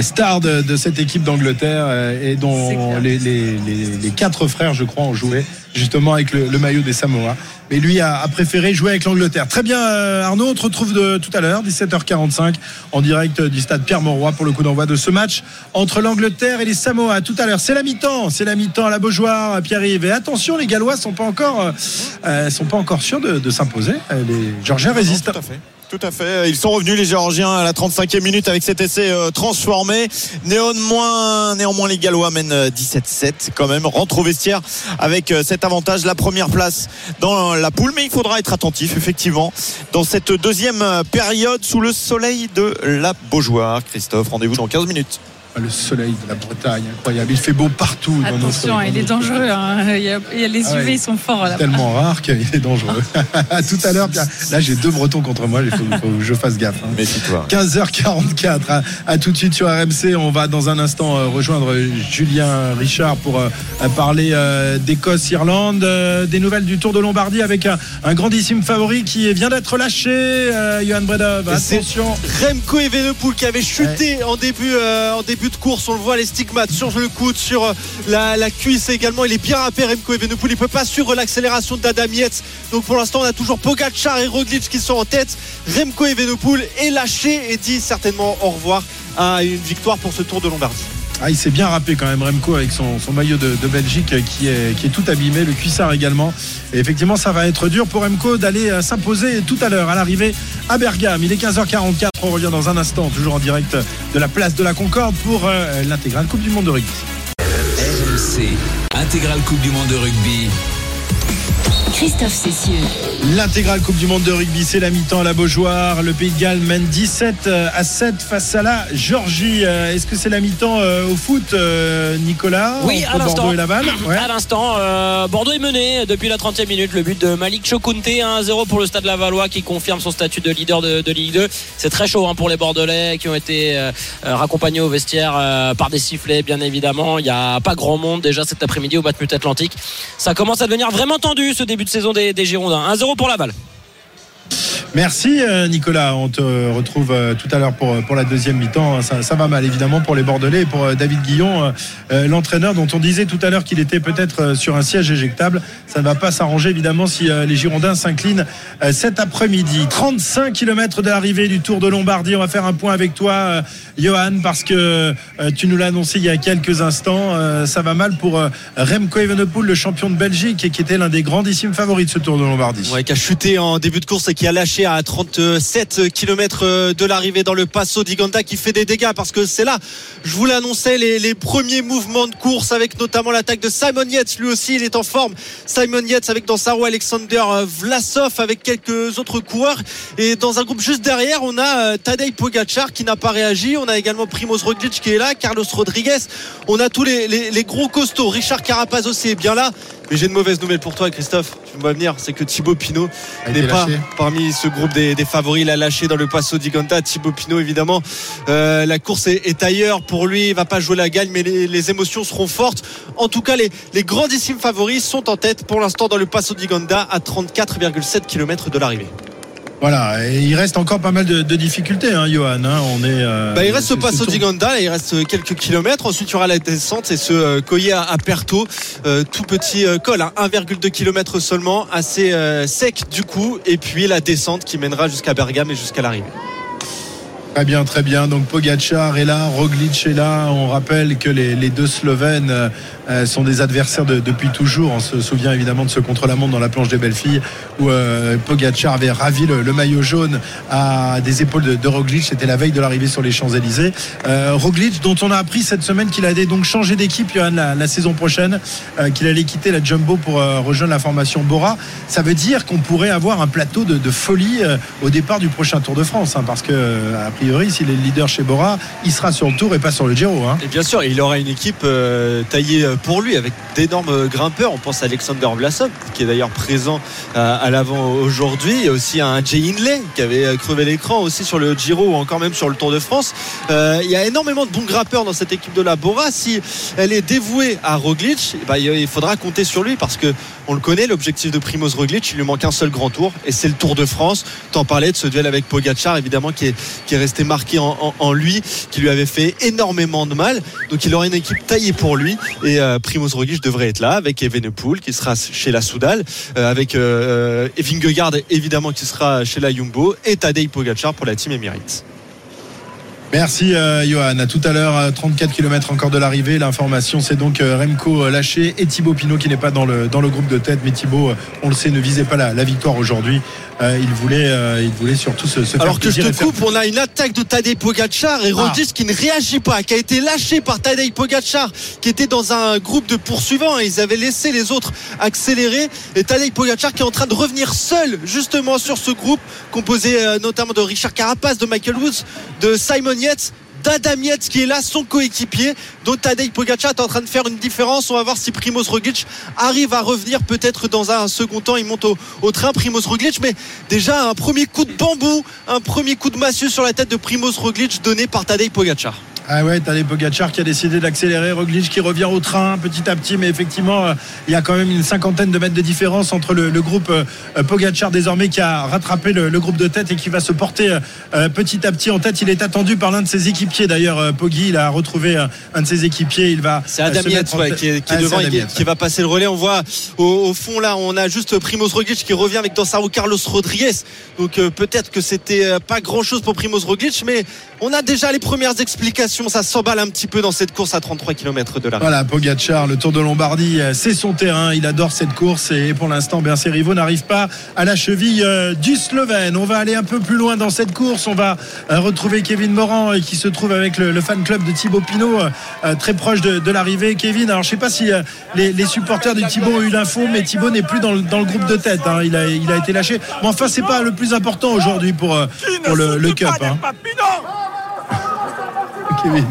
Star de, de, cette équipe d'Angleterre et dont les, les, les, les, quatre frères, je crois, ont joué justement avec le, le maillot des Samoa. Mais lui a, a préféré jouer avec l'Angleterre. Très bien, Arnaud. On te retrouve de, tout à l'heure, 17h45, en direct du stade Pierre-Mauroy pour le coup d'envoi de ce match entre l'Angleterre et les Samoa. Tout à l'heure, c'est la mi-temps, c'est la mi-temps à la Beaujoire, Pierre-Yves. Et attention, les Gallois sont pas encore, euh, sont pas encore sûrs de, de s'imposer. Les Georgiens résistent.
Tout à fait. Tout à fait. Ils sont revenus les Géorgiens à la 35e minute avec cet essai euh, transformé. Néanmoins, néanmoins les Gallois mènent 17-7 quand même. Rentrent au vestiaire avec euh, cet avantage, la première place dans la poule. Mais il faudra être attentif effectivement dans cette deuxième période sous le soleil de la Beaujoire. Christophe, rendez-vous dans 15 minutes
le soleil de la Bretagne, incroyable. Il fait beau partout.
Attention,
dans notre,
il est dangereux. Hein. Il, y a, il y a les UV, ah ouais, sont forts.
C'est tellement rare qu'il est dangereux. [laughs] Tout à l'heure, là, j'ai deux Bretons contre moi. Il faut, faut que je fasse gaffe. Hein.
Méfie-toi.
15h44. À, à, tout de suite sur RMC. On va dans un instant euh, rejoindre Julien Richard pour euh, parler euh, d'Écosse-Irlande. des nouvelles du Tour de Lombardie avec un, un grandissime favori qui vient d'être lâché. Johan Bredov, attention.
Remco Evenepoel qui avait chuté ouais. en début, en début de course, on le voit les stigmates sur le coude, sur la, la cuisse également. Il est bien râpé Remco Evenepoel. Il peut pas suivre l'accélération d'Adam Yates. Donc pour l'instant, on a toujours Pogacar et Roglic qui sont en tête. Remco Evenepoel est lâché et dit certainement au revoir à une victoire pour ce Tour de Lombardie.
Ah, il s'est bien râpé quand même Remco avec son, maillot de, Belgique qui est, qui est tout abîmé, le cuissard également. Et effectivement, ça va être dur pour Remco d'aller s'imposer tout à l'heure à l'arrivée à Bergame. Il est 15h44, on revient dans un instant, toujours en direct de la place de la Concorde pour euh, l'intégrale Coupe du Monde de rugby.
RMC, intégrale Coupe du Monde de rugby.
Christophe Cessieux.
L'intégrale Coupe du Monde de rugby, c'est la mi-temps à la Beaujoire. Le Pays de Galles mène 17 à 7 face à la Georgie. Est-ce que c'est la mi-temps au foot, Nicolas
Oui, à l'instant.
Bordeaux et Laval [clears throat]
ouais. À l'instant, euh, Bordeaux est mené depuis la 30e minute. Le but de Malik Chokunte, 1-0 pour le Stade Lavallois qui confirme son statut de leader de, de Ligue 2. C'est très chaud hein, pour les Bordelais qui ont été euh, raccompagnés au vestiaire euh, par des sifflets, bien évidemment. Il n'y a pas grand monde déjà cet après-midi au Batmut Atlantique. Ça commence à devenir vraiment tendu ce début de saison des, Girondins. 1-0 pour Laval.
Merci Nicolas, on te retrouve tout à l'heure pour, pour la deuxième mi-temps. Ça, ça, va mal évidemment pour les Bordelais et pour David Guillon, euh, l'entraîneur dont on disait tout à l'heure qu'il était peut-être sur un siège éjectable. Ça ne va pas s'arranger évidemment si euh, les Girondins s'inclinent euh, cet après-midi. 35 km de l'arrivée du Tour de Lombardie. On va faire un point avec toi, Johan, parce que tu nous l'as annoncé il y a quelques instants. ça va mal pour Remco Evenepoel, le champion de Belgique et qui était l'un des grandissimes favoris de ce Tour de Lombardie.
Ouais, qui a chuté en début de course et qui a lâché à 37 km de l'arrivée dans le Passo d'Iganda qui fait des dégâts parce que c'est là, je vous l'annonçais, les, les, premiers mouvements de course avec notamment l'attaque de Simon Yates. Lui aussi, il est en forme. Simon Yates avec dans sa roue Alexander Vlasov avec quelques autres coureurs. Et dans un groupe juste derrière, on a Tadej Pogacar qui n'a pas réagi. On a également Primoz Roglic qui est là, Carlos Rodriguez. On a tous les, les, les gros costauds. Richard Carapaz aussi est bien là. Mais j'ai une mauvaise nouvelle pour toi, Christophe. Tu me vois venir, c'est que Thibaut Pinot n'est pas
lâché.
parmi ce groupe des, des, favoris. Il a lâché dans le Passo d'Iganda. Thibaut Pinot, évidemment, euh, la course est, est, ailleurs pour lui. Il va pas jouer la gagne, mais les, les émotions seront fortes. En tout cas, les, les, grandissimes favoris sont en tête pour l'instant dans le Passo d'Iganda à 34,7 km de l'arrivée.
Voilà, et il reste encore pas mal de, de difficultés, hein, Johan. Hein, on est. Euh,
bah, il reste ce Passo d'Iganda, il reste quelques kilomètres. Ensuite, il y aura la descente et ce euh, Coyer à, à, Perto, euh, tout petit euh, col, hein, 1,2 km seulement, assez sec du coup. Et puis la descente qui mènera jusqu'à Bergame et jusqu'à l'arrivée.
Très bien, très bien. Donc Pogacar est là, Roglic est là. On rappelle que les, les deux Slovènes euh, sont des adversaires de, depuis toujours. On se souvient évidemment de ce contre-la-montre dans la planche des belles filles où euh, Pogacar avait ravi le, le, maillot jaune à des épaules de, de Roglic. C'était la veille de l'arrivée sur les Champs-Élysées. Euh, Roglic, dont on a appris cette semaine qu'il allait donc changer d'équipe la, la, saison prochaine, euh, qu'il allait quitter la Jumbo pour euh, rejoindre la formation Bora. Ça veut dire qu'on pourrait avoir un plateau de, de folie au départ du prochain Tour de France, hein, parce que a priori, s'il est le leader chez Bora, il sera sur le tour et pas sur le Giro. Hein.
Et bien sûr, il aura une équipe euh, taillée pour lui avec d'énormes grimpeurs. On pense à Alexander Vlasov, qui est d'ailleurs présent euh, à l'avant aujourd'hui. Il y a aussi un Jay Hindley qui avait euh, crevé l'écran aussi sur le Giro ou encore même sur le Tour de France. Euh, il y a énormément de bons grimpeurs dans cette équipe de la Bora. Si elle est dévouée à Roglic, eh ben, il faudra compter sur lui parce que on le connaît, l'objectif de Primoz Roglic, il lui manque un seul grand tour et c'est le Tour de France. T'en parlais de ce duel avec Pogacar, évidemment, qui est, qui est resté marqué en, en, lui, qui lui avait fait énormément de mal. Donc il aura une équipe taillée pour lui et euh, Primoz Roglic devrait être là avec Evenepoel qui sera chez la Soudal, euh, avec euh, Vingegaard évidemment qui sera chez la Jumbo et Tadej Pogacar pour la team Emirates.
Merci euh, Johan. À tout à l'heure, 34 km encore de l'arrivée. L'information, c'est donc euh, Remco euh, lâché et Thibaut Pinot qui n'est pas dans le, dans le groupe de tête. Mais Thibaut, on le sait, ne visait pas la, la victoire aujourd'hui. Euh, il, voulait, euh, il voulait surtout se, se
Alors
faire
que je te
faire-
coupe, on a une attaque de Tadej Pogacar et Roglic qui ne réagit pas, qui a été lâché par Tadej Pogacar, qui était dans un groupe de poursuivants et ils avaient laissé les autres accélérer. Et Tadej Pogacar qui est en train de revenir seul justement sur ce groupe composé notamment de Richard Carapace, de Michael Woods, de Simon Yates. Qui est là, son coéquipier. Donc Tadej Pogacar est en train de faire une différence. On va voir si Primoz Roglic arrive à revenir peut-être dans un second temps. Il monte au, au train Primoz Roglic, mais déjà un premier coup de bambou, un premier coup de massue sur la tête de Primoz Roglic donné par Tadej Pogacar.
Ah ouais, t'as les Pogacar qui a décidé d'accélérer, Roglic qui revient au train petit à petit, mais effectivement, euh, il y a quand même une cinquantaine de mètres de différence entre le, le groupe euh, euh, Pogacar désormais qui a rattrapé le, le groupe de tête et qui va se porter petit à petit en tête. Il est attendu par l'un de ses équipiers d'ailleurs, Poggi, il a retrouvé un de ses équipiers, il va.
C'est Adam Yates ouais, qui est, qui est
Ah,
devant et qui, va passer le relais. On voit au, au fond là, on a juste Primoz Roglic qui revient avec dans sa roue Carlos Rodriguez. Donc euh, peut-être que c'était pas grand chose pour Primoz Roglic, mais on a déjà les premières explications. Ça s'emballe un petit peu dans cette course à 33 km de l'arrivée.
Voilà, Pogacar, le Tour de Lombardie, euh, c'est son terrain. Il adore cette course et pour l'instant, bien ses rivaux n'arrivent pas à la cheville euh, du Slovène. On va aller un peu plus loin dans cette course. On va euh, retrouver Kevin Moran euh, qui se trouve avec le, le fan club de Thibaut Pinot, très proche de, de l'arrivée. Kevin, alors je sais pas si les, les supporters de Thibaut ont eu l'info, mais Thibaut n'est plus dans le, dans le groupe de tête. hein. Il, a, il a été lâché. Mais enfin, c'est pas le plus important aujourd'hui pour, pour le, le Cup. hein. Kevin.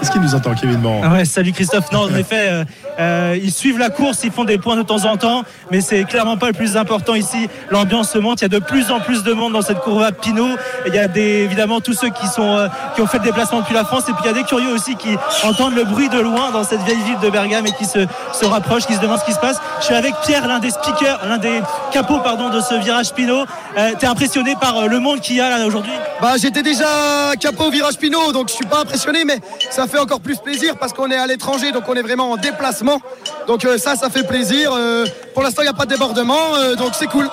Est-ce qu'il nous entend, Kevin Moran
Ah ouais, salut Christophe. Non, en [laughs] effet, euh, ils suivent la course, ils font des points de temps en temps, mais c'est clairement pas le plus important ici. L'ambiance se monte, il y a de plus en plus de monde dans cette courbe à Pinot. Il y a des, évidemment tous ceux qui, sont, euh, qui ont fait le déplacement depuis la France, et puis il y a des curieux aussi qui entendent le bruit de loin dans cette vieille ville de Bergame et qui se, se rapprochent, qui se demandent ce qui se passe. Je suis avec Pierre, l'un des speakers, l'un des capots pardon, de ce virage Pinot. Euh, T'es impressionné par euh, le monde qu'il y a là aujourd'hui?
Bah, j'étais déjà capot au virage Pinot, donc je suis pas impressionné, mais ça fait encore plus plaisir parce qu'on est à l'étranger, donc on est vraiment en déplacement. Donc euh, ça, ça fait plaisir. Euh, pour l'instant, il n'y a pas de débordement, euh, donc c'est cool.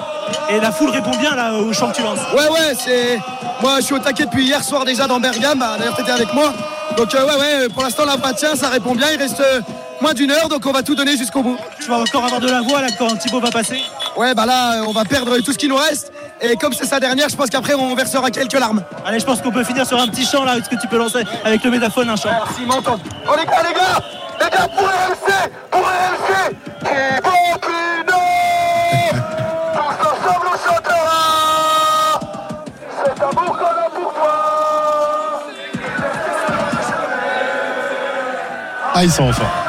Et la foule répond bien là au chant que tu lances
Ouais, ouais, c'est. Moi, je suis au taquet depuis hier soir déjà dans Bergame. Bah, D'ailleurs, t'étais avec moi. Donc, euh, ouais, ouais, pour l'instant, la tient, ça répond bien. Il reste euh, moins d'une heure, donc on va tout donner jusqu'au bout.
Tu vas encore avoir de la voix là quand Thibaut va passer
Ouais, bah là, on va perdre tout ce qui nous reste. Et comme c'est sa dernière, je pense qu'après, on versera quelques larmes.
Allez, je pense qu'on peut finir sur un petit chant là. Est-ce que tu peux lancer avec le mégaphone un chant
Merci, m'entends. Oh les gars, les gars? Les gars, pour RMC Pour RMC Thibaut Pinot Tous ensemble, on chantera Cet amour qu'on a pour toi
Ah, ils sont en forme.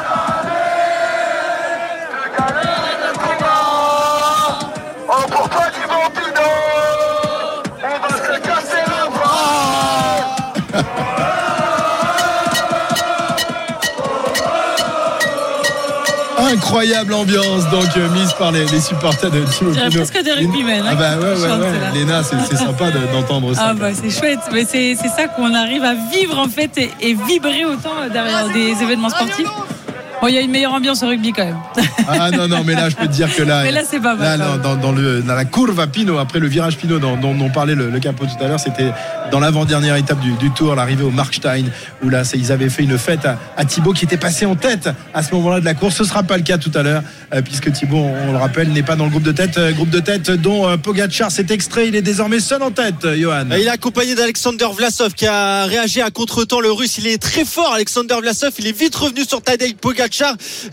Incroyable ambiance donc euh, mise par les, les supporters de
J'ai
Pinot.
presque des rugbymen,
Ah bah ouais ouais. Léna, c'est sympa de- d'entendre ça.
Ah bah c'est chouette, mais c'est c'est ça qu'on arrive à vivre en fait et, et vibrer autant derrière des événements sportifs. Bon, il y a une meilleure ambiance au rugby quand même.
Ah non non mais là je peux te dire que là
Mais là, c'est pas mal,
là, dans, dans- dans le dans la courbe à Pinot après le virage Pinot dont, dont, dont parlait le, le capot tout à l'heure c'était dans l'avant-dernière étape du, du tour l'arrivée au Markstein où là ils avaient fait une fête à, à Thibaut qui était passé en tête à ce moment-là de la course ce sera pas le cas tout à l'heure euh, puisque Thibaut on, on le rappelle n'est pas dans le groupe de tête euh, groupe de tête dont euh, Pogacar s'est extrait il est désormais seul en tête euh, Johan
Il est accompagné d'Alexander Vlasov qui a réagi à contre-temps le russe. Il est très fort, Alexander Vlasov. Il est vite revenu sur Tadej Pogacar.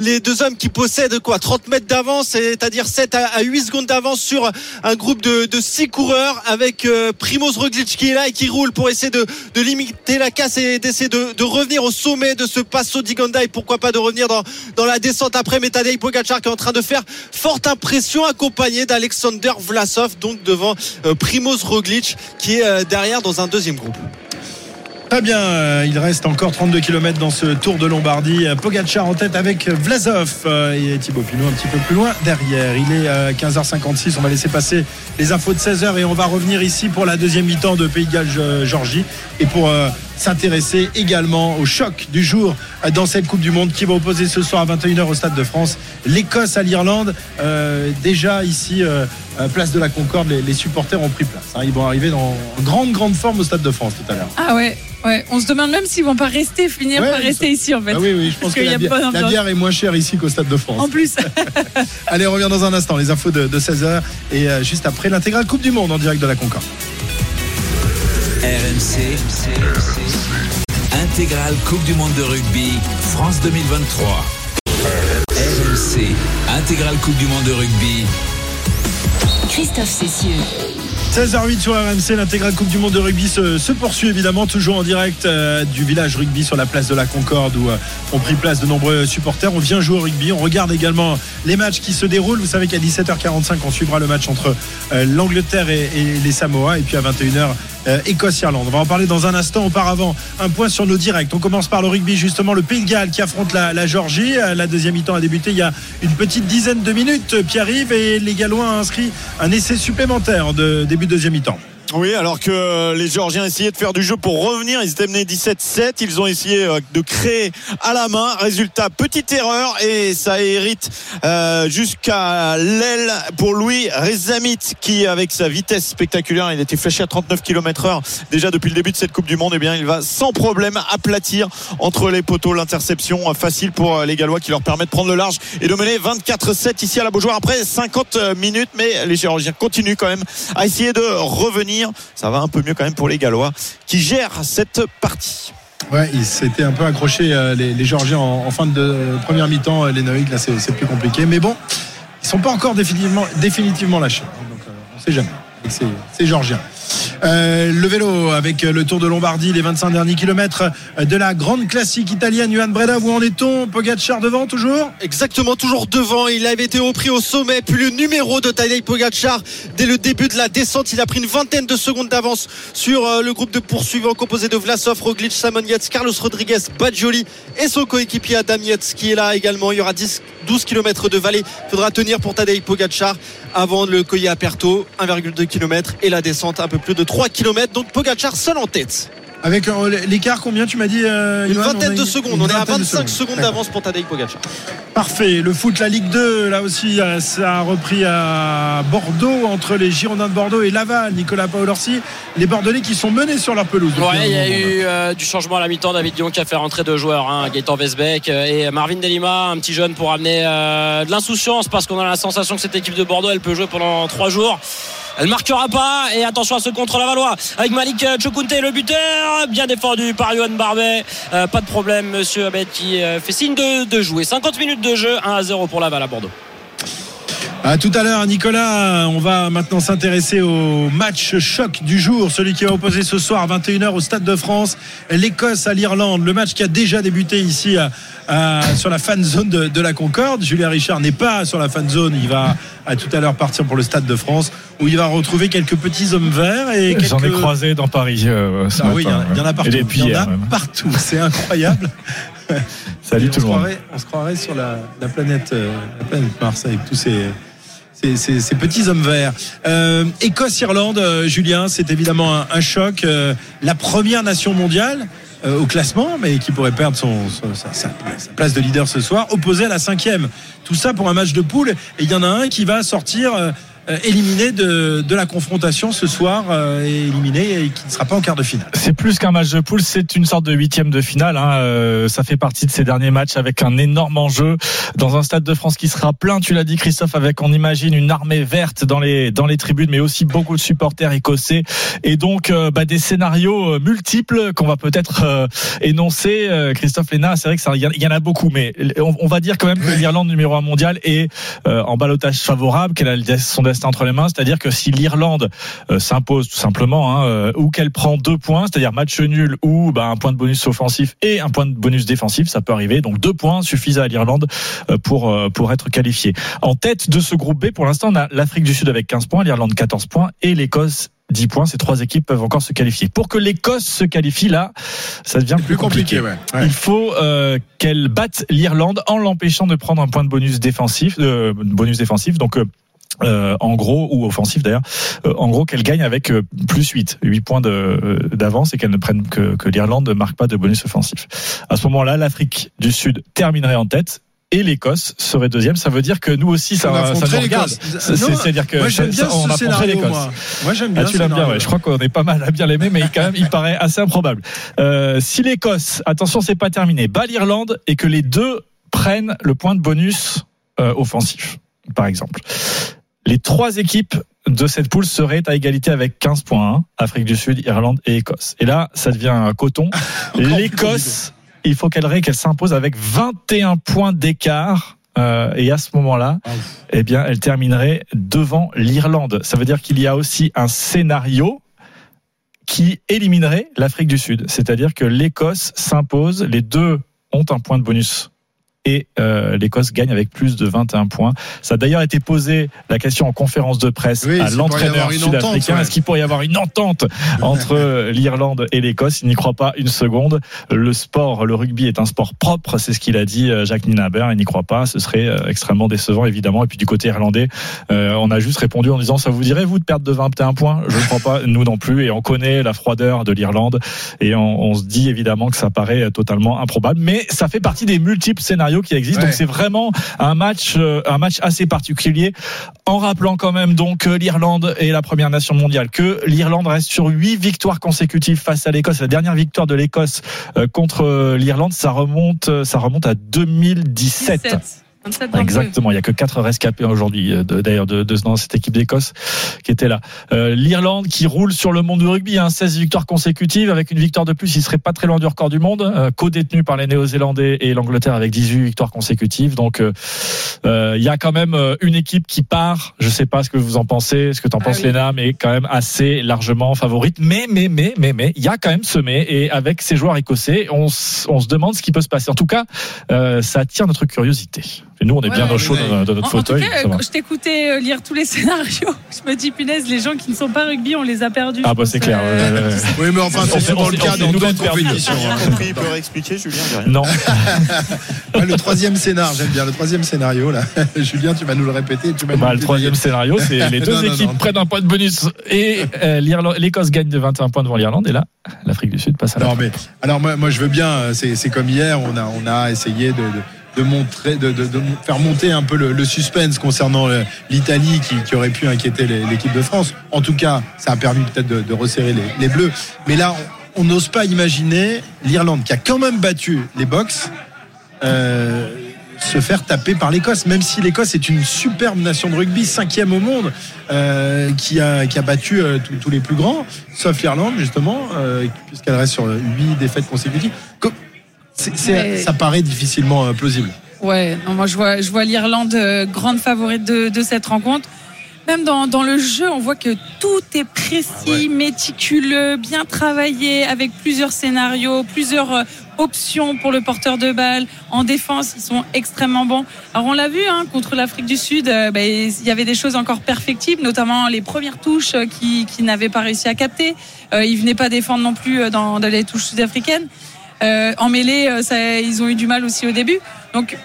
Les deux hommes qui possèdent quoi 30 mètres d'avance, c'est-à-dire 7 à 8 secondes d'avance sur un groupe de, de 6 coureurs avec euh, Primoz Roglic qui est là et qui roule pour essayer de, limiter la casse et d'essayer de, revenir au sommet de ce Passo di Ganda et pourquoi pas de revenir dans, dans la descente après. Mais Tadej Pogacar qui est en train de faire forte impression accompagné d'Alexander Vlasov donc devant euh, Primoz Roglic qui est euh, derrière dans un deuxième groupe.
Très bien, euh, il reste encore 32 km dans ce Tour de Lombardie. Pogacar en tête avec Vlasov euh, et Thibaut Pinot un petit peu plus loin derrière. Il est 15h56, on va laisser passer les infos de 16h et on va revenir ici pour la deuxième mi-temps de Pays de Galles Georgie et pour s'intéresser également au choc du jour dans cette Coupe du Monde qui va opposer ce soir à 21h au Stade de France l'Écosse à l'Irlande. déjà ici, place de la Concorde, les, supporters ont pris place. Hein. Ils vont arriver dans grande, grande forme au Stade de France tout à l'heure.
Ah ouais Ouais, on se demande même s'ils vont pas rester, finir par rester ici en fait.
Ah oui, oui, je pense que la, bière, la, bière, est moins chère ici qu'au Stade de France.
En plus. [laughs]
Allez, on revient dans un instant, les infos de, 16h et euh, juste après l'intégrale Coupe du Monde en direct de la Concorde.
RMC, intégrale Coupe du Monde de rugby, France 2023. RMC, intégrale Coupe du Monde de rugby.
Christophe Cessieux.
16h08 sur RMC, l'intégrale Coupe du Monde de rugby se, poursuit évidemment, toujours en direct euh, du village rugby sur la place de la Concorde où euh, ont pris place de nombreux supporters. On vient jouer au rugby, on regarde également les matchs qui se déroulent. Vous savez qu'à 17h45, on suivra le match entre euh, l'Angleterre et, les Samoa, et puis à 21h, Écosse-Irlande. On va en parler dans un instant. Auparavant, un point sur nos directs. On commence par le rugby, justement, le Pays de Galles qui affronte la, la Georgie. La deuxième mi-temps a débuté il y a une petite dizaine de minutes. Pierre-Yves et les Gallois ont inscrit un essai supplémentaire de début deuxième mi-temps.
Oui, alors que les Géorgiens essayaient de faire du jeu pour revenir, ils étaient menés 17-7, ils ont essayé euh, de créer à la main. Résultat, petite erreur et ça hérite euh, jusqu'à l'aile pour Louis Rezamit qui, avec sa vitesse spectaculaire, il était fléché à 39 km heure déjà depuis le début de cette Coupe du Monde. Et eh bien, il va sans problème aplatir entre les poteaux l'interception facile pour euh, les Gallois qui leur permet de prendre le large et de mener 24-7 ici à la Beaujoire après 50 minutes. Mais les Géorgiens continuent quand même à essayer de revenir ça va un peu mieux quand même pour les Gallois qui gèrent cette partie.
Ouais, ils s'étaient un peu accrochés, euh, les, Géorgiens, en, fin de première mi-temps. Euh, les Noïques, là, c'est plus compliqué. Mais bon, ils sont pas encore définitivement, lâchés. Donc, euh, on ne sait jamais. C'est Géorgien. Euh, le vélo avec le Tour de Lombardie, les 25 derniers kilomètres de la grande classique italienne. Juan Breda, où en est-on? Pogacar devant toujours?
Exactement, toujours devant. Il avait été repris au sommet, puis le numéro de Tadej Pogacar dès le début de la descente. Il a pris une vingtaine de secondes d'avance sur euh, le groupe de poursuivants composé de Vlasov, Roglic, Yates, Carlos Rodriguez, Badjoli et son coéquipier Adam Yates qui est là également. Il y aura 10, 12 km de vallée. Il faudra tenir pour Tadej Pogacar avant le Coyer à Perto, 1,2 km et la descente plus de 3 km. Donc Pogacar seul en tête.
Avec euh, l'écart, combien tu m'as dit
euh, Une vingtaine de secondes. On est à 25 secondes d'avance pour Tadej Pogacar.
Parfait. Le foot, la Ligue 2, là aussi, euh, ça a repris à Bordeaux entre les Girondins de Bordeaux et Laval. Nicolas Paolorsi, les Bordelais qui sont menés sur leur pelouse.
Ouais, il y a eu du changement à la mi-temps. David Dion qui a fait rentrer deux joueurs, hein, Gaëtan Vesbeck et Marvin Delima, un petit jeune pour amener de l'insouciance parce qu'on a la sensation que cette équipe de Bordeaux, elle peut jouer pendant trois jours. Elle marquera pas. Et attention à ce contre la Valois avec Malik Chokunte, le buteur. Bien défendu par Yohan Barbet. Euh, pas de problème, monsieur Abed qui euh, fait signe de, jouer. 50 minutes de jeu, 1 à 0 pour Laval à Bordeaux.
À tout à l'heure, Nicolas. On va maintenant s'intéresser au match choc du jour, celui qui va opposer ce soir à 21h au Stade de France l'Écosse à l'Irlande. Le match qui a déjà débuté ici sur la fan zone de, la Concorde. Julien Richard n'est pas sur la fan zone. Il va à tout à l'heure partir pour le Stade de France où il va retrouver quelques petits hommes verts. et
J'en ai croisé dans Paris.
Euh, ah oui, il y, en a partout. il y en a partout. C'est incroyable. [laughs]
Salut tout le monde.
On se croirait sur la, planète, euh, la planète Mars avec tous ces ces, petits hommes verts. Euh, Écosse-Irlande, euh, Julien, c'est évidemment un, choc. Euh, la première nation mondiale au classement, mais qui pourrait perdre son, sa, place de leader ce soir, opposée à la cinquième. Tout ça pour un match de poule. Et il y en a un qui va sortir euh, éliminé de, de, la confrontation ce soir, euh, et éliminé et qui ne sera pas en quart de finale.
C'est plus qu'un match de poule, c'est une sorte de huitième de finale. Hein. Euh, ça fait partie de ces derniers matchs avec un énorme enjeu dans un stade de France qui sera plein. Tu l'as dit, Christophe, avec on imagine une armée verte dans les dans les tribunes, mais aussi beaucoup de supporters écossais et donc bah, des scénarios multiples qu'on va peut-être énoncer. Christophe Léna, c'est vrai que ça, il y en a beaucoup, mais on, on va dire quand même que l'Irlande numéro un mondial est en balotage favorable, qu'elle a son destin entre les mains. C'est-à-dire que si l'Irlande euh, s'impose tout simplement, hein, euh, ou qu'elle prend deux points, c'est-à-dire match nul ou bah, un point de bonus offensif et un point de bonus défensif, ça peut arriver. Donc deux points suffisent à l'Irlande euh, pour pour être qualifiée. En tête de ce groupe B, pour l'instant, on a l'Afrique du Sud avec 15 points, l'Irlande 14 points et l'Écosse 10 points. Ces trois équipes peuvent encore se qualifier. Pour que l'Écosse se qualifie, là, ça devient plus, compliqué. Il faut euh, qu'elle batte l'Irlande en l'empêchant de prendre un point de bonus défensif, euh, bonus défensif. Donc euh, euh, en gros ou offensif d'ailleurs euh, en gros qu'elle gagne avec euh, plus 8 8 points d'avance et qu'elle ne prenne que, que l'Irlande ne marque pas de bonus offensif à ce moment-là l'Afrique du Sud terminerait en tête et l'Écosse serait deuxième. Ça veut dire que nous aussi, ça, ça nous regarde. C'est-à-dire que
moi, j'aime bien on affronterait l'Écosse. Moi, j'aime bien.
Ah, tu l'aimes bien, ouais. Je crois qu'on est pas mal à bien l'aimer, mais quand même, il paraît assez improbable. Si l'Écosse, attention, c'est pas terminé, bat l'Irlande et que les deux prennent le point de bonus offensif, par exemple. Les trois équipes de cette poule seraient à égalité avec 15 points. Hein. Afrique du Sud, Irlande et Écosse. Et là, ça devient un coton. [laughs] L'Écosse, il faut qu'elle qu'elle s'impose avec 21 points d'écart. Euh, et à ce moment-là, eh bien, elle terminerait devant l'Irlande. Ça veut dire qu'il y a aussi un scénario qui éliminerait l'Afrique du Sud. C'est-à-dire que l'Écosse s'impose, les deux ont un point de bonus et euh, l'Écosse gagne avec plus de 21 points. Ça a d'ailleurs été posé la question en conférence de presse à l'entraîneur sud-africain. Est-ce qu'il pourrait y avoir une entente entre l'Irlande et l'Écosse? Il n'y croit pas une seconde. Le sport, le rugby est un sport propre, c'est ce qu'il a dit euh, Jacques Ninaber. Il n'y croit pas. Ce serait euh, extrêmement décevant, évidemment. Et puis du côté irlandais, on a juste répondu en disant ça vous dirait vous de perdre de 21 points? Je ne crois pas, [laughs] nous non plus. Et on connaît la froideur de l'Irlande et on, on se dit évidemment que ça paraît totalement improbable. Mais ça fait partie des multiples scénarios qui existe. Donc c'est vraiment un match, euh, un match assez particulier. En rappelant quand même donc que l'Irlande est la première nation mondiale, que l'Irlande reste sur huit victoires consécutives face à l'Écosse. La dernière victoire de l'Écosse euh, contre euh, l'Irlande, ça remonte, ça remonte à 2017. Exactement, il y a que quatre rescapés aujourd'hui, euh, d'ailleurs, de, de, dans cette équipe d'Écosse qui était là. Euh, L'Irlande qui roule sur le monde du rugby, hein, 16 victoires consécutives, avec une victoire de plus, il serait pas très loin du record du monde, euh, co-détenu par les Néo-Zélandais et l'Angleterre avec 18 victoires consécutives. Donc, euh, euh, il y a quand même une équipe qui part. Je sais pas ce que vous en pensez, ce que tu en ah penses, Léna, mais quand même assez largement favorite. Mais, mais, mais, mais, mais, il y a quand même semé et avec ces joueurs écossais, on, on se demande ce qui peut se passer. En tout cas, ça attire notre curiosité. Et nous, on est bien au chaud dans, notre fauteuil.
En tout cas, je t'écoutais euh, lire tous les [laughs] scénarios. Je me dis, punaise, les gens qui ne sont pas rugby, on les a perdus.
Ah, bah c'est clair.
oui, mais enfin, c'est souvent le cas dans toute compétition.
compris, il peut réexpliquer, Julien
Non. [laughs]
le troisième scénario, j'aime bien le troisième scénario, là. [laughs] Julien, tu vas nous le répéter. Tu
bah, le troisième scénario, c'est les deux équipes prennent un point de bonus et euh, l'Écosse gagne de 21 points devant l'Irlande. Et là, l'Afrique du Sud passe à la.
Non, mais alors, moi, moi, je veux bien, c'est comme hier, on a, on a essayé de de montrer, de, de, de, faire monter un peu le, le suspense concernant l'Italie qui, qui, aurait pu inquiéter l'équipe de France. En tout cas, ça a permis peut-être de, resserrer les, les, Bleus. Mais là, on n'ose pas imaginer l'Irlande qui a quand même battu les Box. Euh, se faire taper par l'Écosse, même si l'Écosse est une superbe nation de rugby, cinquième au monde, euh, qui, a, qui a battu euh, tous les plus grands, sauf l'Irlande justement, euh, puisqu'elle reste sur huit défaites consécutives ça paraît difficilement euh, plausible.
Ouais, moi je vois, je vois l'Irlande euh, grande favorite de, de, cette rencontre. Même dans, dans, le jeu, on voit que tout est précis, méticuleux, bien travaillé, avec plusieurs scénarios, plusieurs euh, options pour le porteur de balle. En défense, ils sont extrêmement bons. Alors on l'a vu hein, contre l'Afrique du Sud, bah, il y avait des choses encore perfectibles, notamment les premières touches qui, qui n'avaient pas réussi à capter. Euh, ils venaient pas défendre non plus dans, dans les touches sud-africaines. Euh, en mêlée, euh, ils ont eu du mal aussi au début. Donc,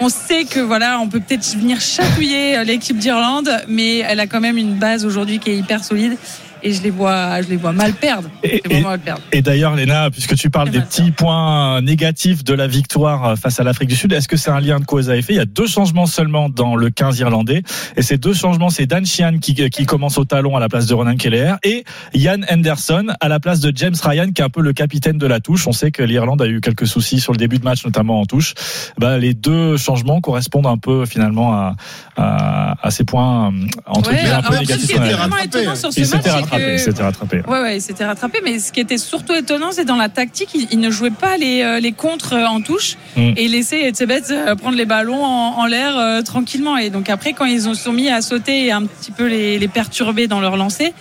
on, sait que voilà, on peut peut-être venir chatouiller euh, l'équipe d'Irlande, mais elle a quand même une base aujourd'hui qui est hyper solide. Et je les vois, je les vois mal perdre.
Et, d'ailleurs, Léna, puisque tu parles des petits points négatifs de la victoire face à l'Afrique du Sud, est-ce que c'est un lien de cause à effet? Il y a deux changements seulement dans le 15 irlandais. Et ces deux changements, c'est Dan Sheehan qui, qui commence au talon à la place de Ronan Keller et Ian Henderson à la place de James Ryan, qui est un peu le capitaine de la touche. On sait que l'Irlande a eu quelques soucis sur le début de match, notamment en touche. Bah, les deux changements correspondent un peu finalement à, à, à ces points euh, entre
Ouais,
guillemets un peu
alors, ce qui
négatifs.
était vraiment étonnant sur ce match,
rattrapé,
que-
il s'était rattrapé.
Ouais, ouais, il s'était rattrapé. Mais ce qui était surtout étonnant, c'est dans la tactique, il, il ne jouait pas les, euh, les contres euh, en touche
Mm.
et laissait Etzebeth euh, prendre les ballons en, en l'air euh, tranquillement. Et donc après, quand ils ont sont mis à sauter et un petit peu les, les perturber dans leur lancer,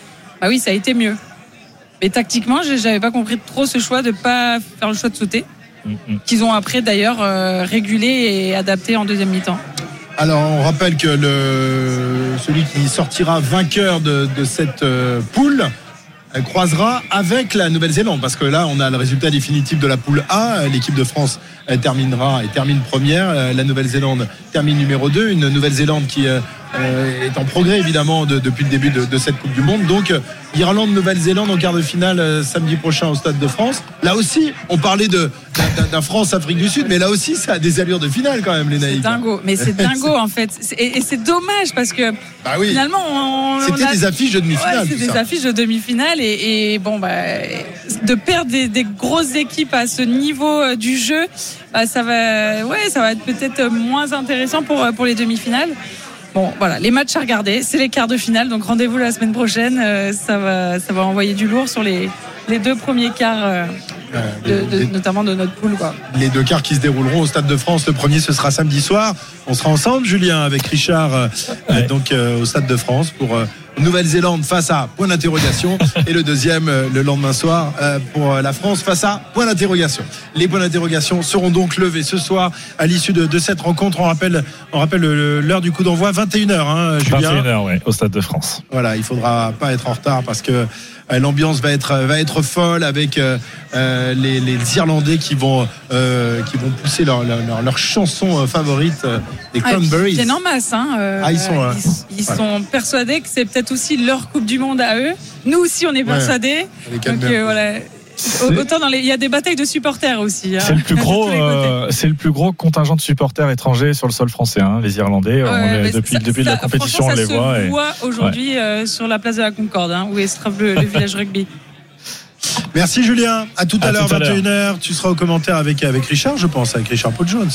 bah oui, ça a été mieux. Mais tactiquement, j'avais pas compris trop ce choix de pas faire le choix de sauter, qu'ils ont après d'ailleurs euh, régulé et adapté en deuxième mi-temps.
Alors, on rappelle que celui qui sortira vainqueur de, cette euh, poule euh, croisera avec la Nouvelle-Zélande. Parce que là on a le résultat définitif de la poule A. L'équipe de France terminera et termine première. Euh, la Nouvelle-Zélande termine numéro 2 une Nouvelle-Zélande qui euh, est en progrès évidemment de- depuis le début de, de cette Coupe du Monde donc euh, Irlande Nouvelle-Zélande en quart de finale euh, samedi prochain au Stade de France là aussi on parlait de d'un- France-Afrique du Sud mais là aussi ça a des allures de finale quand même les
C'est
naïfs
dingo, mais c'est [laughs] dingo en fait. C'est- Et, et c'est dommage parce que finalement, on,
Bah C'était
on a-
des affiches de demi-finale,
Ouais, c'est des
ça.
affiches de demi-finale et, et bon bah de perdre des, des grosses équipes à ce niveau du jeu, bah, ça va, ouais, ça va être peut-être moins intéressant pour pour les demi-finales. Bon, voilà, les matchs à regarder, c'est les quarts de finale, donc rendez-vous la semaine prochaine. euh, ça va, ça va envoyer du lourd sur les les deux premiers quarts, euh, de- de- notamment de notre poule, quoi.
les deux quarts qui se dérouleront au Stade de France. Le premier, ce sera samedi soir. On sera ensemble, Julien, avec Richard, euh, euh, donc euh, au Stade de France pour euh, Nouvelle-Zélande face à point d'interrogation. [laughs] Et le deuxième, euh, le lendemain soir, euh, pour euh, la France face à point d'interrogation. Les points d'interrogation seront donc levés ce soir à l'issue de, de cette rencontre. On rappelle, on rappelle le- l'heure du coup d'envoi, 21h, hein, Julien.
21h, ouais, au Stade de France.
Voilà, il faudra pas être en retard parce que l'ambiance va être va être folle avec euh, euh, les, les Irlandais qui vont euh, qui vont pousser leur leur, leur, chanson euh, favorite, euh, les
Ah,
Cranberries.
Ils viennent en masse. Hein, euh,
Ah, ils sont là.
Ils, ils
Ouais.
sont persuadés que c'est peut-être aussi leur Coupe du Monde à eux. Nous aussi, on est
Ouais.
persuadés.
Les
Donc euh, voilà. Autant dans les, il y a des batailles de supporters aussi. hein.
C'est le plus [laughs] gros, euh, c'est le plus gros contingent de supporters étrangers sur le sol français. hein, les Irlandais, on est- depuis
ça-
depuis
ça-
la compétition, on les
ça
voit.
se
et-
voit aujourd'hui euh, sur la place de la Concorde, hein, où est se le, le village rugby. [laughs]
Merci Julien. À tout à,
À
l'heure,
tout à l'heure.
21h. Tu seras au commentaire avec avec Richard, je pense, avec Richard Paul Jones.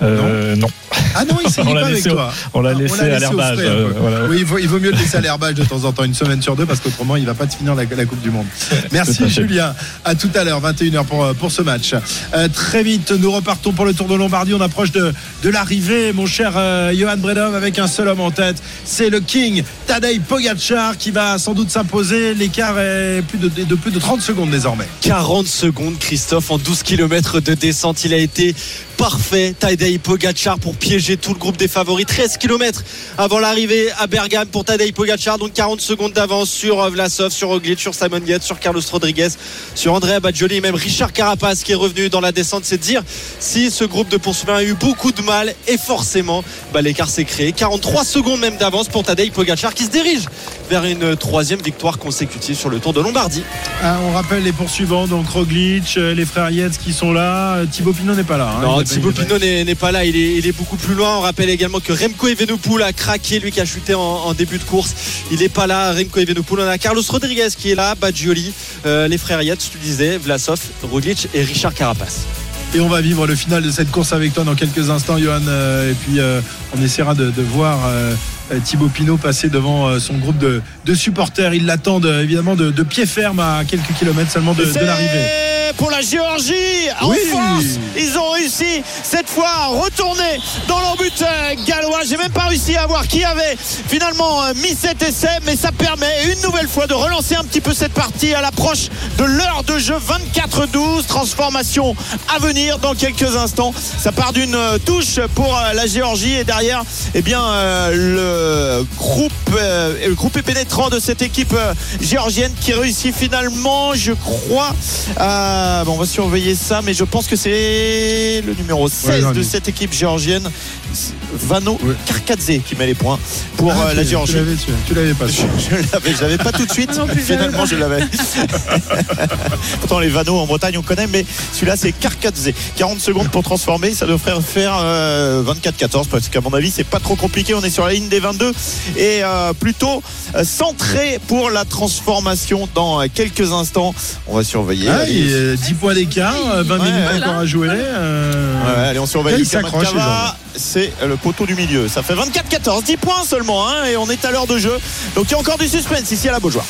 Euh, non.
Ah non, il s'est [laughs] pas avec
au-
toi.
on l'a laissé à l'herbage, euh, voilà.
Oui, il vaut, il vaut mieux le laisser à l'herbage de temps en temps, une semaine sur deux, parce qu'autrement, il va pas te finir la, la Coupe du Monde. [laughs] Merci. Julien. À tout à l'heure, 21h pour, euh, pour ce match. Euh, très vite, nous repartons pour le Tour de Lombardie. On approche de, de l'arrivée, mon cher Johan Bredov, avec un seul homme en tête. C'est le King Tadej Pogacar qui va sans doute s'imposer. L'écart est plus de, de plus de 30 secondes désormais.
40 secondes, Christophe, en 12 km de descente. Il a été parfait, Tadej Pogacar, pour piéger tout le groupe des favoris. 13 km avant l'arrivée à Bergame pour Tadej Pogacar. Donc 40 secondes d'avance sur Vlasov, sur Roglic, sur Simon Yates, sur Carlos Rodriguez, sur Andrea Badjoli et même Richard Carapace qui est revenu dans la descente. C'est de dire si ce groupe de poursuivants a eu beaucoup de mal et forcément, bah, l'écart s'est créé. 43 secondes même d'avance pour Tadej Pogacar qui se dirige vers une troisième victoire consécutive sur le Tour de Lombardie.
Ah, on rappelle les poursuivants, donc Roglic, euh, les frères Yates qui sont là. Euh, Thibaut Pinot n'est pas là. hein.
Non,
Pas-
Thibaut Pinot n'est pas là, il est, il est beaucoup plus loin. On rappelle également que Remco Evenepoel a craqué, lui qui a chuté en, en début de course. Il n'est pas là, Remco Evenepoel. On a Carlos Rodriguez qui est là, Badgioli, euh, les frères Yates, tu disais, Vlasov, Roglic et Richard Carapace.
Et on va vivre le final de cette course avec toi dans quelques instants, Johan. Euh, et puis, euh, on essaiera de, de voir euh, Thibaut Pinot passer devant euh, son groupe de, de supporters. Ils l'attendent euh, évidemment de, de pied ferme à quelques kilomètres seulement de, l'arrivée.
pour la Géorgie en
Oui.
force. Ils ont réussi cette fois à retourner dans leur but euh, gallois. J'ai même pas réussi à voir qui avait finalement euh, mis cet essai, mais ça permet une nouvelle fois de relancer un petit peu cette partie à l'approche de l'heure de jeu 24-12. Transformation à venir dans quelques instants. Ça part d'une euh, touche pour euh, la Géorgie et derrière, eh bien, euh, le groupe euh, le groupe pénétrant de cette équipe euh, géorgienne qui réussit finalement, je crois. Euh, bon, on va surveiller ça, mais je pense que c'est le numéro 16
non,
de cette équipe géorgienne, Vano Karkadze, qui met les points pour
Ah,
euh, la Géorgie.
tu- l'avais pas.
Je, je l'avais, pas tout de suite. Finalement, je l'avais. [laughs] Pourtant, les Vano en Bretagne, on connaît, mais celui-là, c'est Karkadze. 40 secondes pour transformer, ça devrait faire euh, 24-14, parce qu'à mon avis, c'est pas trop compliqué. On est sur la ligne des 22 et euh, plutôt euh, centré pour la transformation dans euh, quelques instants. On va surveiller.
Ah,
Allez.
il y a 10 points d'écart, euh, 20
Ouais,
minutes
ouais.
encore à jouer. euh,
Ouais, allez, on surveille.
là, il s'accroche, les gens.
C'est le poteau du milieu. Ça fait 24-14, 10 points seulement, hein, et on est à l'heure de jeu. Donc il y a encore du suspense ici à la Beaujoire.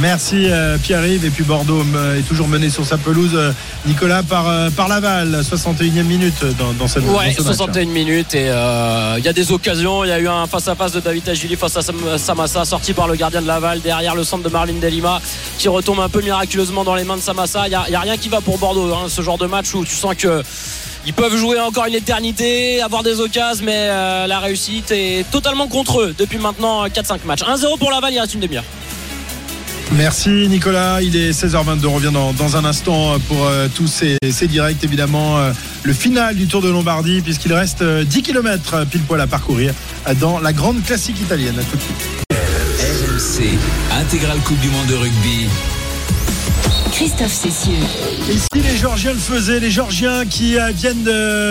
Merci euh, Pierre-Yves. Et puis Bordeaux euh, est toujours mené sur sa pelouse, euh, Nicolas, par, euh, par Laval. 61e minute dans, dans cette
Ouais,
dans ce match.
61 minutes et euh, il y a des occasions. Il y a eu un face-à-face de David Agili face à Sam- Samassa, sorti par le gardien de Laval, derrière le centre de Marlin Delima, qui retombe un peu miraculeusement dans les mains de Samassa. Il n'y a rien qui va pour Bordeaux. hein, ce genre de match où tu sens que. Ils peuvent jouer encore une éternité, avoir des occasions, mais euh, la réussite est totalement contre eux depuis maintenant 4-5 matchs. 1-0 pour Laval, il reste une demi-heure.
Merci Nicolas, il est 16h22, on revient dans, dans un instant pour euh, tous ces, ces directs évidemment euh, le final du Tour de Lombardie puisqu'il reste euh, 10 km pile poil à parcourir euh, dans la grande classique italienne. À tout de suite.
RMC, intégrale Coupe du Monde de rugby.
Christophe Cessieux.
Ici, les Georgiens le faisaient, les Georgiens qui euh, viennent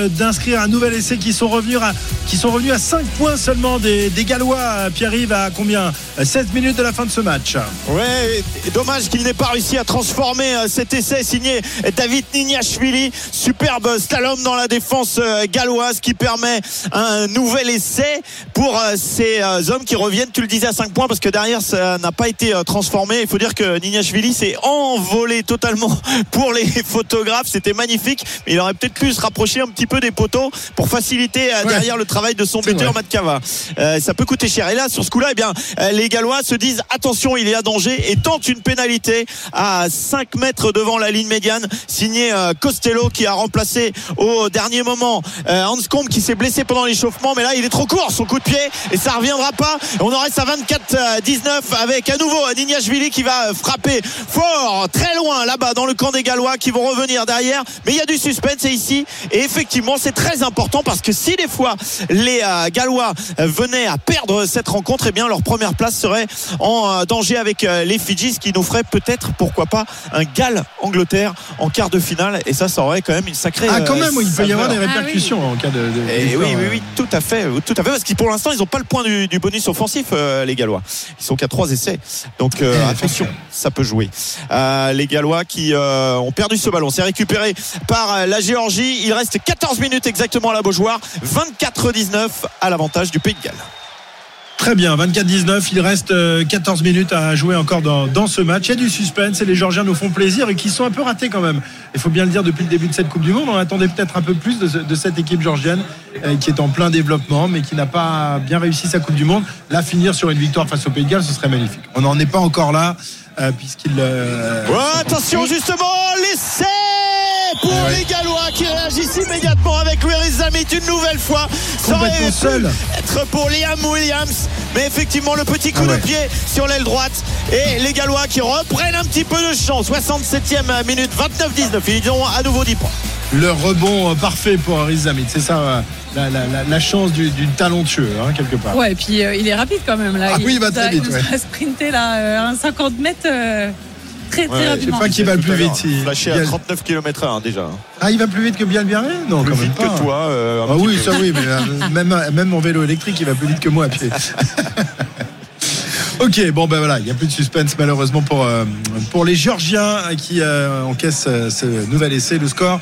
d'inscrire un nouvel essai, qui sont revenus à, qui sont revenus à 5 points seulement des, des Gallois. Euh, Pierre-Yves à combien? Euh, 16 minutes de la fin de ce match.
Ouais, et dommage qu'il n'ait pas réussi à transformer euh, cet essai signé David Nignashvili. Superbe slalom dans la défense euh, galloise qui permet un nouvel essai pour euh, ces euh, hommes qui reviennent, tu le disais, à 5 points parce que derrière ça n'a pas été euh, transformé. Il faut dire que Nignashvili s'est envolé totalement [laughs] pour les photographes. C'était magnifique, mais il aurait peut-être pu se rapprocher un petit peu des poteaux pour faciliter euh, derrière le travail de son buteur Matt Cava. Euh, ça peut coûter cher. Et là, sur ce coup-là, eh bien, euh, les Gallois se disent attention, il est à danger et tentent une pénalité à 5 mètres devant la ligne médiane, signé euh, Costello qui a remplacé au dernier moment euh, Hans Combe qui s'est blessé pendant l'échauffement, mais là, il est trop court son coup de pied et ça reviendra pas. On en reste à 24-19 avec à nouveau Nignashvili qui va frapper fort, très loin là-bas dans le camp des Gallois qui vont revenir derrière. Mais il y a du suspense ici et effectivement, c'est très important parce que si des fois les euh, Gallois euh, venaient à perdre cette rencontre, eh bien leur première place serait en euh, danger avec les Fidji, ce qui nous ferait peut-être, pourquoi pas, un Galles-Angleterre en quart de finale. Et ça, ça aurait quand même une sacrée.
Ah, quand même, il peut y avoir des
saveur.
répercussions en cas de. de-
Et oui, oui, oui, tout à fait, tout à fait, parce que pour l'instant, ils n'ont pas le point du, du bonus offensif, euh, les Gallois. Ils sont qu'à trois essais, donc euh,
Eh,
attention, ça peut jouer. Euh, les Gallois qui euh, ont perdu ce ballon, c'est récupéré par euh, la Géorgie. Il reste 14 minutes exactement à la Beaujoire, 24-19 à l'avantage du Pays de Galles.
Très bien, 24-19, il reste euh, 14 minutes à jouer encore dans, dans ce match. Il y a du suspense et les Georgiens nous font plaisir et qui sont un peu ratés quand même. Il faut bien le dire depuis le début de cette Coupe du Monde, on attendait peut-être un peu plus de, ce- de cette équipe georgienne euh, qui est en plein développement mais qui n'a pas bien réussi sa Coupe du Monde. Là, finir sur une victoire face au Pays de Galles, ce serait magnifique. On n'en est pas encore là euh, puisqu'il... euh,
attention justement, l'essai pour les Gallois qui réagissent immédiatement avec Louis Zamit une nouvelle fois. Ça aurait
seul.
être pour Liam Williams, mais effectivement le petit coup
Ah ouais.
de pied sur l'aile droite et les Gallois qui reprennent un petit peu de chance. 67e minute, 29-19, ils ont à nouveau 10 points.
Le rebond euh, parfait pour Aris Zamit, c'est ça euh, la, la- la- la chance du, du talentueux, hein, quelque part.
Ouais, et puis euh, il est rapide quand même là.
Ah oui, il va très
a-
vite,
Il
ouais.
a sprinté là, euh, un 50 mètres euh, très très rapidement.
pas qui va le plus vite. si-
Flashé à
Biel-
39 km h déjà.
Ah, il va plus vite que Bielbiaré Non,
Plus
quand même
vite
pas.
que toi. euh,
Ah oui,
peu.
ça oui, mais euh, [laughs] même, même mon vélo électrique, il va plus vite que moi à pied. [laughs] ok, bon ben voilà, il n'y a plus de suspense malheureusement pour, euh, pour les Géorgiens euh, qui euh, encaissent euh, ce nouvel essai. Le score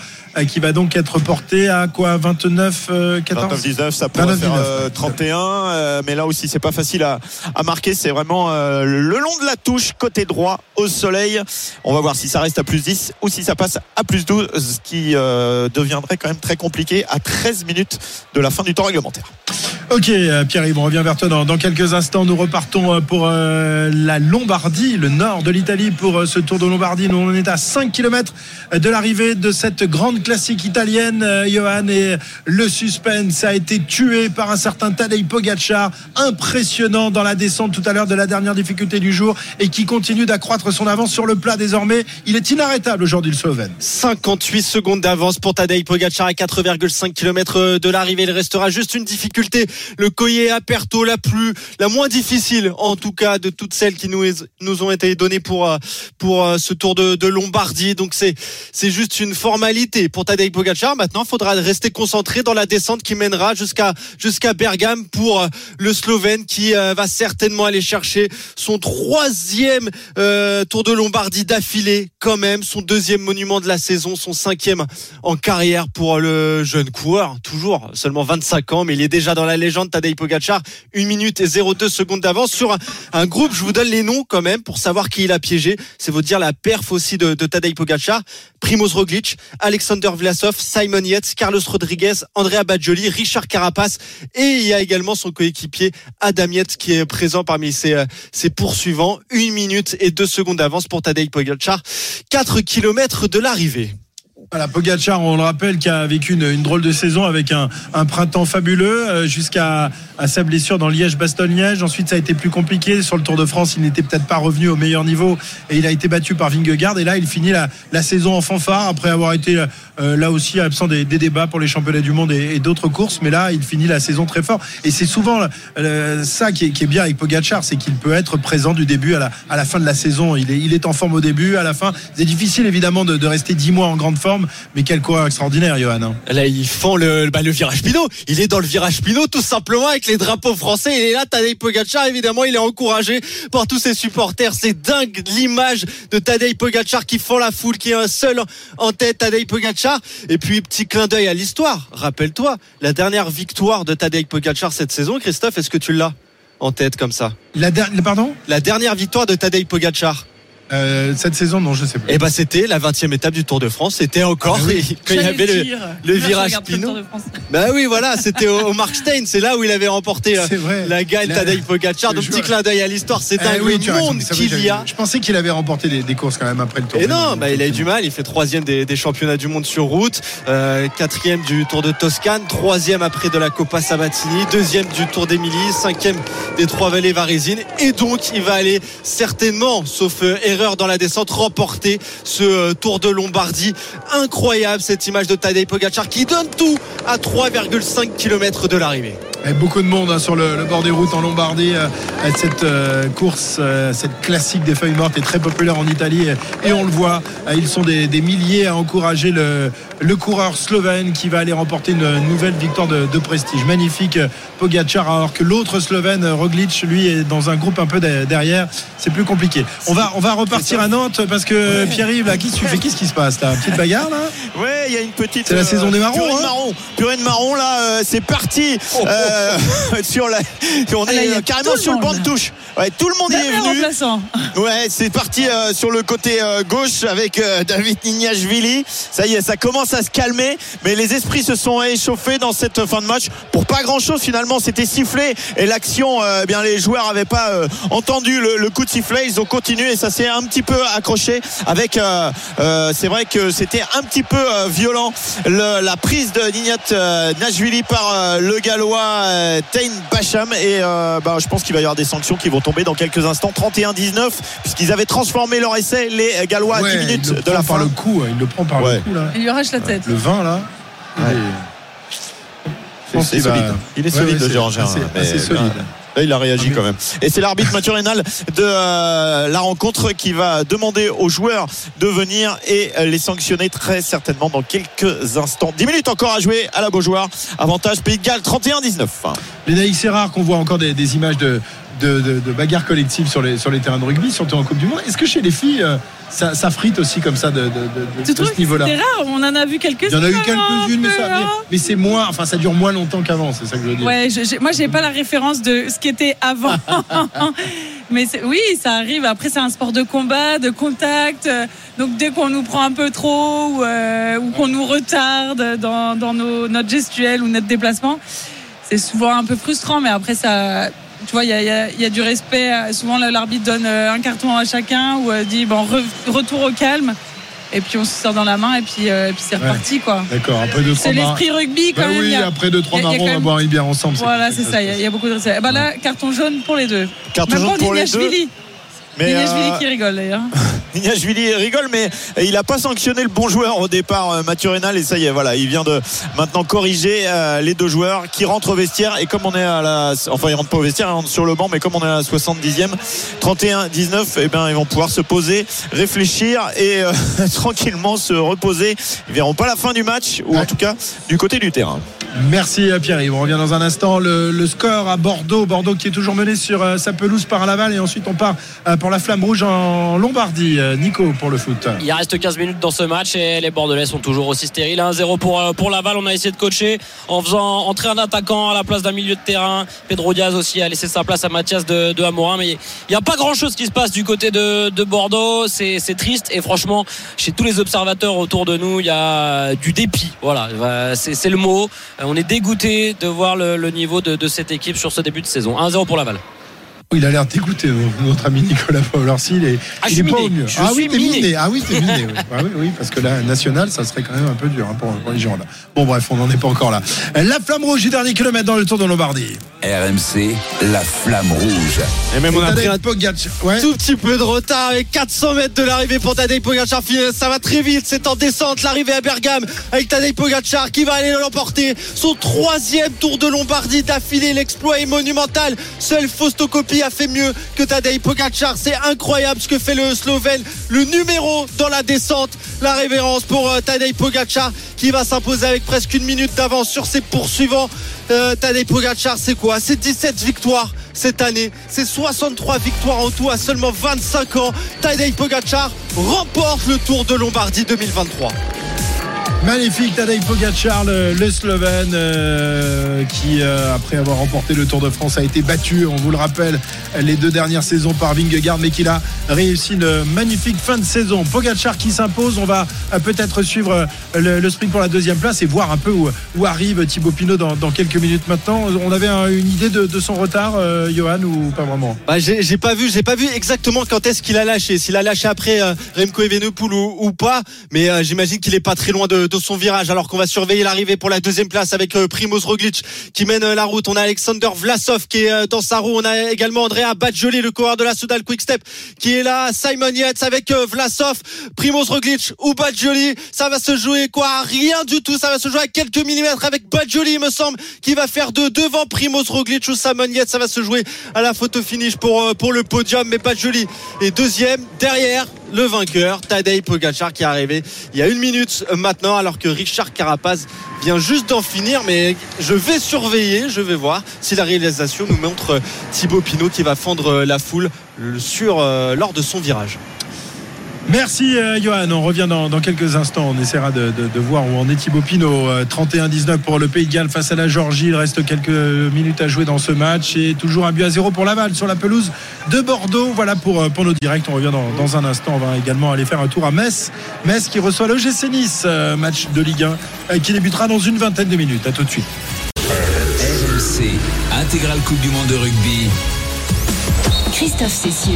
qui va donc être porté à quoi 29 euh, 14
29-19, ça pourrait
29-19,
faire euh,
ouais.
31, euh, mais là aussi c'est pas facile à, à marquer. C'est vraiment euh, le long de la touche, côté droit, au soleil. On va voir si ça reste à plus 10 ou si ça passe à plus 12, ce qui euh, deviendrait quand même très compliqué à 13 minutes de la fin du temps réglementaire.
Ok, euh, Pierre-Yves, on revient vers toi dans, dans quelques instants. Nous repartons euh, pour euh, la Lombardie, le nord de l'Italie, pour euh, ce Tour de Lombardie. Nous, on est à 5 km de l'arrivée de cette grande classique italienne, euh, Johan. Et le suspense a été tué par un certain Tadej Pogacar, impressionnant dans la descente tout à l'heure de la dernière difficulté du jour et qui continue d'accroître son avance sur le plat désormais. Il est inarrêtable aujourd'hui, le Slovène.
58 secondes d'avance pour Tadej Pogacar à 4,5 km de l'arrivée. Il restera juste une difficulté. Le Coyer Aperto, la plus, la moins difficile, en tout cas, de toutes celles qui nous, ont été données pour, euh, pour euh, ce tour de, Lombardie. Donc c'est, c'est juste une formalité pour Tadej Pogacar. Maintenant, il faudra rester concentré dans la descente qui mènera jusqu'à, jusqu'à Bergame pour euh, le Slovène qui va certainement aller chercher son troisième tour de Lombardie d'affilée, quand même, son deuxième monument de la saison, son cinquième en carrière pour le jeune coureur, toujours seulement 25 ans, mais il est déjà dans la légende Tadej Pogacar, 1 minute et 02 secondes d'avance sur un, groupe, je vous donne les noms quand même pour savoir qui il a piégé, c'est vous dire la perf aussi de, de Tadej Pogacar, Primoz Roglic, Alexander Vlasov, Simon Yates, Carlos Rodriguez, Andrea Bajoli, Richard Carapace et il y a également son coéquipier Adam Yates qui est présent parmi ses, ses poursuivants, 1 minute et 2 secondes d'avance pour Tadej Pogacar, 4 km de l'arrivée.
Voilà, Pogacar, on le rappelle, qui a vécu une, drôle de saison avec un, printemps fabuleux euh, jusqu'à sa blessure dans Liège-Bastogne-Liège. Ensuite, ça a été plus compliqué. Sur le Tour de France, il n'était peut-être pas revenu au meilleur niveau et il a été battu par Vingegaard. Et là, il finit la, saison en fanfare après avoir été euh, là aussi absent des, débats pour les championnats du monde et, d'autres courses. Mais là, il finit la saison très fort. Et c'est souvent euh, ça qui est, bien avec Pogacar, c'est qu'il peut être présent du début à la, fin de la saison. Il est, en forme au début, à la fin. C'est difficile évidemment de, de rester dix mois en grande forme mais quel coureur extraordinaire, Johan. Hein.
Là, ils font le, bah, le virage Pinot. Il est dans le virage Pinot, tout simplement, avec les drapeaux français. Il est là, Tadej Pogacar, évidemment, il est encouragé par tous ses supporters. C'est dingue l'image de Tadej Pogacar qui font la foule, qui est un seul en tête, Tadej Pogacar. Et puis, petit clin d'œil à l'histoire. Rappelle-toi, la dernière victoire de Tadej Pogacar cette saison, Christophe, est-ce que tu l'as en tête comme ça?
La dernière, pardon?
La dernière victoire de Tadej Pogacar.
Euh, cette saison, non, je sais plus.
Et bah, c'était la 20e étape du Tour de France. C'était encore ah, oui. [laughs] quand il y avait le, le virage Pinot. Bah oui, voilà, c'était au, au Markstein. C'est là où il avait remporté
vrai.
la gagne Tadej Pogacar. Donc, petit clin d'œil à l'histoire. C'est
ah,
un
oui,
monde qu'il y a.
Je pensais qu'il avait remporté des, des, courses quand même après le Tour.
Et non, bah, il a eu du mal. Il fait troisième des, des championnats du monde sur route, euh, quatrième du Tour de Toscane, troisième après de la Coppa Sabatini, deuxième du Tour d'Émilie, cinquième des trois vallées varisines. Et donc, il va aller certainement, sauf euh, erreur dans la descente, remporter ce euh, Tour de Lombardie. Incroyable cette image de Tadej Pogacar qui donne tout à 3,5 km de l'arrivée.
Beaucoup de monde hein, sur le, bord des routes en Lombardie. Euh, cette euh, course, cette classique des feuilles mortes est très populaire en Italie et, on le voit. Ils sont des, milliers à encourager le, le, coureur slovène qui va aller remporter une nouvelle victoire de, de prestige. Magnifique Pogacar, alors que l'autre slovène, Roglic, lui, est dans un groupe un peu derrière. C'est plus compliqué. On va, on va repartir à Nantes parce que ouais. Pierre-Yves, là, qu'est-ce Qu'est-ce qui se passe là? Petite bagarre là?
Ouais, il y a une petite.
C'est la saison des marrons.
Purée
hein?
de marron. Purée de marron là, euh, c'est parti. Oh, oh. Euh, [laughs] sur la, on est ah, là, carrément sur le banc de touche. Ouais, tout le monde y est venu. [laughs] Ouais, c'est parti euh, sur le côté euh, gauche avec euh, David Nignashvili. Ça y est, ça commence à se calmer, mais les esprits se sont échauffés dans cette fin de match pour pas grand chose finalement. C'était sifflé et l'action, eh bien les joueurs avaient pas entendu le, le, coup de sifflet. Ils ont continué et ça s'est un petit peu accroché avec. c'est vrai que c'était un petit peu violent le, la prise de Nignat Nashvili par le gallois Tain Bacham et bah, je pense qu'il va y avoir des sanctions qui vont tomber dans quelques instants 31-19 puisqu'ils avaient transformé leur essai les Gallois
ouais,
à 10 minutes
de
la fin
le coup il le prend par
ouais.
le cou là
il lui la tête
le 20 là
ouais. c'est solide il est solide le Géorgien
c'est solide
Là, il a réagi quand même. Et c'est l'arbitre Mathieu Rénal de euh, la rencontre qui va demander aux joueurs de venir et les sanctionner très certainement dans quelques instants. 10 minutes encore à jouer à la Beaujoire. Avantage Pays de Galles 31-19.
Les c'est rare qu'on voit encore des, des images de, de, de, de bagarres collectives sur les, sur les terrains de rugby, surtout en Coupe du Monde. Est-ce que chez les filles, euh, ça, ça, frite aussi comme ça de, de, ce niveau-là
C'est rare, on en a vu quelques-unes.
Il y en a eu quelques-unes, mais, ça, mais, mais c'est moins, enfin ça dure moins longtemps qu'avant, c'est ça que je veux dire.
Ouais, je, je, moi j'ai pas la référence de ce qui était avant. [laughs] mais oui, ça arrive. Après, c'est un sport de combat, de contact. Donc dès qu'on nous prend un peu trop ou, euh, ou qu'on nous retarde dans, dans nos, notre gestuelle ou notre déplacement, c'est souvent un peu frustrant, mais après ça. Tu vois, il y a, y a- il y a du respect. Souvent, l'arbitre donne euh, un carton à chacun ou euh, dit bon, re- retour au calme. Et puis on se sort dans la main et puis, euh, puis c'est
Ouais.
reparti quoi.
D'accord, après deux, trois
C'est l'esprit rugby quand
Bah
même.
oui,
a-
après deux, trois marrons, on va boire une bière ensemble.
Voilà, c'est ça. Il y a- il y, a beaucoup de respect. Bah là, carton jaune pour les deux.
Carton
Même
jaune
pour
les deux. Mais,
Nignashvili
euh,
qui rigole d'ailleurs. [laughs]
Nignashvili rigole, mais il n'a pas sanctionné le bon joueur au départ, euh, Mathieu Rénal, et ça y est, voilà, il vient de maintenant corriger euh, les deux joueurs qui rentrent au vestiaire. Et comme on est à la, enfin, ils rentrent pas au vestiaire, ils rentrent sur le banc, mais comme on est à la 70e, 31-19, eh ben, ils vont pouvoir se poser, réfléchir et euh, [laughs] tranquillement se reposer. Ils verront pas la fin du match, ou en tout cas du côté du terrain.
Merci euh, Pierre-Yves. On revient dans un instant. Le, le score à Bordeaux. Bordeaux qui est toujours mené sur euh, sa pelouse par Laval. Et ensuite, on part euh, pour la flamme rouge en Lombardie. Euh, Nico pour le foot.
Il reste 15 minutes dans ce match et les Bordelais sont toujours aussi stériles. 1-0 pour, euh, pour Laval. On a essayé de coacher en faisant entrer un attaquant à la place d'un milieu de terrain. Pedro Diaz aussi a laissé sa place à Mathias de, de Amorin. Mais il n'y a pas grand chose qui se passe du côté de, de Bordeaux. C'est triste. Et franchement, chez tous les observateurs autour de nous, il y a du dépit. Voilà, Euh, c'est le mot. On est dégoûté de voir le, niveau de cette équipe sur ce début de saison. 1-0 pour Laval.
Il a l'air dégoûté, euh, notre ami Nicolas. Il est,
Ah,
il est
suis
pas
miné.
au mieux.
Je
ah oui, t'es
miné.
miné. Ah oui, t'es miné. oui. Ah oui, oui, parce que la nationale, ça serait quand même un peu dur hein, pour, pour les Girondins. Bon, bref, on n'en est pas encore là. La flamme rouge du dernier kilomètre dans le Tour de Lombardie.
RMC, la flamme rouge.
Et même on a pris un
Pogacar. Ouais.
tout petit peu de retard avec 400 mètres de l'arrivée pour Tadej Pogacar. Ça va très vite, c'est en descente l'arrivée à Bergame avec Tadej Pogacar qui va aller l'emporter. Son troisième Tour de Lombardie d'affilée, l'exploit est monumental. Seul Fausto Coppi a fait mieux que Tadej Pogacar. C'est incroyable ce que fait le Slovène, le numéro dans la descente. La révérence pour euh, Tadej Pogacar qui va s'imposer avec presque une minute d'avance sur ses poursuivants. Euh, Tadej Pogacar, c'est quoi? C'est 17 victoires cette année. C'est 63 victoires en tout à seulement 25 ans. Tadej Pogacar remporte le Tour de Lombardie 2023.
Magnifique Tadej Pogacar, le, le Slovène, euh, qui euh, après avoir remporté le Tour de France a été battu, on vous le rappelle, les deux dernières saisons par Vingegaard, mais qu'il a réussi une magnifique fin de saison. Pogacar qui s'impose, on va euh, peut-être suivre euh, le, le sprint pour la deuxième place et voir un peu où, où arrive Thibaut Pinot dans, dans quelques minutes maintenant. On avait un- une idée de, de son retard, euh, Johan, ou pas vraiment?
Bah, j'ai pas vu, j'ai pas vu exactement quand est-ce qu'il a lâché. S'il a lâché après euh, Remco Evenepoel ou, ou pas, mais j'imagine qu'il est pas très loin de son virage. Alors qu'on va surveiller l'arrivée pour la deuxième place avec euh, Primoz Roglic qui mène euh, la route. On a Alexander Vlasov qui est euh, dans sa roue. On a également Andrea Badjoli, le coureur de la Soudal Quickstep, qui est là. Simon Yates avec Vlasov, Primoz Roglic ou Badjoli. Ça va se jouer quoi? Rien du tout. Ça va se jouer à quelques millimètres avec Badjoli, il me semble, qui va faire de devant Primoz Roglic ou Simon Yates. Ça va se jouer à la photo finish pour, pour le podium, mais Badjoli est deuxième derrière le vainqueur, Tadej Pogacar, qui est arrivé il y a une minute maintenant, alors que Richard Carapaz vient juste d'en finir. Mais je vais surveiller, je vais voir si la réalisation nous montre Thibaut Pinot qui va fendre la foule euh, lors de son virage.
Merci euh, Johan, on revient dans, quelques instants, on essaiera de, voir où en est Thibaut Pinot. Euh, 31-19 pour le Pays de Galles face à la Georgie, il reste quelques minutes à jouer dans ce match et toujours un but à zéro pour Laval sur la pelouse de Bordeaux. Voilà pour, euh, pour nos directs, on revient dans, dans un instant, on va également aller faire un tour à Metz. Metz qui reçoit l'OGC Nice, euh, match de Ligue 1 euh, qui débutera dans une vingtaine de minutes. À tout de suite.
RMC, intégrale Coupe du Monde de rugby.
Christophe Cessieux.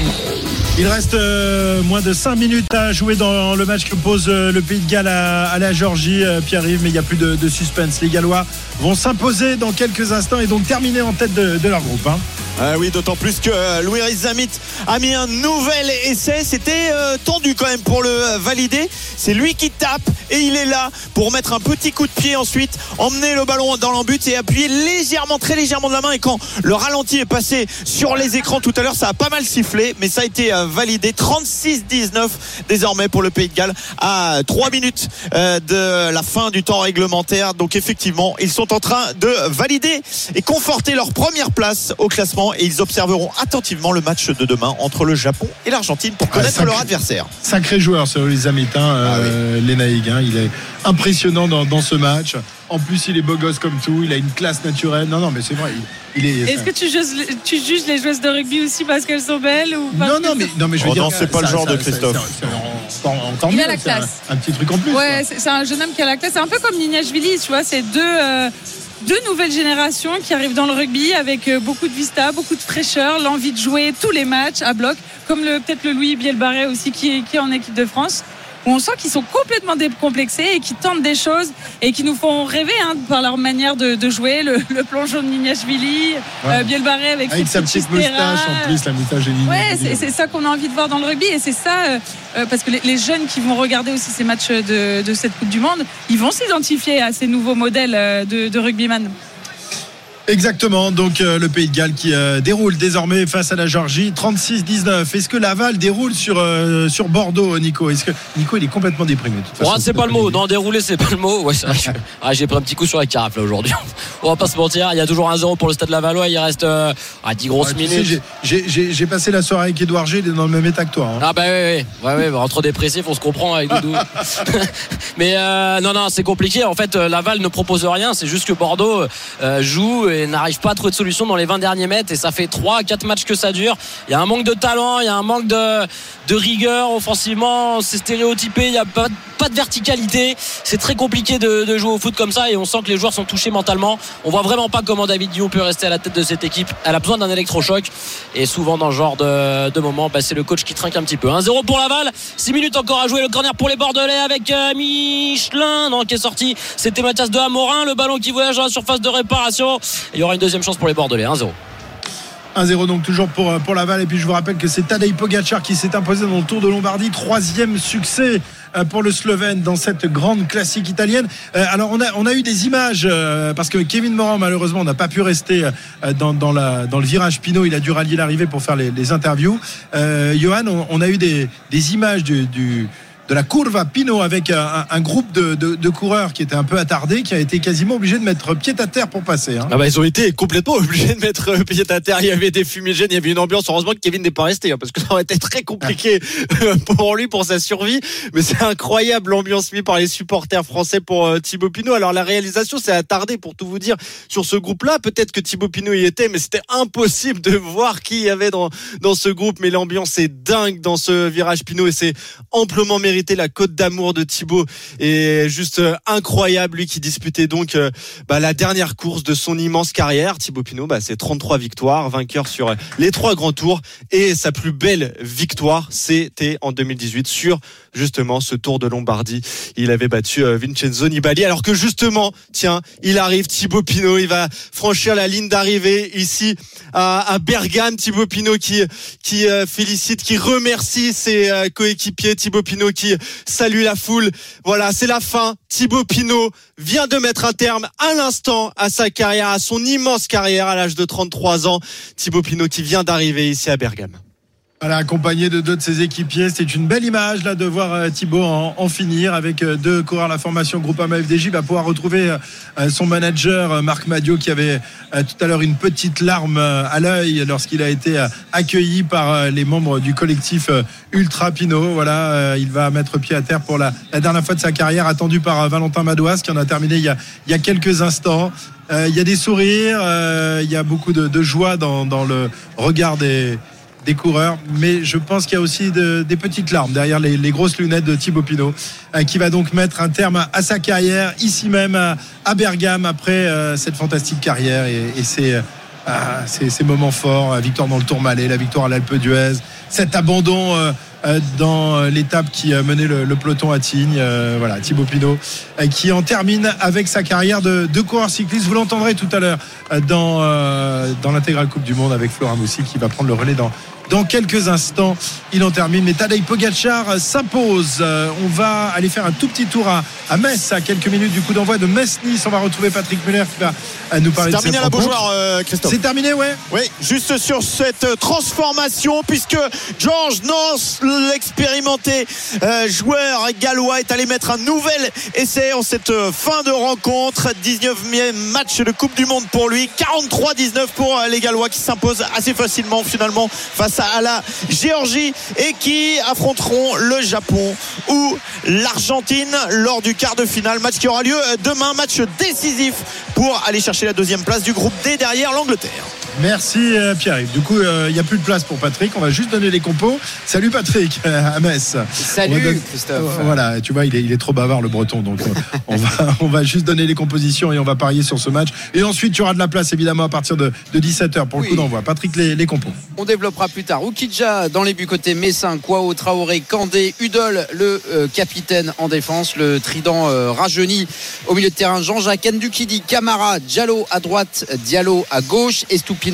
Il reste euh, moins de 5 minutes à jouer dans le match que pose euh, le Pays de Galles à, à la Georgie, euh, Pierre-Yves, mais il n'y a plus de, de suspense. Les Gallois vont s'imposer dans quelques instants et donc terminer en tête de, de leur groupe. hein.
Ah oui, d'autant plus que euh, Louis Zamit a mis un nouvel essai. C'était euh, tendu quand même pour le valider. C'est lui qui tape et il est là pour mettre un petit coup de pied ensuite, emmener le ballon dans l'embut et appuyer légèrement, très légèrement de la main. Et quand le ralenti est passé sur les écrans tout à l'heure, ça a pas mal sifflé, mais ça a été euh, validé. 36-19 désormais pour le Pays de Galles à 3 minutes euh, de la fin du temps réglementaire. Donc effectivement, ils sont en train de valider et conforter leur première place au classement et ils observeront attentivement le match de demain entre le Japon et l'Argentine pour connaître
sacré-
leur adversaire.
Sacré joueur, ce les Amitins, euh, Lenaïg, hein. Il est impressionnant dans, dans ce match. En plus, il est beau gosse comme tout. Il a une classe naturelle. Non, non, mais c'est vrai. Il, il est.
Est-ce que tu juges, tu juges les joueuses de rugby aussi parce qu'elles sont belles ou parce
Non, non, mais, non, mais je veux
Oh
dire.
non, c'est pas le genre
ça-
de Christophe.
ça-
Il a
mieux,
la
c'est un-
classe.
Un, petit truc en plus.
Ouais, c'est un jeune homme qui a la classe. C'est un peu comme Nignashvili, tu vois. C'est deux, euh, deux nouvelles générations qui arrivent dans le rugby avec euh, beaucoup de vista, beaucoup de fraîcheur, l'envie de jouer tous les matchs à bloc, comme le, peut-être le Louis Bielbarré aussi qui est, qui est en équipe de France où on sent qu'ils sont complètement décomplexés et qui tentent des choses et qui nous font rêver hein, par leur manière de, de jouer. Le, le plongeon de Nignashvili,
Ouais.
euh, Bielbarré avec,
Avec sa petite moustache en plus, la moustache est.
Ouais, c'est c'est ça qu'on a envie de voir dans le rugby et c'est ça euh, euh, parce que les, les jeunes qui vont regarder aussi ces matchs de, de cette Coupe du Monde, ils vont s'identifier à ces nouveaux modèles euh, de, de rugbyman.
Exactement, donc euh, le Pays de Galles qui euh, déroule désormais face à la Géorgie 36-19. Est-ce que Laval déroule sur, euh, sur Bordeaux, Nico? Est-ce que Nico il est complètement déprimé de toute façon,
Ouais, c'est pas le mot. Non, dérouler, c'est pas le mot. Ouais, ah, j'ai pris un petit coup sur la carafe là aujourd'hui. [laughs] On va pas se mentir. Il y a toujours un 0 pour le stade Lavallois. Il reste euh, ah, 10 grosses
Ouais,
minutes.
j'ai- passé la soirée avec Edouard G, il est dans le même état que toi. hein.
Ah bah oui, oui, ouais, bah, entre dépressifs, on se comprend avec Doudou. [laughs] Mais non, non, c'est compliqué. En fait, Laval ne propose rien. C'est juste que Bordeaux joue et n'arrive pas à trouver de solution dans les 20 derniers mètres. Et ça fait 3 4 matchs que ça dure. Il y a un manque de talent, il y a un manque de, de rigueur offensivement. C'est stéréotypé, il n'y a pas, pas de verticalité. C'est très compliqué de, jouer au foot comme ça. Et on sent que les joueurs sont touchés mentalement. On voit vraiment pas comment David Guillaume peut rester à la tête de cette équipe. Elle a besoin d'un électrochoc. Et souvent, dans ce genre de, de moment, bah, c'est le coach qui trinque un petit peu. 1-0 pour Laval. 6 minutes encore à jouer. Le corner pour les Bordelais avec euh, Michelin qui est sorti. C'était Mathias de Amorin. Le ballon qui voyage dans la surface de réparation. Il y aura une deuxième chance pour les Bordelais. 1-0.
1-0 donc toujours pour, euh, pour Laval. Et puis je vous rappelle que c'est Tadej Pogacar qui s'est imposé dans le Tour de Lombardie. Troisième succès euh, pour le Slovène dans cette grande classique italienne. Euh, Alors on a, on a eu des images parce que Kevin Moran malheureusement n'a pas pu rester dans, dans, la, dans le virage Pinot. Il a dû rallier l'arrivée pour faire les, interviews. Johan, on, on a eu des, des images du, du- de la Curva Pinot avec un, groupe de, coureurs qui était un peu attardé, qui a été quasiment obligé de mettre pied à terre pour passer. hein.
Ah bah ils ont été complètement [laughs] obligés de mettre euh, pied à terre. Il y avait des fumigènes, il y avait une ambiance. Heureusement que Kevin n'est pas resté hein, parce que ça aurait été très compliqué euh, [laughs] pour lui pour sa survie. Mais c'est incroyable l'ambiance mise par les supporters français pour euh, Thibaut Pinot. Alors la réalisation s'est attardée pour tout vous dire sur ce groupe-là. Peut-être que Thibaut Pinot y était, mais c'était impossible de [laughs] voir qui y avait dans dans ce groupe. Mais l'ambiance est dingue dans ce virage Pinot et c'est amplement mérité. La côte d'amour de Thibaut est juste euh, incroyable. Lui qui disputait donc euh, bah, la dernière course de son immense carrière. Thibaut Pinot, bah, c'est 33 victoires, vainqueur sur euh, les trois grands tours. Et sa plus belle victoire, c'était en 2018 sur justement ce Tour de Lombardie. Il avait battu euh, Vincenzo Nibali. Alors que justement, tiens, il arrive Thibaut Pinot, il va franchir la ligne d'arrivée ici à, à Bergame. Thibaut Pinot qui qui euh, félicite, qui remercie ses euh, coéquipiers. Thibaut Pinot qui salue la foule. Voilà, c'est la fin. Thibaut Pinot vient de mettre un terme à l'instant à sa carrière, à son immense carrière à l'âge de 33 ans. Thibaut Pinot qui vient d'arriver ici à Bergame.
Voilà, accompagné de deux de ses équipiers. C'est une belle image là de voir euh, Thibaut en, en finir avec euh, deux coureurs la formation Groupama FDJ. Va pouvoir retrouver euh, son manager Marc Madio qui avait tout à l'heure une petite larme à l'œil lorsqu'il a été accueilli par les membres du collectif Ultra Pinot. Voilà, il va mettre pied à terre pour la, la dernière fois de sa carrière, attendu par Valentin Madouas qui en a terminé il y a, il y a quelques instants. Il y a des sourires, il y a beaucoup de, de joie dans, dans le regard des des coureurs, mais je pense qu'il y a aussi de- des petites larmes derrière les, grosses lunettes de Thibaut Pinot, euh, qui va donc mettre un terme à, sa carrière ici même à, Bergame après euh, cette fantastique carrière et, et euh, ces moments forts, la victoire dans le Tourmalet, la victoire à l'Alpe d'Huez, cet abandon dans l'étape qui mené le, le peloton à Tignes. Voilà, Thibaut Pinot qui en termine avec sa carrière de, coureur cycliste. Vous l'entendrez tout à l'heure dans, dans l'intégrale Coupe du Monde avec Flora Moussi qui va prendre le relais dans, dans quelques instants. Il en termine. Mais Tadej Pogacar s'impose. Euh, on va aller faire un tout petit tour à, à Metz à quelques minutes du coup d'envoi de Metz-Nice. On va retrouver Patrick Muller qui va euh, nous parler de
terminé à la. Beaujoire, euh, Christophe.
C'est terminé, ouais.
Oui, juste sur cette transformation, puisque George Nance, l'expérimenté euh, joueur gallois, est allé mettre un nouvel essai en cette fin de rencontre. 19e match de Coupe du Monde pour lui. 43-19 pour les Gallois qui s'imposent assez facilement finalement face à la Géorgie et qui affronteront le Japon ou l'Argentine lors du quart de finale. Match qui aura lieu demain, match décisif pour aller chercher la deuxième place du groupe D derrière l'Angleterre.
Merci euh, Pierre-Yves. Du coup, il n'y a plus de place pour Patrick. On va juste donner les compos. Salut Patrick [laughs] à Metz.
Salut Christophe.
voilà, tu vois, il est, il est, trop bavard le breton. Donc [laughs] on, va, on va juste donner les compositions et on va parier sur ce match. Et ensuite, tu auras de la place évidemment à partir de, 17h pour le coup d'envoi. Patrick, les, les, compos.
On développera plus tard. Oukidja dans les buts côté Messin, Kwao, Traoré, Kandé, Udol, le capitaine en défense, le trident rajeuni au milieu de terrain. Jean-Jacques Ndukidi, Camara, Diallo à droite, Diallo à gauche,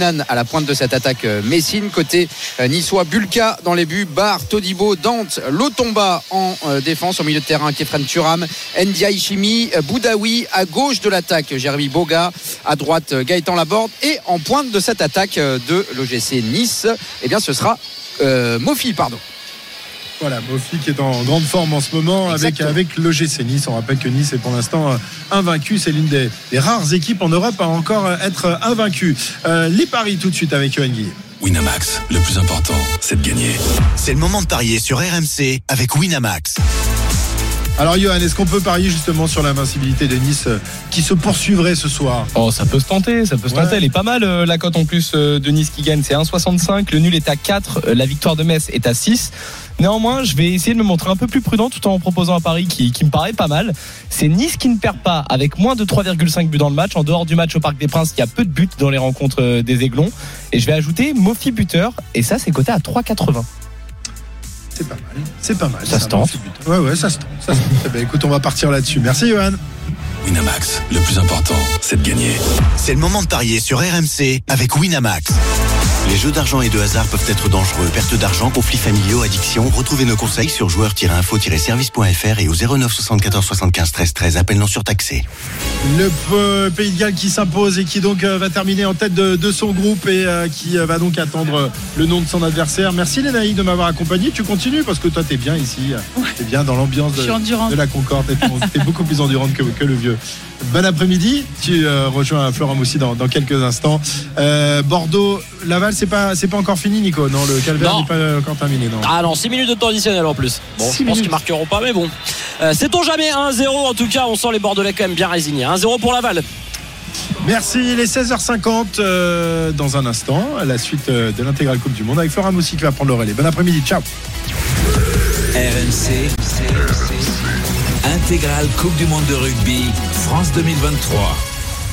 À la pointe de cette attaque euh, Messine. Côté euh, niçois, Bulka dans les buts, Bar, Todibo, Dante, Lotomba en euh, défense au milieu de terrain, Kefren Turam, Ndia Ishimi, Boudaoui à gauche de l'attaque, Jérémy Boga à droite, Gaëtan Laborde et en pointe de cette attaque de l'OGC Nice, eh bien ce sera Mofi, pardon.
Voilà, Mofi qui est en grande forme en ce moment avec, avec l'OGC Nice. On rappelle que Nice est pour l'instant euh, invaincu. C'est l'une des, rares équipes en Europe à encore euh, être invaincue. Euh, les paris tout de suite avec Johan Guillet.
Winamax, le plus important, c'est de gagner.
C'est le moment de parier sur RMC avec Winamax.
Alors Johan, est-ce qu'on peut parier justement sur l'invincibilité de Nice qui se poursuivrait ce soir?
Oh, ça peut se tenter, ça peut se tenter. Elle est pas mal la cote en plus de Nice qui gagne, c'est 1,65. Le nul est à 4, la victoire de Metz est à 6. Néanmoins, je vais essayer de me montrer un peu plus prudent tout en proposant un pari qui, me paraît pas mal. C'est Nice qui ne perd pas avec moins de 3,5 buts dans le match. En dehors du match au Parc des Princes, il y a peu de buts dans les rencontres euh, des Aiglons. Et je vais ajouter Mofi buteur. Et ça, c'est coté à 3,80.
C'est pas mal. C'est pas mal.
Ça se tente.
Ouais, ouais, ça se tente. Ça se tente. Eh ben, écoute, on va partir là-dessus. Merci, Johan.
Winamax, le plus important, c'est de gagner.
C'est le moment de parier sur RMC avec Winamax. Les jeux d'argent et de hasard peuvent être dangereux. Perte d'argent, conflits familiaux, addiction. Retrouvez nos conseils sur joueurs-info-service.fr et au 09 74 75 13 13. Appel non surtaxé.
Le Pays de Galles qui s'impose et qui donc euh, va terminer en tête de, son groupe et euh, qui euh, va donc attendre le nom de son adversaire. Merci Lénaï de m'avoir accompagné. Tu continues parce que toi t'es bien ici. T'es bien dans l'ambiance de, la Concorde. T'es beaucoup plus endurante que, que le vieux. Bon après-midi. Tu rejoins Florent Moussi dans, dans quelques instants. Bordeaux, Laval c'est pas, c'est pas encore fini, Nico. Non, le calvaire n'est pas encore terminé. Non?
Ah non, 6 minutes de temps additionnel en plus. Bon, je pense qu'ils marqueront pas, mais bon. Euh, Sait-on jamais 1-0 en tout cas, on sent les Bordelais quand même bien résignés. 1-0 pour Laval.
Merci, les 16h50 euh, dans un instant, à la suite euh, de l'intégrale Coupe du Monde avec Flora Moussi qui va prendre le relais. Bon après-midi, ciao.
RMC, intégrale Coupe du Monde de rugby, France 2023.